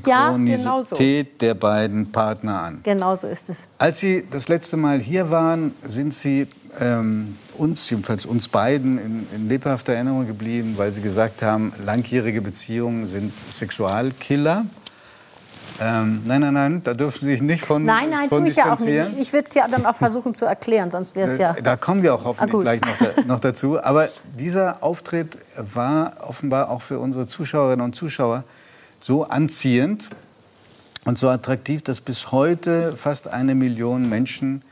Ja, genau so. Der beiden Partner an. Genau so ist es. Als Sie das letzte Mal hier waren, sind Sie ähm, uns, jedenfalls uns beiden, in, in lebhafter Erinnerung geblieben, weil Sie gesagt haben, langjährige Beziehungen sind Sexualkiller. Ähm, nein, nein, nein, da dürfen Sie sich nicht von Nein, nein, von tue ich ja auch nicht. distanzieren. Ich würde es ja dann auch versuchen zu erklären, sonst wäre es ja. Da kommen wir auch Ah, hoffentlich gut. gleich noch, da, noch dazu. Aber dieser Auftritt war offenbar auch für unsere Zuschauerinnen und Zuschauer so anziehend und so attraktiv, dass bis heute fast eine Million Menschen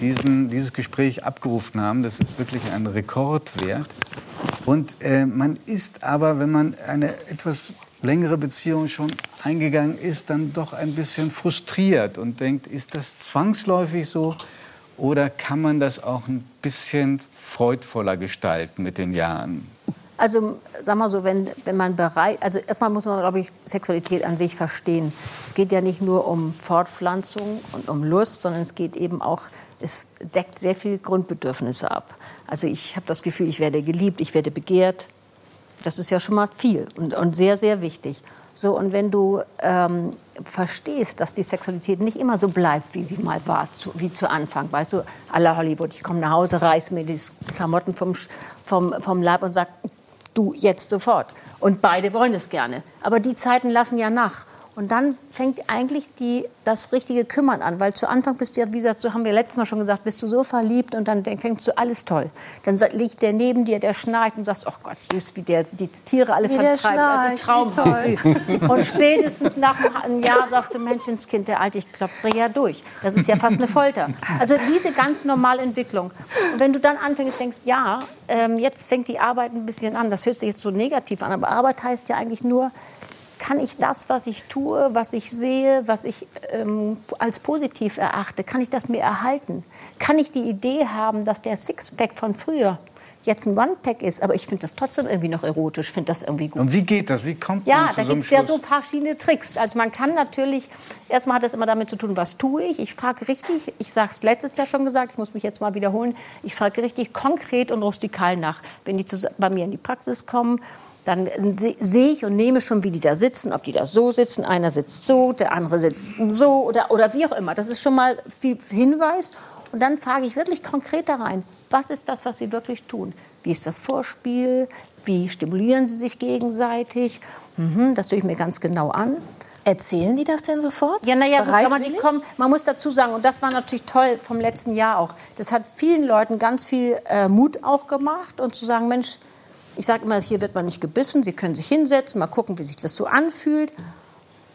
diesen, dieses Gespräch abgerufen haben. Das ist wirklich ein Rekordwert. Und äh, man ist aber, wenn man eine etwas längere Beziehung schon eingegangen ist, dann doch ein bisschen frustriert und denkt, ist das zwangsläufig so oder kann man das auch ein bisschen freudvoller gestalten mit den Jahren? Also, sag mal so, wenn, wenn man bereit, also erstmal muss man, glaube ich, Sexualität an sich verstehen. Es geht ja nicht nur um Fortpflanzung und um Lust, sondern es geht eben auch, es deckt sehr viele Grundbedürfnisse ab. Also ich habe das Gefühl, ich werde geliebt, ich werde begehrt. Das ist ja schon mal viel und, und sehr, sehr wichtig. So, und wenn du ähm, verstehst, dass die Sexualität nicht immer so bleibt, wie sie mal war, zu, wie zu Anfang, weißt du, à la Hollywood, ich komme nach Hause, reiß mir die Klamotten vom, vom, vom Leib und sag, du jetzt sofort. Und beide wollen es gerne. Aber die Zeiten lassen ja nach. Und dann fängt eigentlich die, das richtige Kümmern an. Weil zu Anfang bist du ja, wie gesagt, so haben wir letztes Mal schon gesagt, bist du so verliebt und dann fängst du alles toll. Dann liegt der neben dir, der schnarcht und sagst, ach Gott, süß, wie der die Tiere alle Wie vertreibt. Also traumhaft süß. Und spätestens nach einem Jahr sagst du, Menschenskind, der Alte, ich klopfe ja durch. Das ist ja fast eine Folter. Also diese ganz normale Entwicklung. Und wenn du dann anfängst, denkst, ja, ähm, jetzt fängt die Arbeit ein bisschen an. Das hört sich jetzt so negativ an, aber Arbeit heißt ja eigentlich nur, kann ich das, was ich tue, was ich sehe, was ich ähm, als positiv erachte, kann ich das mir erhalten? Kann ich die Idee haben, dass der Sixpack von früher jetzt ein One-Pack ist, aber ich finde das trotzdem irgendwie noch erotisch, finde das irgendwie gut. Und wie geht das? Wie kommt Ja, man zu da gibt es ja so verschiedene Tricks. Also man kann natürlich, erstmal hat das immer damit zu tun, was tue ich. Ich frage richtig, ich sage es letztes Jahr schon gesagt, ich muss mich jetzt mal wiederholen, ich frage richtig konkret und rustikal nach. Wenn die zus- bei mir in die Praxis kommen, dann se- sehe ich und nehme schon, wie die da sitzen, ob die da so sitzen, einer sitzt so, der andere sitzt so oder, oder wie auch immer. Das ist schon mal viel Hinweis. Und dann frage ich wirklich konkret da rein, was ist das, was sie wirklich tun? Wie ist das Vorspiel? Wie stimulieren sie sich gegenseitig? Mhm, das tue ich mir ganz genau an. Erzählen die das denn sofort? Ja, naja, gut, die kommen, man muss dazu sagen, und das war natürlich toll vom letzten Jahr auch, das hat vielen Leuten ganz viel äh, Mut auch gemacht und zu sagen, Mensch, ich sage immer, hier wird man nicht gebissen, Sie können sich hinsetzen, mal gucken, wie sich das so anfühlt.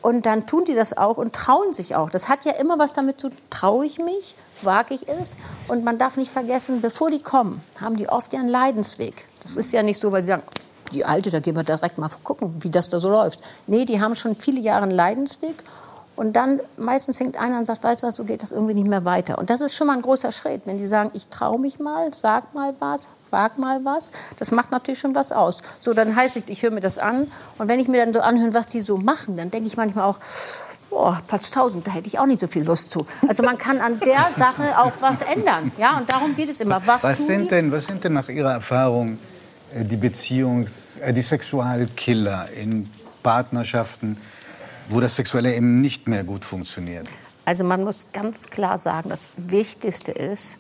Und dann tun die das auch und trauen sich auch. Das hat ja immer was damit zu tun, traue ich mich, wage ich es. Und man darf nicht vergessen, bevor die kommen, haben die oft einen Leidensweg. Das ist ja nicht so, weil sie sagen, die Alte, da gehen wir direkt mal gucken, wie das da so läuft. Nee, die haben schon viele Jahre einen Leidensweg. Und dann meistens hängt einer und sagt, weißt du was, so geht das irgendwie nicht mehr weiter. Und das ist schon mal ein großer Schritt, wenn die sagen, ich traue mich mal, sag mal was, wag mal was. Das macht natürlich schon was aus. So, dann heißt es, ich höre mir das an. Und wenn ich mir dann so anhöre, was die so machen, dann denke ich manchmal auch, boah, Platz 1000, da hätte ich auch nicht so viel Lust zu. Also man kann an der Sache auch was ändern. Ja, und darum geht es immer. Was, Was sind, denn, was sind denn nach Ihrer Erfahrung äh, die Beziehungs-, äh, die Sexualkiller in Partnerschaften, wo das Sexuelle eben nicht mehr gut funktioniert? Also man muss ganz klar sagen, das Wichtigste ist,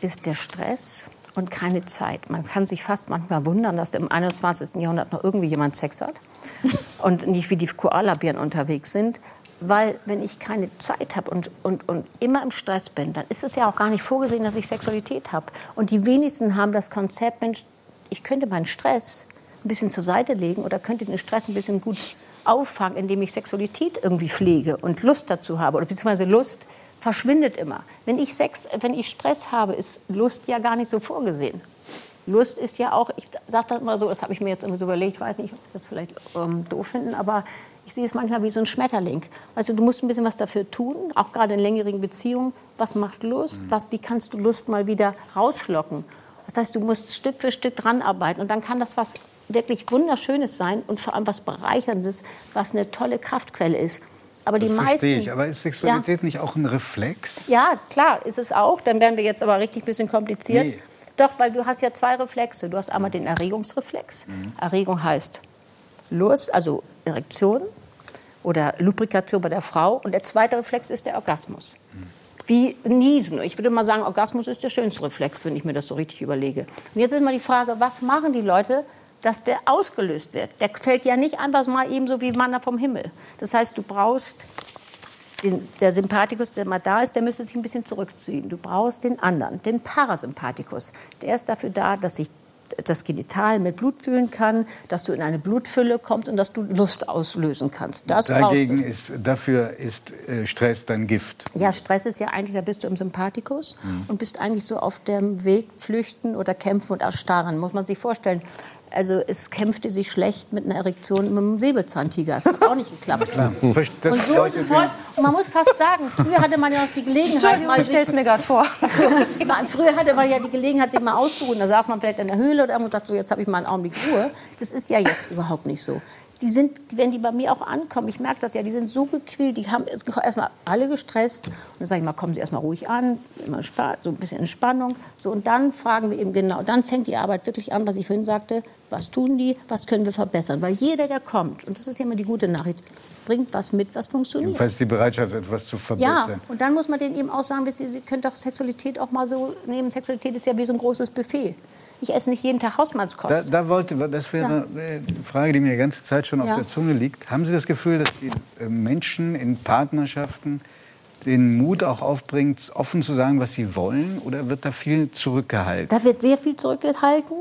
ist der Stress und keine Zeit. Man kann sich fast manchmal wundern, dass im 21. Jahrhundert noch irgendwie jemand Sex hat und nicht wie die Koalabären unterwegs sind. Weil wenn ich keine Zeit habe und, und, und immer im Stress bin, dann ist es ja auch gar nicht vorgesehen, dass ich Sexualität habe. Und die wenigsten haben das Konzept, Mensch, ich könnte meinen Stress ein bisschen zur Seite legen oder könnte den Stress ein bisschen gut auffangen, indem ich Sexualität irgendwie pflege und Lust dazu habe. Oder beziehungsweise Lust verschwindet immer. Wenn ich, Sex, wenn ich Stress habe, ist Lust ja gar nicht so vorgesehen. Lust ist ja auch, ich sage das immer so, das habe ich mir jetzt irgendwie so überlegt, ich weiß nicht, ob Sie das vielleicht ähm, doof finden, aber ich sehe es manchmal wie so ein Schmetterling. Also du musst ein bisschen was dafür tun, auch gerade in längerigen Beziehungen. Was macht Lust? Was, wie kannst du Lust mal wieder rausschlocken? Das heißt, du musst Stück für Stück dran arbeiten und dann kann das was wirklich Wunderschönes sein und vor allem was Bereicherndes, was eine tolle Kraftquelle ist. Aber die Das meisten, verstehe ich. Aber ist Sexualität nicht auch ein Reflex? ja, klar, ist es auch. Dann werden wir jetzt aber richtig ein bisschen kompliziert. Nee. Doch, weil du hast ja zwei Reflexe. Du hast einmal den Erregungsreflex. Erregung heißt Lust, also Erektion oder Lubrikation bei der Frau. Und der zweite Reflex ist der Orgasmus. wie Niesen. Ich würde mal sagen, Orgasmus ist der schönste Reflex, wenn ich mir das so richtig überlege. Und jetzt ist mal die Frage, was machen die Leute, dass der ausgelöst wird? Der fällt ja nicht einfach mal ebenso wie Manna vom Himmel. Das heißt, du brauchst den, der Sympathikus, der mal da ist, der müsste sich ein bisschen zurückziehen. Du brauchst den anderen, den Parasympathikus. Der ist dafür da, dass sich das Genital mit Blut füllen kann, dass du in eine Blutfülle kommst und dass du Lust auslösen kannst. Das Dagegen ist, dafür ist äh, Stress dann Gift. Ja, Stress ist ja eigentlich, da bist du im Sympathikus und bist eigentlich so auf dem Weg flüchten oder kämpfen und erstarren. Muss man sich vorstellen. Also es kämpfte sich schlecht mit einer Erektion mit einem Säbelzahntiger. Das hat auch nicht geklappt. Das Und so ist es heute. Und man muss fast sagen, früher hatte man ja noch die Gelegenheit, mal ich stell's mir gerade vor. Früher hatte man ja die Gelegenheit, sich mal auszuruhen. Da saß man vielleicht in der Höhle oder irgendwo und sagt, so, jetzt habe ich mal einen Augenblick Ruhe. Das ist ja jetzt überhaupt nicht so. Die sind, wenn die bei mir auch ankommen, ich merke das ja, die sind so gequält, die haben erstmal alle gestresst. Und dann sage ich mal, kommen Sie erstmal ruhig an, immer so ein bisschen Entspannung. So, und dann fragen wir eben genau, dann fängt die Arbeit wirklich an, was ich vorhin sagte, was tun die, was können wir verbessern. Weil jeder, der kommt, und das ist ja immer die gute Nachricht, bringt was mit, was funktioniert. Jedenfalls die Bereitschaft, etwas zu Ja, verbessern. und dann muss man denen eben auch sagen, Sie können doch Sexualität auch mal so nehmen. Sexualität ist ja wie so ein großes Buffet. Ich esse nicht jeden Tag Hausmannskost. Da, da wollte, das wäre äh, eine Frage, die mir die ganze Zeit schon auf Ja. der Zunge liegt. Haben Sie das Gefühl, dass die äh, Menschen in Partnerschaften den Mut auch aufbringt, offen zu sagen, was sie wollen? Oder wird da viel zurückgehalten? da wird sehr viel zurückgehalten.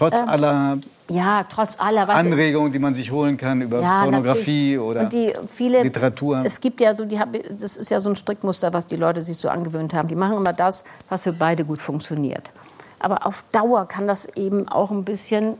Trotz Ähm, aller Ja, trotz aller. Anregungen, die man sich holen kann über Ja, Pornografie oder die viele, Literatur. Es gibt ja so, die, das ist ja so ein Strickmuster, was die Leute sich so angewöhnt haben. Die machen immer das, was für beide gut funktioniert. Aber auf Dauer kann das eben auch ein bisschen,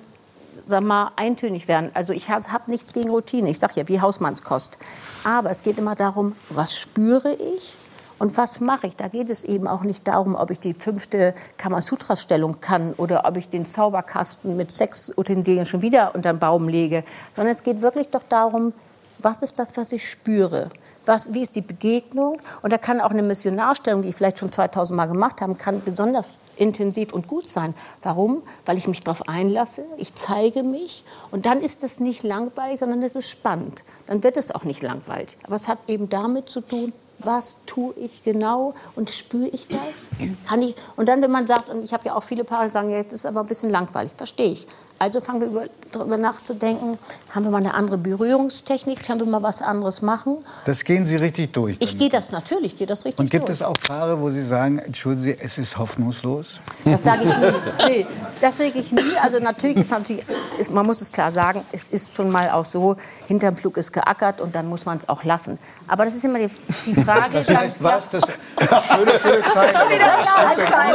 sag mal, eintönig werden. Also ich habe nichts gegen Routine. Ich sage ja, wie Hausmannskost. Aber es geht immer darum, was spüre ich und was mache ich? Da geht es eben auch nicht darum, ob ich die fünfte Kamasutra-Stellung kann oder ob ich den Zauberkasten mit Sexutensilien schon wieder unter den Baum lege, sondern es geht wirklich doch darum, was ist das, was ich spüre? Was, wie ist die Begegnung? Und da kann auch eine Missionarstellung, die ich vielleicht schon 2000 Mal gemacht habe, kann besonders intensiv und gut sein. Warum? Weil ich mich darauf einlasse, ich zeige mich und dann ist es nicht langweilig, sondern es ist spannend. Dann wird es auch nicht langweilig. Aber es hat eben damit zu tun, was tue ich genau und spüre ich das? Kann ich, und dann, wenn man sagt, und ich habe ja auch viele Paare, die sagen, ja, jetzt ist aber ein bisschen langweilig, verstehe ich. Also fangen wir über, darüber nachzudenken, haben wir mal eine andere Berührungstechnik, können wir mal was anderes machen? das gehen Sie richtig durch. Ich gehe das natürlich, ich gehe das richtig Und gibt durch. es auch Paare, wo Sie sagen, entschuldigen Sie, es ist hoffnungslos? Das sage ich nie. Nee, das sage ich nie. Also natürlich ist natürlich, ist, man muss es klar sagen, es ist schon mal auch so, hinterm Flug ist geackert und dann muss man es auch lassen. Aber das ist immer die, die Frage. Das heißt was? Das schöne, schöne Zeit. also,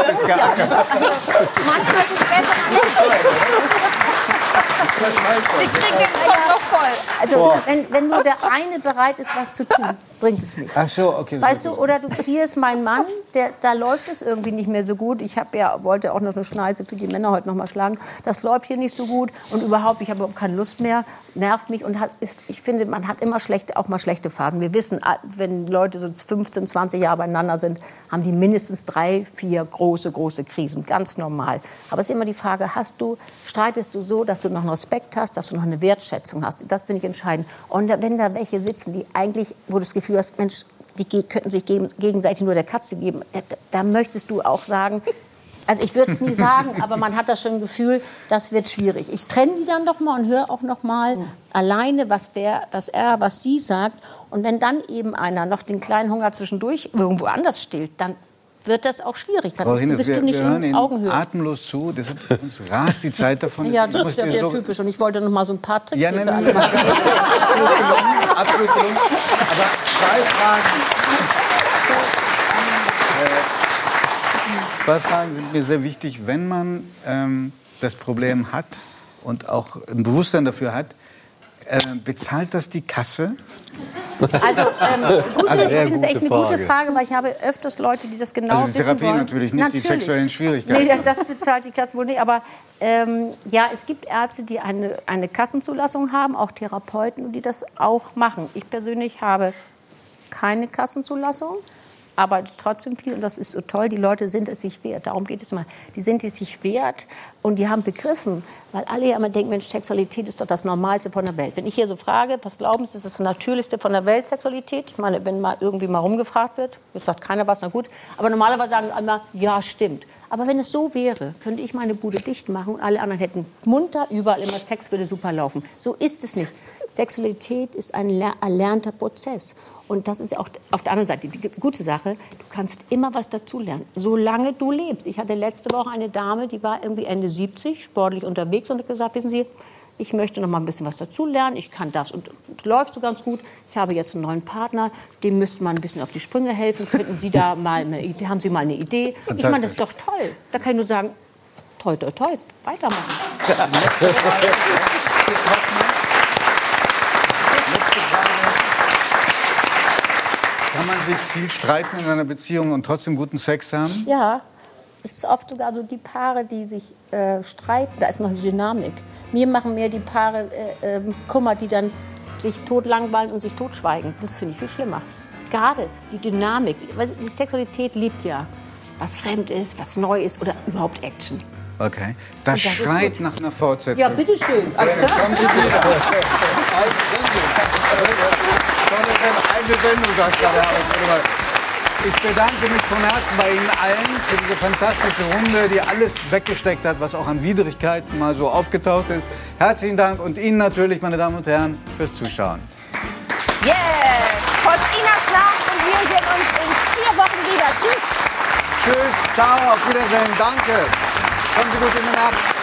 das ist ja, also, manchmal ist es besser nicht. Die kriegen den Kopf noch voll. Also wenn, wenn nur der eine bereit ist, was zu tun, bringt es nicht. Ach so, okay. Weißt du, oder du, hier ist mein Mann, der, da läuft es irgendwie nicht mehr so gut. Ich hab ja, wollte auch noch eine Schneise für die Männer heute noch mal schlagen. Das läuft hier nicht so gut und überhaupt, ich habe überhaupt keine Lust mehr, nervt mich und hat, ist, ich finde, man hat immer schlechte, auch mal schlechte Phasen. Wir wissen, ah, wenn Leute so 15, 20 Jahre beieinander sind, haben die mindestens drei, vier große, große Krisen, ganz normal. Aber es ist immer die Frage, hast du, streitest du so, dass du noch einen Respekt hast, dass du noch eine Wertschätzung hast? Das finde ich entscheidend. Und wenn da welche sitzen, die eigentlich, wo du das Gefühl hast, Mensch, die könnten sich gegen- gegenseitig nur der Katze geben, da, da- möchtest du auch sagen, also ich würde es nie sagen, aber man hat das schon Gefühl, das wird schwierig. Ich trenne die dann doch mal und höre auch noch mal alleine, was, der, was er, was sie sagt. Und wenn dann eben einer noch den kleinen Hunger zwischendurch irgendwo anders stillt, dann wird das auch schwierig. Dann Frau bist du, Hinnes, bist wir, du nicht wir hören in Augenhöhe. atemlos zu, deshalb uns rast die Zeit davon. Ja, das ist ja sehr so- typisch. Und ich wollte noch mal so ein paar Tricks Ja, nein, nein, nein, absolut gelungen, absolut gelungen. Aber zwei Fragen. Äh, Zwei Fragen sind mir sehr wichtig. Wenn man ähm, das Problem hat und auch ein Bewusstsein dafür hat, äh, bezahlt das die Kasse? Also, ähm, gut, Also, finde es echt eine gute gute Frage. Frage, weil ich habe öfters Leute, die das genau Also die wissen Therapie wollen. natürlich nicht, die sexuellen Schwierigkeiten. Nee, das bezahlt die Kasse wohl nicht. Aber ähm, ja, es gibt Ärzte, die eine, eine Kassenzulassung haben, auch Therapeuten, die das auch machen. Ich persönlich habe keine Kassenzulassung. Arbeitet trotzdem viel und das ist so toll. Die Leute sind es sich wert. Darum geht es mal. Die sind es sich wert und die haben begriffen, weil alle ja immer denken, Mensch, Sexualität ist doch das Normalste von der Welt. Wenn ich hier so frage, was glauben Sie, ist das Natürlichste von der Welt, Sexualität? Ich meine, wenn mal irgendwie mal rumgefragt wird, jetzt sagt keiner was, na gut. Aber normalerweise sagen alle, ja, stimmt. Aber wenn es so wäre, könnte ich meine Bude dicht machen und alle anderen hätten munter überall immer Sex würde super laufen. So ist es nicht. Sexualität ist ein erlernter Prozess. Und das ist ja auch auf der anderen Seite die gute Sache. Du kannst immer was dazulernen, solange du lebst. Ich hatte letzte Woche eine Dame, die war irgendwie Ende 70, sportlich unterwegs und hat gesagt, wissen Sie, ich möchte noch mal ein bisschen was dazulernen, ich kann das und es läuft so ganz gut. Ich habe jetzt einen neuen Partner, dem müsste man ein bisschen auf die Sprünge helfen. Könnten Sie da mal eine Idee, haben Sie mal eine Idee? Ich meine, das ist doch toll. Da kann ich nur sagen, toi, toi, toi, weitermachen. Kann man sich viel streiten in einer Beziehung und trotzdem guten Sex haben? Ja, es ist oft sogar so die Paare, die sich äh, streiten, da ist noch eine Dynamik. Mir machen mehr die Paare äh, äh, Kummer, die dann sich totlangweilen und sich totschweigen. Das finde ich viel schlimmer. Gerade die Dynamik. Die Sexualität liebt ja, was fremd ist, was neu ist oder überhaupt Action. Okay. Das, das schreit nach einer Fortsetzung. Ja, bitteschön. Also, kommen Sie wieder. eine Sendung, sagt Ich bedanke mich von Herzen bei Ihnen allen für diese fantastische Runde, die alles weggesteckt hat, was auch an Widrigkeiten mal so aufgetaucht ist. Herzlichen Dank und Ihnen natürlich, meine Damen und Herren, fürs Zuschauen. Yes! Von Inas Nacht und wir sehen uns in vier Wochen wieder. Tschüss! Tschüss, ciao, auf Wiedersehen, danke. Kommen Sie gut in die Nacht.